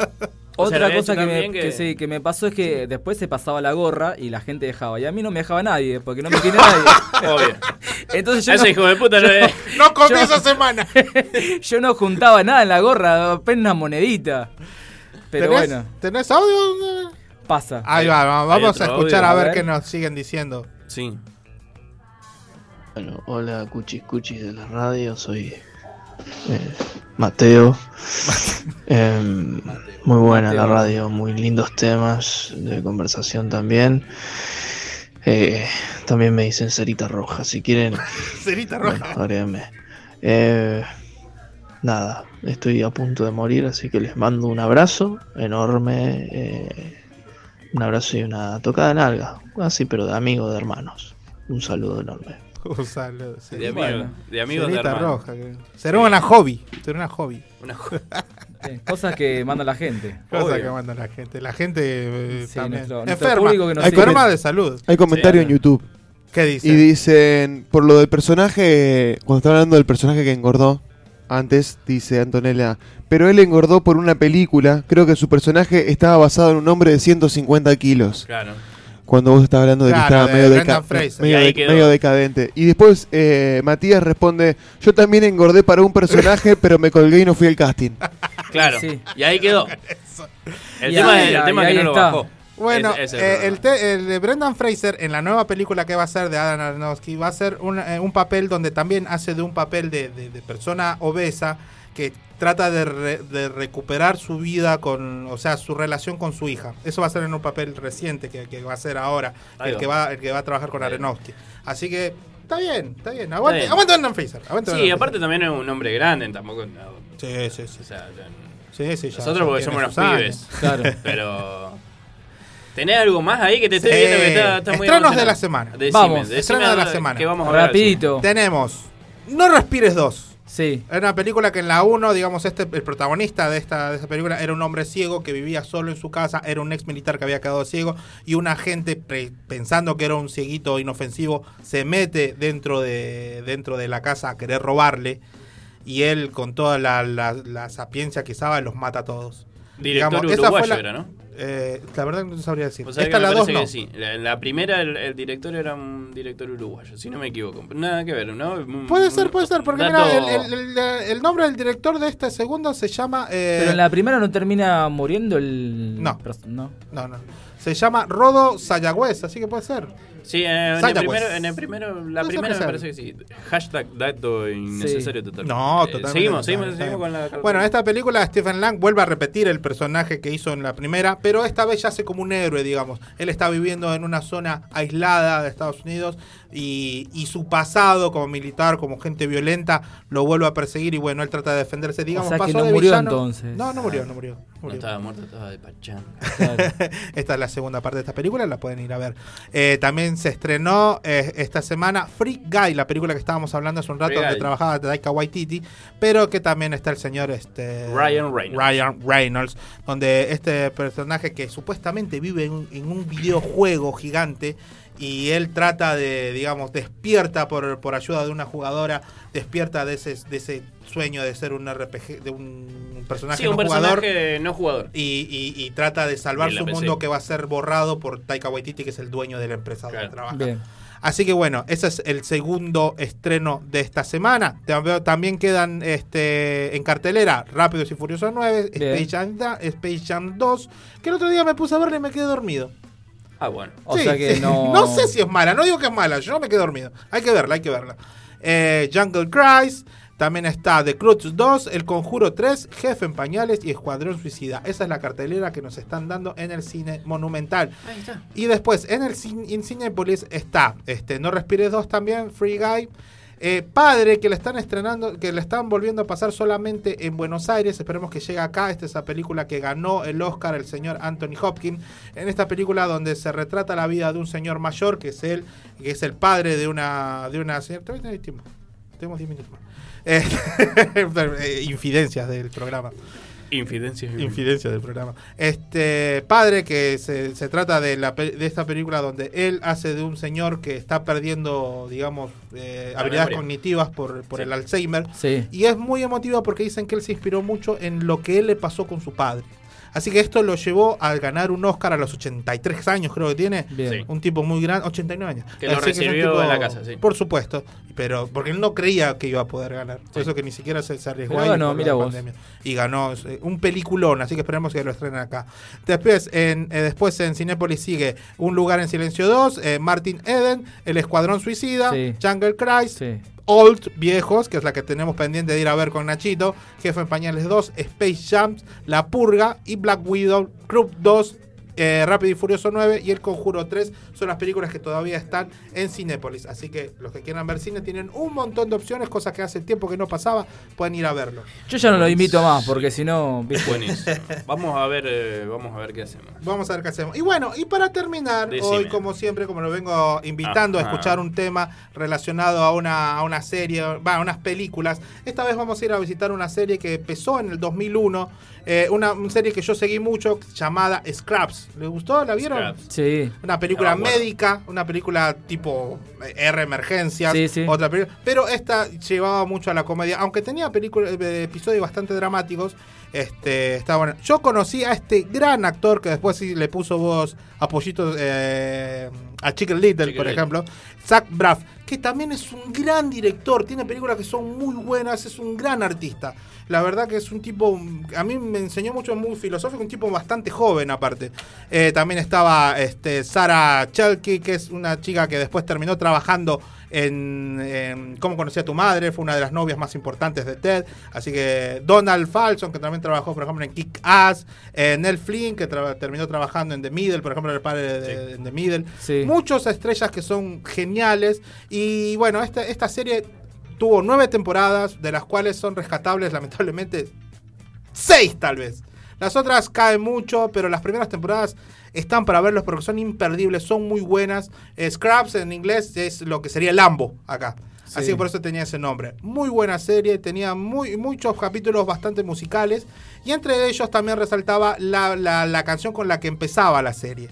O sea, Otra cosa que me, también que sí, que me pasó es que después se pasaba la gorra y la gente dejaba. Y a mí no me dejaba nadie, porque no me quiere nadie. Obvio. Entonces yo Ese no, hijo de puta no yo- No comí yo- esa semana. yo no juntaba nada en la gorra, apenas una monedita. Pero ¿Tenés, bueno, ¿Tenés audio? pasa. Ahí va, vamos a escuchar audio, a a ver, ver. qué nos siguen diciendo. Sí. Bueno, hola cuchis cuchis de la radio, soy eh, Mateo. Em, muy buena la radio, muy lindos temas de conversación también. Eh, también me dicen cerita roja, si quieren, Cerita bueno, roja. Eh, nada, estoy a punto de morir, así que les mando un abrazo enorme. eh, un abrazo y una tocada en alga, así pero de amigos, de hermanos. Un saludo enorme. Un saludo, sí. De amigos, Bueno. de amigos de Cerita hermanos. roja. que- Será una hobby. Será una hobby. Una jo- Sí, cosas que manda la gente. Cosa Obvio. que manda la gente. La gente eh, Sí, también. nuestro- nuestro enferma. público que nos enferma sigue. de salud. Hay comentario Sí, en YouTube. ¿Qué dice? Y dicen, por lo del personaje, cuando está hablando del personaje que engordó antes, dice Antonella, pero él engordó por una película, creo que su personaje estaba basado en un hombre de 150 kilos. Claro. Cuando vos estabas hablando de Claro, que estaba de medio, deca- de- decadente. Y después eh, Matías responde, yo también engordé para un personaje, pero me colgué y no fui al casting. Claro. Sí. Y ahí quedó. El Y tema, ahí- es, el tema que no lo bajó. Bueno, eh, el, problema. te- el de Brendan Fraser en la nueva película que va a ser de Adam Aronofsky va a ser un, eh, un papel donde también hace de un papel de, de- de persona obesa que trata de, re- de recuperar su vida con, o sea, su relación con su hija. Eso va a ser en un papel reciente que, que va a ser ahora, Ahí el va. que va, el que va a trabajar con. Aronofsky. Así que está bien, está bien. Aguante, bien. aguante Brendan Fraser. aguante Sí, Brendan aparte también es un hombre grande, tampoco. no. Sí, sí, sí. o sea, ya- Sí, sí, ya- nosotros porque somos unos pibes. Claro. Pero. ¿Tenés algo más ahí que te estoy Sí. viendo que está, está muy Estrenos de la semana. Decime, Vamos, decime de la semana. Que vamos a Rapidito. Tenemos No Respires 2. Sí. Es una película que en la 1, digamos, este, el protagonista de esta, de esta película era un hombre ciego que vivía solo en su casa, era un ex militar que había quedado ciego y un agente, pre- pensando que era un cieguito inofensivo, se mete dentro de, dentro de la casa a querer robarle y él con toda la, la- la sapiencia que sabe los mata a todos. Director esa fue uruguayo la- era, ¿no? Eh, la verdad no sabría decir. O sea, Esta que me la 2 parece no. sí. La, la primera, el, el director era un director uruguayo, si no me equivoco. Nada que ver, ¿no? Puede ser, puede ser, porque dato- mira, el, el- el- el nombre del director de este segundo se llama... eh, Pero en la primera no termina muriendo el. No. No, no. Se llama Rodo Sayagüez, así que puede ser. Sí, en, en el primero, en el primero, la primera que me parece que sí. Hashtag dato innecesario total. No, Eh, totalmente. Seguimos, seguimos, seguimos con la. Bueno, en esta película Stephen Lang vuelve a repetir el personaje que hizo en la primera, pero esta vez ya hace como un héroe, digamos. Él está viviendo en una zona aislada de Estados Unidos y, y su pasado como militar, como gente violenta, lo vuelve a perseguir y bueno, él trata de defenderse, digamos. O sea que pasó no de murió villano- entonces. No, no murió, no murió. No estaba muerto, estaba de pachán. esta es la segunda parte de esta película, la pueden ir a ver. Eh, también se estrenó eh, esta semana Free Guy, la película que estábamos hablando hace un rato, Free donde Guy. trabajaba Taika Waititi, pero que también está el señor este, Ryan Reynolds. Ryan Reynolds, donde este personaje que supuestamente vive en un videojuego gigante y él trata de, digamos, despierta por, por ayuda de una jugadora, despierta de ese, de ese sueño de ser un RPG, de un personaje Sí, un no personaje jugador no jugador. y, y- y trata de salvar su PC. mundo que va a ser borrado por Taika Waititi, que es el dueño de la empresa donde trabaja. Bien. Así que bueno, ese es el segundo estreno de esta semana. También, quedan este, en cartelera Rápidos y Furiosos 9, Bien. Space Jam, da- Space Jam 2, que el otro día me puse a verla y me quedé dormido. Ah, bueno. O Sí, sea que sí. no. sé si es mala, no digo que es mala, yo me quedé dormido. Hay que verla, hay que verla. Eh, Jungle Cries, también está The Cruz 2, El Conjuro 3, Jefe en Pañales y Escuadrón Suicida. Esa es la cartelera que nos están dando en el cine monumental. Ahí está. Y después en el cin- en Cinepolis está este, No Respires 2 también, Free Guy. Eh, Padre, que le están estrenando, que le están volviendo a pasar solamente en Buenos Aires. Esperemos que llegue acá. Esta es esa película que ganó el Oscar el señor Anthony Hopkins. En esta película donde se retrata la vida de un señor mayor, que es él, que es el padre de una, de una señora. Tenemos tiempo. Tenemos 10 minutos más. Eh, infidencias del programa. Infidencia. Infidencia del programa. Este padre que se, se trata de, la, de esta película donde él hace de un señor que está perdiendo, digamos, eh, habilidades memoria. cognitivas por, por Sí. el Alzheimer. Sí. Y es muy emotiva porque dicen que él se inspiró mucho en lo que él le pasó con su padre. Así que esto lo llevó a ganar un Oscar a los 83 años, creo que tiene. Bien. Un tipo muy grande, 89 años. Que lo recibió en la casa, sí. Por supuesto. Pero porque él no creía que iba a poder ganar. Por eso que ni siquiera se, se arriesgó Pero ahí ganó, mira vos. pandemia. Y ganó eh, un peliculón, así que esperemos que lo estrenen acá. Después en, eh, después en Cinépolis sigue Un lugar en silencio 2, eh, Martin Eden, El Escuadrón Suicida, Sí. Jungle Sí. Old Viejos, que es la que tenemos pendiente de ir a ver con Nachito, Jefe en Pañales 2, Space Jams, La Purga y Black Widow, Club 2, eh, Rápido y Furioso 9 y El Conjuro 3 son las películas que todavía están en Cinépolis. Así que los que quieran ver cine tienen un montón de opciones, cosas que hace tiempo que no pasaba, pueden ir a verlo. Yo ya no lo invito más porque si no. Buenísimo. Vamos a ver, eh, vamos a ver qué hacemos. Vamos a ver qué hacemos. Y bueno, y para terminar, Decime. hoy como siempre, como lo vengo invitando Ajá. a escuchar un tema relacionado a una, a una serie, va, a unas películas, esta vez vamos a ir a visitar una serie que empezó en el 2001, eh, una, serie que yo seguí mucho llamada Scraps. ¿Les gustó? ¿La vieron? Scraps. Sí. Una película acuerdo. médica, una película tipo eh, R emergencias, Sí, sí. otra película, pero esta llevaba mucho a la comedia, aunque tenía película, eh, episodios bastante dramáticos. Este, está bueno. Yo conocí a este gran actor que después sí le puso voz a Pollitos, eh, a Chicken Little, Chicken por Little. ejemplo, Zach Braff, que también es un gran director, tiene películas que son muy buenas, es un gran artista. La verdad que es un tipo, a mí me enseñó mucho, muy filosófico, un tipo bastante joven aparte. Eh, también estaba este, Sarah Chalky, que es una chica que después terminó trabajando en, en Cómo conocí a tu madre, fue una de las novias más importantes de Ted. Así que Donald Falson, que también trabajó, por ejemplo, en Kick Ass, eh, Nell Flynn, que tra- terminó trabajando en The Middle, por ejemplo, el padre de, The Middle. Sí. Muchas estrellas que son geniales. Y bueno, esta, esta serie tuvo nueve temporadas, de las cuales son rescatables, lamentablemente, seis tal vez. Las otras caen mucho, pero las primeras temporadas están para verlos porque son imperdibles, son muy buenas. Eh, Scraps en inglés es lo que sería Lambo acá. Sí. Así que por eso tenía ese nombre. Muy buena serie, tenía muy, muchos capítulos bastante musicales. Y entre ellos también resaltaba la, la- la canción con la que empezaba la serie.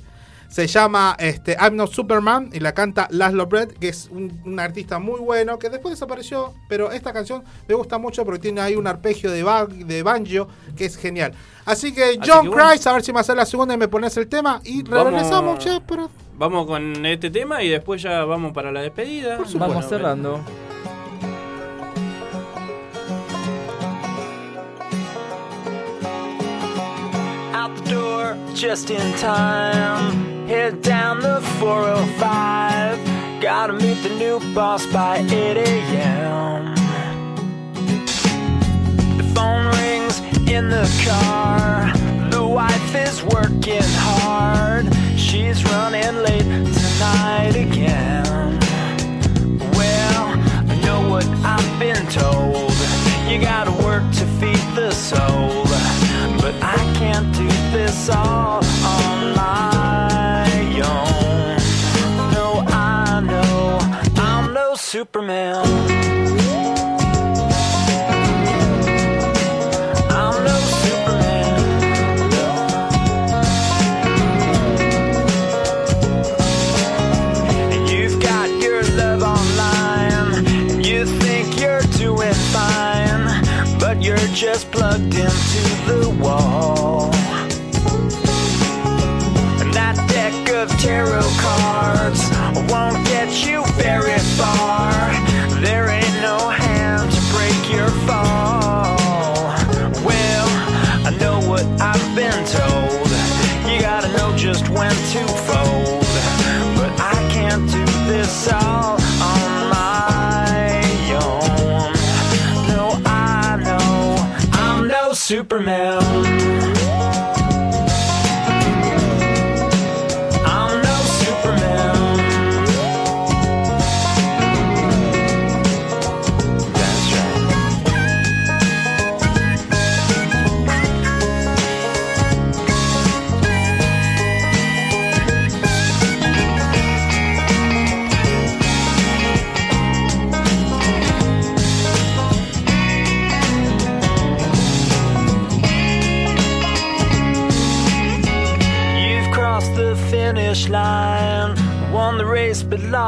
Se llama este, I'm Not Superman y la canta Laszlo Brett, que es un, un artista muy bueno, que después desapareció, pero esta canción me gusta mucho porque tiene ahí un arpegio de, ba- de banjo que es genial. Así que John. Christ, a ver si me hace la segunda y me pones el tema y regresamos ya, pero Vamos con este tema y después ya vamos para la despedida. Vamos cerrando. out the door just in time. Head down the 405. Gotta meet the new boss by 8 a.m. The phone rings in the car. The wife is working hard. She's running late tonight again. Well, I know what I've been told. You gotta work to feed the soul. But I can't do this all Superman. Superman.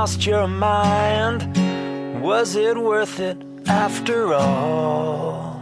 Lost your mind. Was it worth it after all?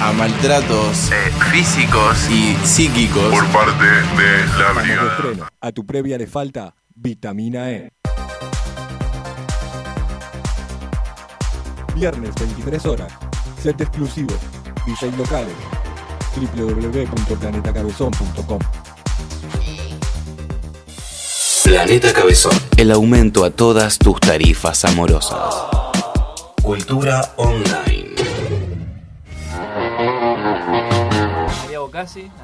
A maltratos físicos y psíquicos por parte de la brigada. estreno. A tu previa le falta vitamina E. Viernes 23 horas. Set exclusivo. DJ locales. www.planetacabezón.com Planeta Cabezón. El aumento a todas tus tarifas amorosas. Cultura online. Santiago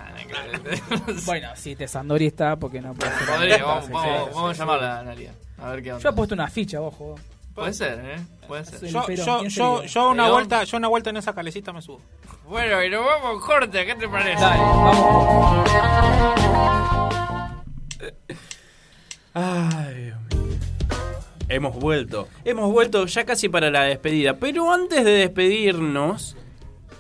casi. bueno, si te Sandori está, porque no puede ser. Podría, vamos, Sí, vamos, sí, vamos a llamarla a. Analia. A ver qué onda. Yo he puesto una ficha, ojo. Puede ser, ¿eh? Puede ser. Yo, yo, ¿quién se yo, una vuelta, yo una vuelta en esa calecita me subo. Bueno, y nos vamos corte, ¿qué te parece? Dale, vamos. Ay, Dios mío. Hemos vuelto. Hemos vuelto ya casi para la despedida. Pero antes de despedirnos,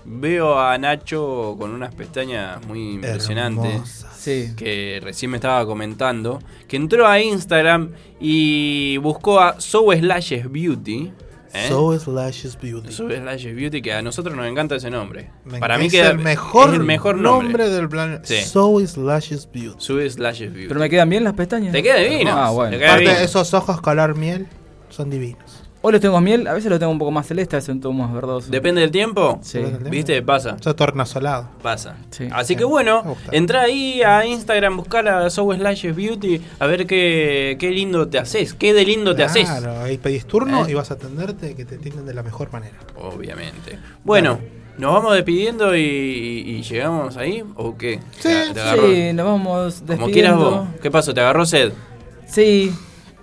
veo a Nacho con unas pestañas muy impresionantes. Sí. Que recién me estaba comentando. Que entró a Instagram y buscó a So Slashes Beauty. ¿eh? So Slashes Beauty. So Slashes Beauty, que a nosotros nos encanta ese nombre. Me Para mí Es queda el mejor es el mejor nombre, nombre del planeta. Sí. So Slashes Beauty. So Slashes Beauty. Pero me quedan bien las pestañas. Te queda divino. Ah, bueno. Aparte, esos ojos color miel son divinos. Hoy los tengo miel, a veces los tengo un poco más celeste, a veces un poco más verdoso. Depende del tiempo. Sí. ¿Viste? Pasa. Son tornasolado. Pasa. Sí. Así que bueno, entra ahí a Instagram, buscar a So Slashes Beauty, a ver qué, qué lindo te haces, qué de lindo te haces. Claro, ahí pedís turno ¿Eh? y vas a atenderte que te atienden de la mejor manera. Obviamente. Bueno, ¿nos vamos despidiendo y, y llegamos ahí? ¿O qué? Sí, ¿Te- te sí, nos vamos despidiendo. Como quieras vos. ¿Qué pasó? ¿Te agarró sed? Sí.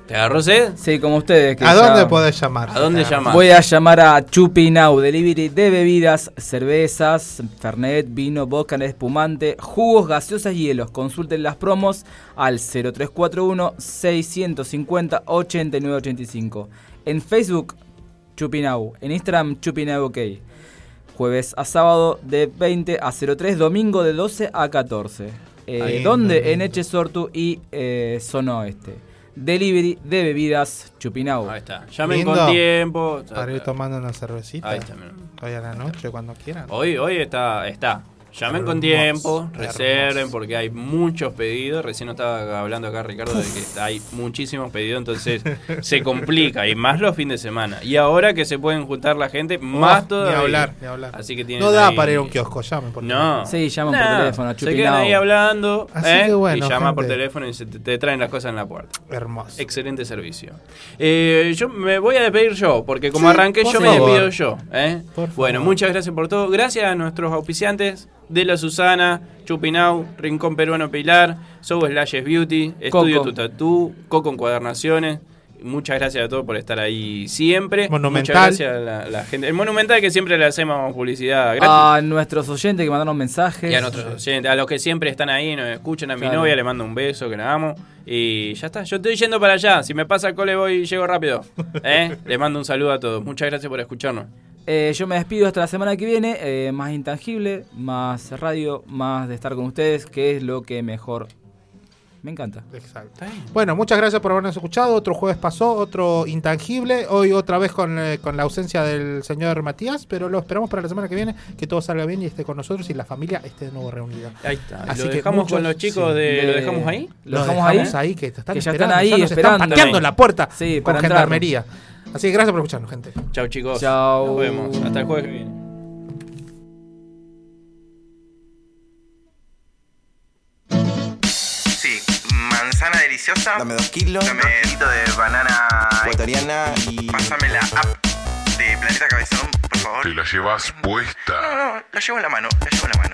¿Te agarró sed? Sí, como ustedes. que ¿A ya- dónde podés llamar? ¿A dónde llamás? Voy a llamar a Chupinau, delivery de bebidas, cervezas, fernet, vino, vodka, espumante, jugos, gaseosas y hielos. Consulten las promos al 0341-650-8985. En Facebook, Chupinau. En Instagram, Chupinau OK. Jueves a sábado de 20 a 03, domingo de 12 a 14. Eh, Ahí, ¿Dónde? en- En Echesortu y eh, Zona Oeste. Delivery de bebidas Chupinau. Ahí está. Llamen Lindo. con tiempo. Para ir tomando una cervecita. Ahí está, mira. Hoy a la noche, cuando quieran. Hoy, hoy está, está. Llamen con tiempo, hermoso. reserven porque hay muchos pedidos. Recién estaba hablando acá Ricardo de que hay muchísimos pedidos, entonces se complica y más los fines de semana. Y ahora que se pueden juntar la gente, más Oh, todavía. Ni hablar, ni hablar. Así que tienen no da ahí- para ir a un kiosco, llamen por No. Sí, llaman Nah, por teléfono, Se quedan ahí hablando Así ¿eh? que bueno, y llaman por teléfono y se te, te traen las cosas en la puerta. Hermoso. Excelente servicio. Eh, yo me voy a despedir yo, porque como Sí, arranqué, yo me despido yo. ¿eh? Por Bueno, muchas gracias por todo. Gracias a nuestros auspiciantes de la Susana, Chupinau, Rincón Peruano Pilar, Soul Slashes Beauty, Estudio Coco. Tu Tatú, Coco Encuadernaciones. Muchas gracias a todos por estar ahí siempre. Monumental. Muchas gracias a la, la gente. El Monumental que siempre le hacemos publicidad gratis. A nuestros oyentes que mandaron mensajes. Y a nuestros oyentes, a los que siempre están ahí, nos escuchan, a mi Claro. novia le mando un beso, que la amo. Y ya está, yo estoy yendo para allá. Si me pasa el cole voy y llego rápido. ¿Eh? Le mando un saludo a todos. Muchas gracias por escucharnos. Eh, yo me despido hasta la semana que viene. eh, más intangible, más radio, más de estar con ustedes, que es lo que mejor me encanta. Exacto. Bueno, muchas gracias por habernos escuchado. Otro jueves pasó, otro intangible. Hoy otra vez con, eh, con la ausencia del señor Matías, pero lo esperamos para la semana que viene, que todo salga bien y esté con nosotros y la familia esté de nuevo reunida. Ahí está. Así ¿Lo que dejamos muchos- con los chicos de. ¿Lo dejamos ahí? Lo dejamos ahí, que te están Que ya esperando, están ahí ya nos esperando. Están pateando en la puerta Sí, con para entrar. Así que gracias por escucharnos, gente. Chao, chicos. Chao. Nos vemos. Hasta el jueves que viene. Sí, manzana deliciosa. Dame dos kilos. Dame un kilito de banana Ecuatoriana y. Pásame la app de Planeta Cabezón, por favor. Te la llevas puesta. No, no, no, la llevo en la mano, la llevo en la mano.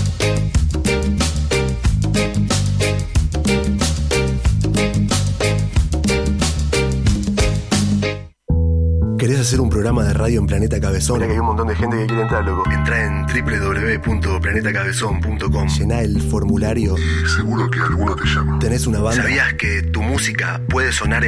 ¿Querés hacer un programa de radio en Planeta Cabezón? Mira que hay un montón de gente que quiere entrar, loco. Entra en www.planetacabezón.com. Llená el formulario. y seguro que alguno te llama. ¿Tenés una banda? ¿Sabías que tu música puede sonar en